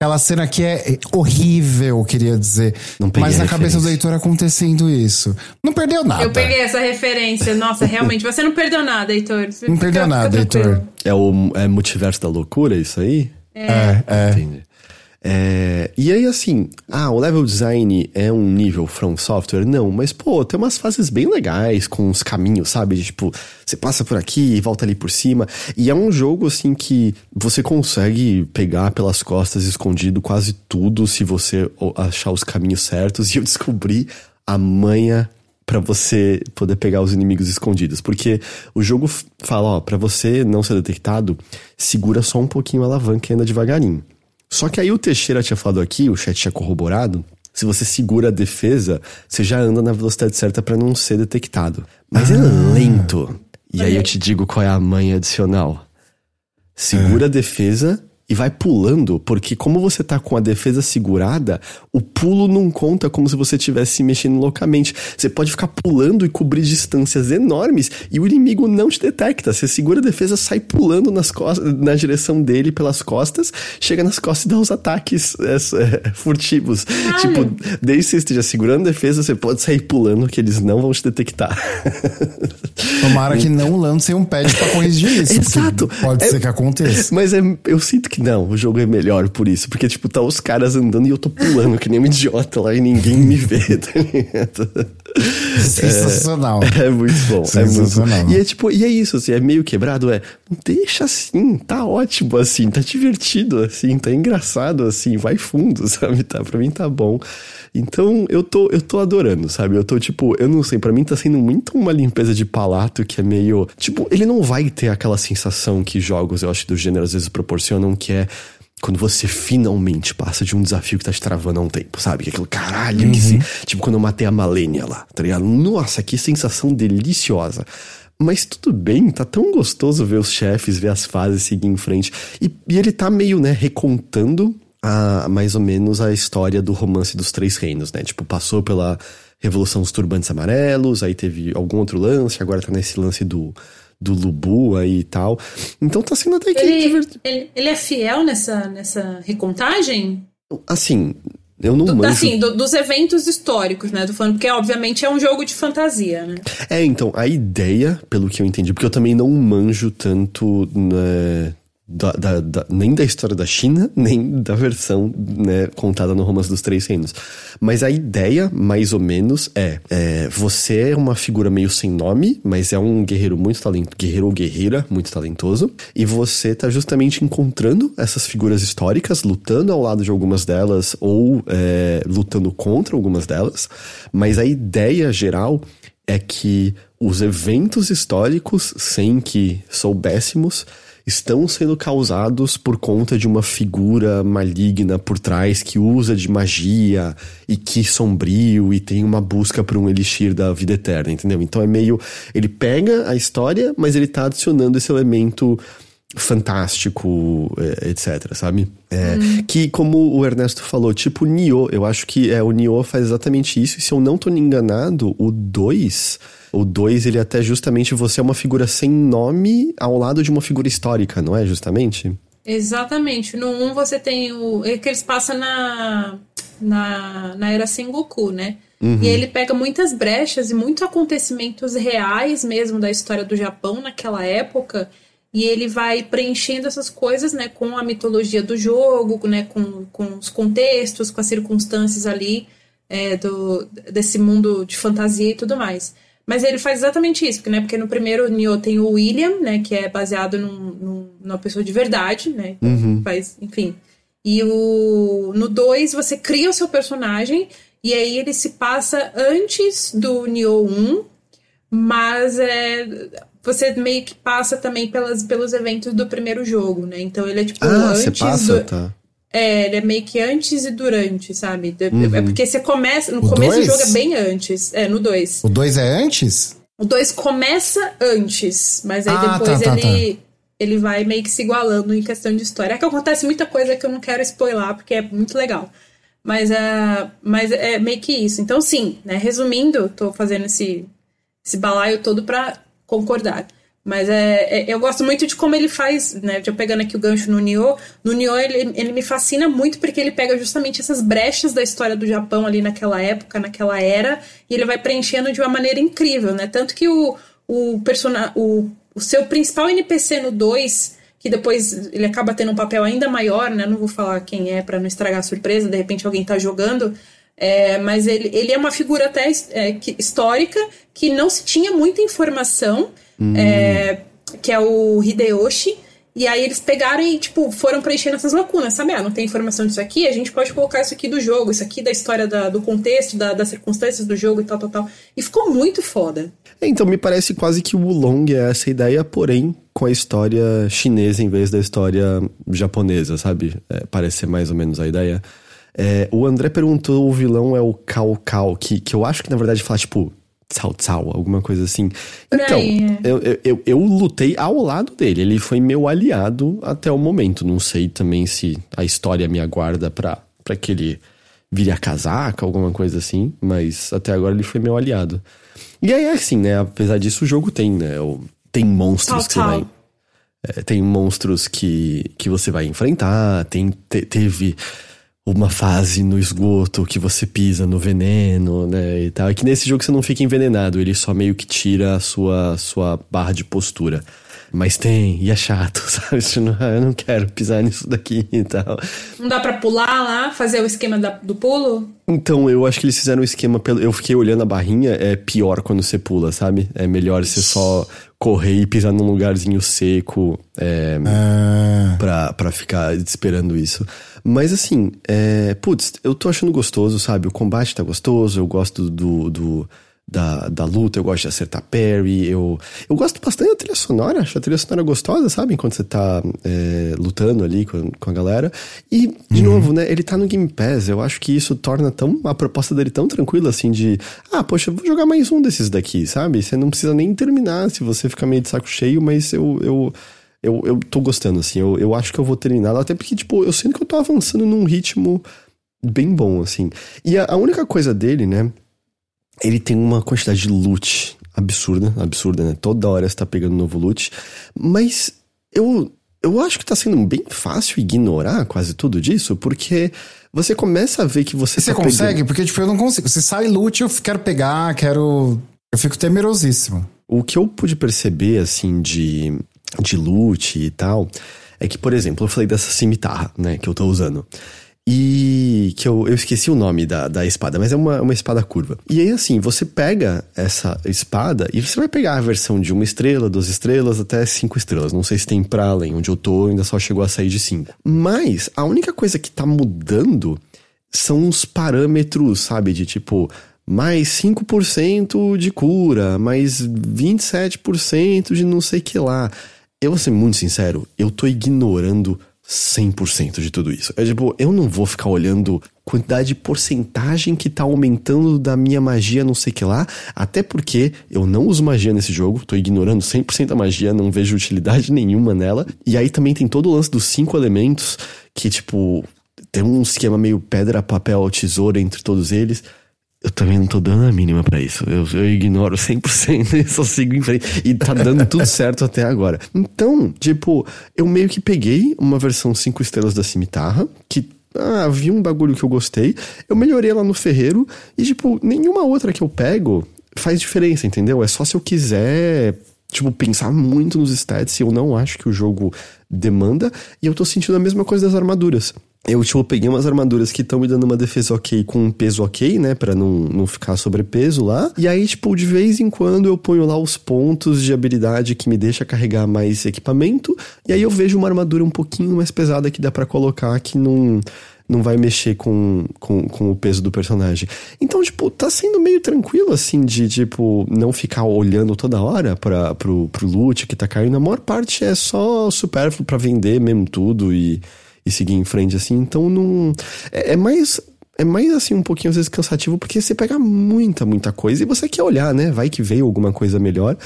Aquela cena que é horrível, queria dizer. Mas na cabeça do Heitor acontecendo isso. Não perdeu nada. Eu peguei essa referência. Nossa, realmente, você não perdeu nada, Heitor. Você não fica, perdeu nada, Heitor. É o é multiverso da loucura, isso aí? É, é. é. Entendi. É, e aí, assim, ah, o level design é um nível From Software? Não, mas, pô, tem umas fases bem legais com os caminhos, sabe? De, tipo, você passa por aqui e volta ali por cima. E é um jogo, assim, que você consegue pegar pelas costas escondido quase tudo se você achar os caminhos certos. *laughs* E eu descobri a manha para você poder pegar os inimigos escondidos, porque o jogo fala, ó, para você não ser detectado, segura só um pouquinho a alavanca e anda devagarinho. Só que aí o Teixeira tinha falado aqui, o chat tinha corroborado, se você segura a defesa, você já anda na velocidade certa para não ser detectado. Mas é ah. é lento. E aí eu te digo qual é a manha adicional. Segura a defesa e vai pulando, porque como você tá com a defesa segurada, o pulo não conta como se você estivesse mexendo loucamente. Você pode ficar pulando e cobrir distâncias enormes e o inimigo não te detecta. Você segura a defesa, sai pulando nas costas, na direção dele pelas costas, chega nas costas e dá os ataques é, é, *laughs* furtivos. Tipo, desde que você esteja segurando a defesa, você pode sair pulando que eles não vão te detectar. *laughs* Tomara que não lancem um patch pra corrigir isso. Exato. Pode é, ser que aconteça. Mas é, eu sinto que não, o jogo é melhor por isso. Porque, tipo, tá os caras andando e eu tô pulando que nem um idiota lá e ninguém me vê, *laughs* tá ligado? Sensacional. É, é muito bom. Sensacional. É muito... E é tipo, e é isso, assim, é meio quebrado, é. Deixa assim, tá ótimo assim, tá divertido assim, tá engraçado assim, vai fundo, *laughs* sabe? Tá, pra mim tá bom. Então eu tô, eu tô adorando, sabe? Eu tô tipo, eu não sei, para mim tá sendo muito uma limpeza de palato que é meio. Tipo, ele não vai ter aquela sensação que jogos, eu acho, do gênero às vezes proporcionam, que é quando você finalmente passa de um desafio que tá te travando há um tempo, sabe? Que é aquilo, caralho, uhum. que se... Tipo quando eu matei a Malenia lá, tá ligado? Nossa, que sensação deliciosa. Mas tudo bem, tá tão gostoso ver os chefes, ver as fases seguir em frente. E, e ele tá meio, né, recontando a, mais ou menos a história do romance dos Três Reinos, né? Tipo, passou pela Revolução dos Turbantes Amarelos, aí teve algum outro lance, agora tá nesse lance do, do Lubu aí e tal. Então tá sendo até que. Ele, ele, ele, é fiel nessa, nessa recontagem? Assim. Eu não do, manjo... Assim, do, dos eventos históricos, né? Tô falando, porque obviamente é um jogo de fantasia, né? É, então, a ideia, pelo que eu entendi, porque eu também não manjo tanto né, da, da, da, nem da história da China, *laughs* nem da versão né, contada no Romance dos Três Reinos. Mas a ideia, mais ou menos, é, é, você é uma figura meio sem nome, mas é um guerreiro muito talentoso, guerreiro ou guerreira muito talentoso, e você tá justamente encontrando essas figuras históricas, lutando ao lado de algumas delas, ou é, lutando contra algumas delas, mas a ideia geral é que os eventos históricos, sem que soubéssemos, estão sendo causados por conta de uma figura maligna por trás que usa de magia e que sombrio e tem uma busca por um elixir da vida eterna, entendeu? Então é meio. Ele pega a história, mas ele tá adicionando esse elemento fantástico, é, etc, sabe? É, hum. Que, como o Ernesto falou, tipo Nioh, eu acho que é, o Nioh faz exatamente isso, e se eu não tô enganado, o 2 o 2, ele até justamente você é uma figura sem nome ao lado de uma figura histórica, não é? Justamente? Exatamente. No 1 um você tem o. É que eles passam na, na, na era Sengoku, né? Uhum. E ele pega muitas brechas e muitos acontecimentos reais mesmo da história do Japão naquela época. E ele vai preenchendo essas coisas, né, com a mitologia do jogo, né, com, com os contextos, com as circunstâncias ali é, do, desse mundo de fantasia e tudo mais. Mas ele faz exatamente isso, porque, né, porque no primeiro Nioh tem o William, né, que é baseado num, num, numa pessoa de verdade, né, então uhum. faz, enfim. E o, no 2 você cria o seu personagem, e aí ele se passa antes do Nioh 1, mas é, você meio que passa também pelas, pelos eventos do primeiro jogo, né, então ele é tipo ah, antes você passa, do... Tá. É, ele é meio que antes e durante, sabe? É uhum. É porque você começa. No o começo dois? do jogo é bem antes. É, no 2. O 2 é antes? O 2 começa antes, mas aí ah, depois tá, tá ele. Tá, tá. Ele vai meio que se igualando em questão de história. É que acontece muita coisa que eu não quero spoiler, porque é muito legal. Mas, uh, mas é meio que isso. Então, sim, né? Resumindo, tô fazendo esse, esse balaio todo pra concordar. Mas é, é, eu gosto muito de como ele faz, né? Já pegando aqui o gancho no Nioh. No Nioh ele, ele me fascina muito porque ele pega justamente essas brechas da história do Japão ali naquela época, naquela era, e ele vai preenchendo de uma maneira incrível, né? Tanto que o, o, persona, o, o seu principal NPC no 2, que depois ele acaba tendo um papel ainda maior, né? Não vou falar quem é para não estragar a surpresa, de repente alguém tá jogando. É, mas ele, ele é uma figura até é, que, histórica que não se tinha muita informação, hum. é, que é o Hideyoshi. E aí eles pegaram e, tipo, foram preenchendo essas lacunas, sabe? Ah, não tem informação disso aqui, a gente pode colocar isso aqui do jogo, isso aqui da história da, do contexto, da, das circunstâncias do jogo e tal, tal, tal. E ficou muito foda. É, então me parece quase que o Wulong é essa ideia, porém com a história chinesa em vez da história japonesa, sabe? É, parece ser mais ou menos a ideia. É, o André perguntou: o vilão é o Cao Cao, que, que eu acho que na verdade fala tipo Cao Cao, alguma coisa assim. Então, é. eu, eu, eu, lutei ao lado dele, ele foi meu aliado até o momento. Não sei também se a história me aguarda pra, pra que ele vire a casaca, alguma coisa assim, mas até agora ele foi meu aliado. E aí, assim, né? Apesar disso, o jogo tem, né? Tem monstros que você vai. É, tem monstros que, que você vai enfrentar, tem, te, teve uma fase no esgoto que você pisa no veneno, né, e tal. É que nesse jogo você não fica envenenado, ele só meio que tira a sua, sua barra de postura. Mas tem, e é chato, *laughs* sabe? Eu não quero pisar nisso daqui e tal. Não dá para pular lá, fazer o esquema da, do pulo? Então, eu acho que eles fizeram o esquema. Pelo, eu fiquei olhando a barrinha, é pior quando você pula, sabe? É melhor você só correr e pisar num lugarzinho seco é, ah. pra, pra ficar esperando isso. Mas assim, é, putz, eu tô achando gostoso, sabe? O combate tá gostoso, eu gosto do, do da, da luta, eu gosto de acertar parry, eu, eu gosto bastante da trilha sonora, acho a trilha sonora gostosa, sabe? Enquanto você tá é, lutando ali com, com a galera. E, de uhum. novo, né, ele tá no Game Pass, eu acho que isso torna tão, a proposta dele tão tranquila, assim, de, ah, poxa, vou jogar mais um desses daqui, sabe? Você não precisa nem terminar se você ficar meio de saco cheio, mas eu, eu eu, eu tô gostando, assim, eu, eu acho que eu vou terminar, até porque, tipo, eu sinto que eu tô avançando num ritmo bem bom, assim. E a, a única coisa dele, né, ele tem uma quantidade de loot absurda, absurda, né? Toda hora você tá pegando novo loot. Mas eu, eu acho que tá sendo bem fácil ignorar quase tudo disso, porque você começa a ver que você. Você tá consegue? Pegando... Porque, tipo, eu não consigo. Se sai loot, eu quero pegar, quero. Eu fico temerosíssimo. O que eu pude perceber, assim, de, de loot e tal, é que, por exemplo, eu falei dessa cimitarra, né, que eu tô usando. E que eu, eu esqueci o nome da, da espada, mas é uma, uma espada curva. E aí, assim, você pega essa espada e você vai pegar a versão de uma estrela, duas estrelas, até cinco estrelas. Não sei se tem pra além, onde eu tô ainda só chegou a sair de cinco. Mas a única coisa que tá mudando são os parâmetros, sabe? De tipo, mais 5% de cura, mais 27% de não sei que lá. Eu vou ser muito sincero, eu tô ignorando 100% de tudo isso. É tipo, eu não vou ficar olhando quantidade de porcentagem que tá aumentando da minha magia, não sei que lá, até porque eu não uso magia nesse jogo, tô ignorando 100% a magia, não vejo utilidade nenhuma nela. E aí também tem todo o lance dos cinco elementos, que tipo, tem um esquema meio pedra, papel, tesoura entre todos eles eu também não tô dando a mínima para isso. Eu, eu ignoro 100% e só sigo em frente. E tá dando tudo certo até agora. Então, tipo, eu meio que peguei uma versão 5 estrelas da cimitarra, que ah, vi um bagulho que eu gostei, eu melhorei lá no ferreiro e, tipo, nenhuma outra que eu pego faz diferença, entendeu? É só se eu quiser, tipo, pensar muito nos stats e eu não acho que o jogo demanda, e eu tô sentindo a mesma coisa das armaduras eu, tipo, peguei umas armaduras que estão me dando uma defesa ok com um peso ok, né? Pra não, não ficar sobrepeso lá. E aí, tipo, de vez em quando eu ponho lá os pontos de habilidade que me deixa carregar mais equipamento. E aí eu vejo uma armadura um pouquinho mais pesada que dá para colocar que não não vai mexer com, com, com, o peso do personagem. Então, tipo, tá sendo meio tranquilo, assim, de, tipo, não ficar olhando toda hora pra, pro, pro loot que tá caindo. A maior parte é só supérfluo para vender mesmo tudo e e seguir em frente, assim. Então não. É, é mais. É mais assim, um pouquinho às vezes cansativo, porque você pega muita, muita coisa e você quer olhar, né? Vai que veio alguma coisa melhor.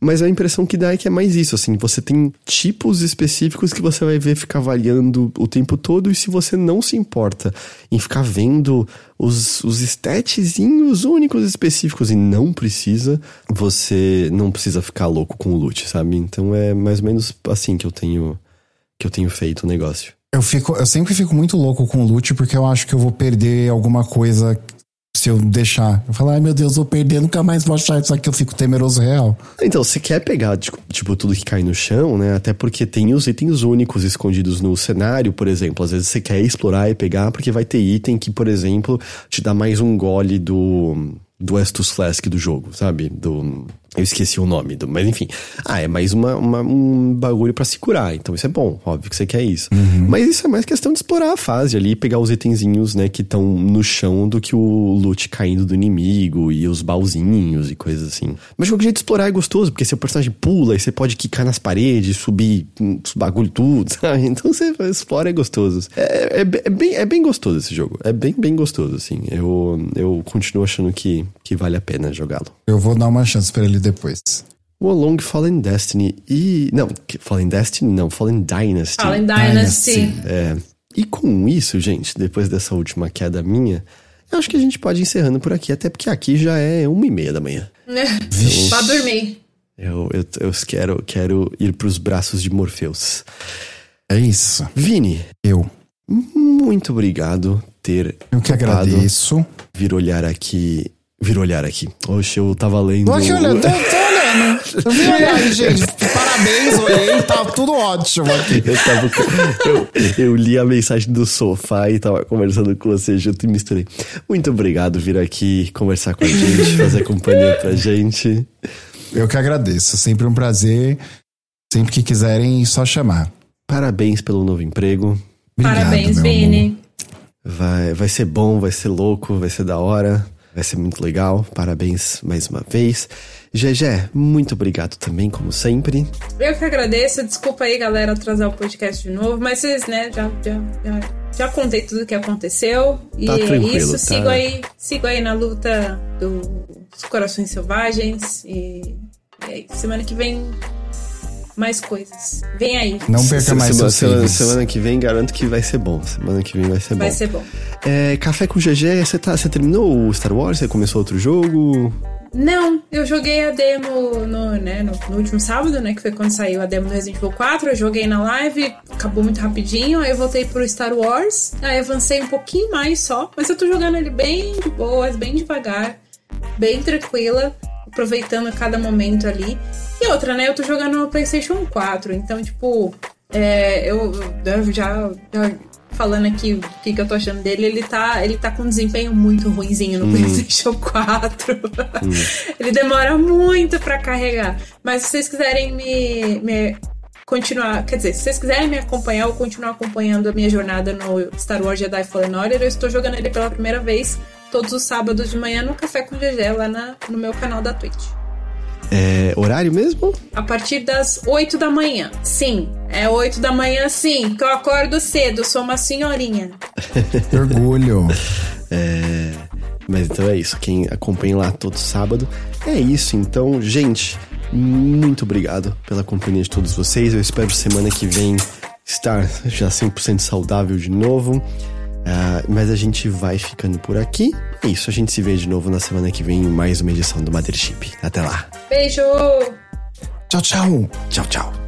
Mas a impressão que dá é que é mais isso, assim, você tem tipos específicos que você vai ver ficar avaliando o tempo todo, e se você não se importa em ficar vendo os, os statzinhos únicos específicos e não precisa, você não precisa ficar louco com o loot, sabe? Então é mais ou menos assim que eu tenho que eu tenho feito o negócio. Eu, fico, eu sempre fico muito louco com loot porque eu acho que eu vou perder alguma coisa se eu deixar. Eu falo, ai meu Deus, vou perder, nunca mais vou achar isso aqui, eu fico temeroso real. Então, você quer pegar, tipo, tudo que cai no chão, né? Até porque tem os itens únicos escondidos no cenário, por exemplo. Às vezes você quer explorar e pegar, porque vai ter item que, por exemplo, te dá mais um gole do. Do Estus Flask do jogo, sabe? Do. Eu esqueci o nome, do, mas enfim. Ah, é mais uma, uma um bagulho para se curar. Então isso é bom, óbvio que você quer isso. Uhum. Mas isso é mais questão de explorar a fase ali, pegar os itenzinhos, né, que estão no chão do que o loot caindo do inimigo e os baúzinhos e coisas assim. Mas de qualquer jeito explorar é gostoso, porque seu personagem pula e você pode quicar nas paredes, subir hum, os bagulho tudo, *laughs* sabe? Então você explora é gostoso. É, é, é bem, é bem gostoso esse jogo. É bem, bem gostoso, assim. Eu, eu continuo achando que, que vale a pena jogá-lo. Eu vou dar uma chance pra ele depois. O Along Fallen Destiny e. Não, Fallen Destiny não, Fallen Dynasty. Fallen Dynasty. É. E com isso, gente, depois dessa última queda minha, eu acho que a gente pode ir encerrando por aqui, até porque aqui já é uma e meia da manhã. pra dormir. Eu, eu, eu quero, quero ir pros braços de Morpheus. É isso. Vini, Eu. muito obrigado ter Eu que agradeço. vir olhar aqui. Vir olhar aqui. Oxe, eu tava lendo. Tô aqui olhando, tô, tô olhando. Eu vim olhar aí, gente. Parabéns, olhei, tá tudo ótimo aqui. Eu, tava, eu, eu li a mensagem do sofá e tava conversando com você junto e misturei. Muito obrigado vir aqui conversar com a gente, fazer companhia pra gente. Eu que agradeço. Sempre um prazer. Sempre que quiserem, só chamar. Parabéns pelo novo emprego. Obrigado, Parabéns, Vini. Vai, vai ser bom, vai ser louco, vai ser da hora, vai ser muito legal. Parabéns mais uma vez. Gegé, muito obrigado também, como sempre. Eu que agradeço. Desculpa aí, galera, atrasar o podcast de novo. Mas vocês, né, já, já, já, já contei tudo o que aconteceu. E Tá é isso. tá? Sigo aí, sigo aí na luta do- dos corações selvagens. E, e aí, semana que vem, mais coisas. Vem aí. Não perca Se- mais semana, seus semana, semana que vem, garanto que vai ser bom. Semana que vem vai ser Vai bom. ser bom. É, café com GG, você tá, você terminou o Star Wars? Você começou outro jogo? Não, eu joguei a demo no, né, no, no último sábado, né? Que foi quando saiu a demo do Resident Evil 4. Eu joguei na live, acabou muito rapidinho. Aí eu voltei pro Star Wars. Aí avancei um pouquinho mais só. Mas eu tô jogando ele bem de boas, bem devagar, bem tranquila, aproveitando cada momento ali. E outra, né? Eu tô jogando no PlayStation 4. Então, tipo, é, eu, eu já, já falando aqui o que, que eu tô achando dele, ele tá, ele tá com um desempenho muito ruinzinho no PlayStation 4. *laughs* ele demora muito pra carregar. Mas se vocês quiserem me, me continuar, quer dizer, se vocês quiserem me acompanhar ou continuar acompanhando a minha jornada no Star Wars Jedi Fallen Order, eu estou jogando ele pela primeira vez todos os sábados de manhã no Café com GG lá na, no meu canal da Twitch. É, horário mesmo? A partir das 8 da manhã. Sim, é 8 da manhã sim, que eu acordo cedo, sou uma senhorinha. Que *laughs* orgulho. É, mas então é isso. Quem acompanha lá todo sábado. É isso. Então, gente, muito obrigado pela companhia de todos vocês. Eu espero semana que vem estar já 100% saudável de novo. Ah, mas a gente vai ficando por aqui. É isso. A gente se vê de novo na semana que vem em mais uma edição do Mothership. Até lá. Beijo! Tchau, tchau. Tchau, tchau.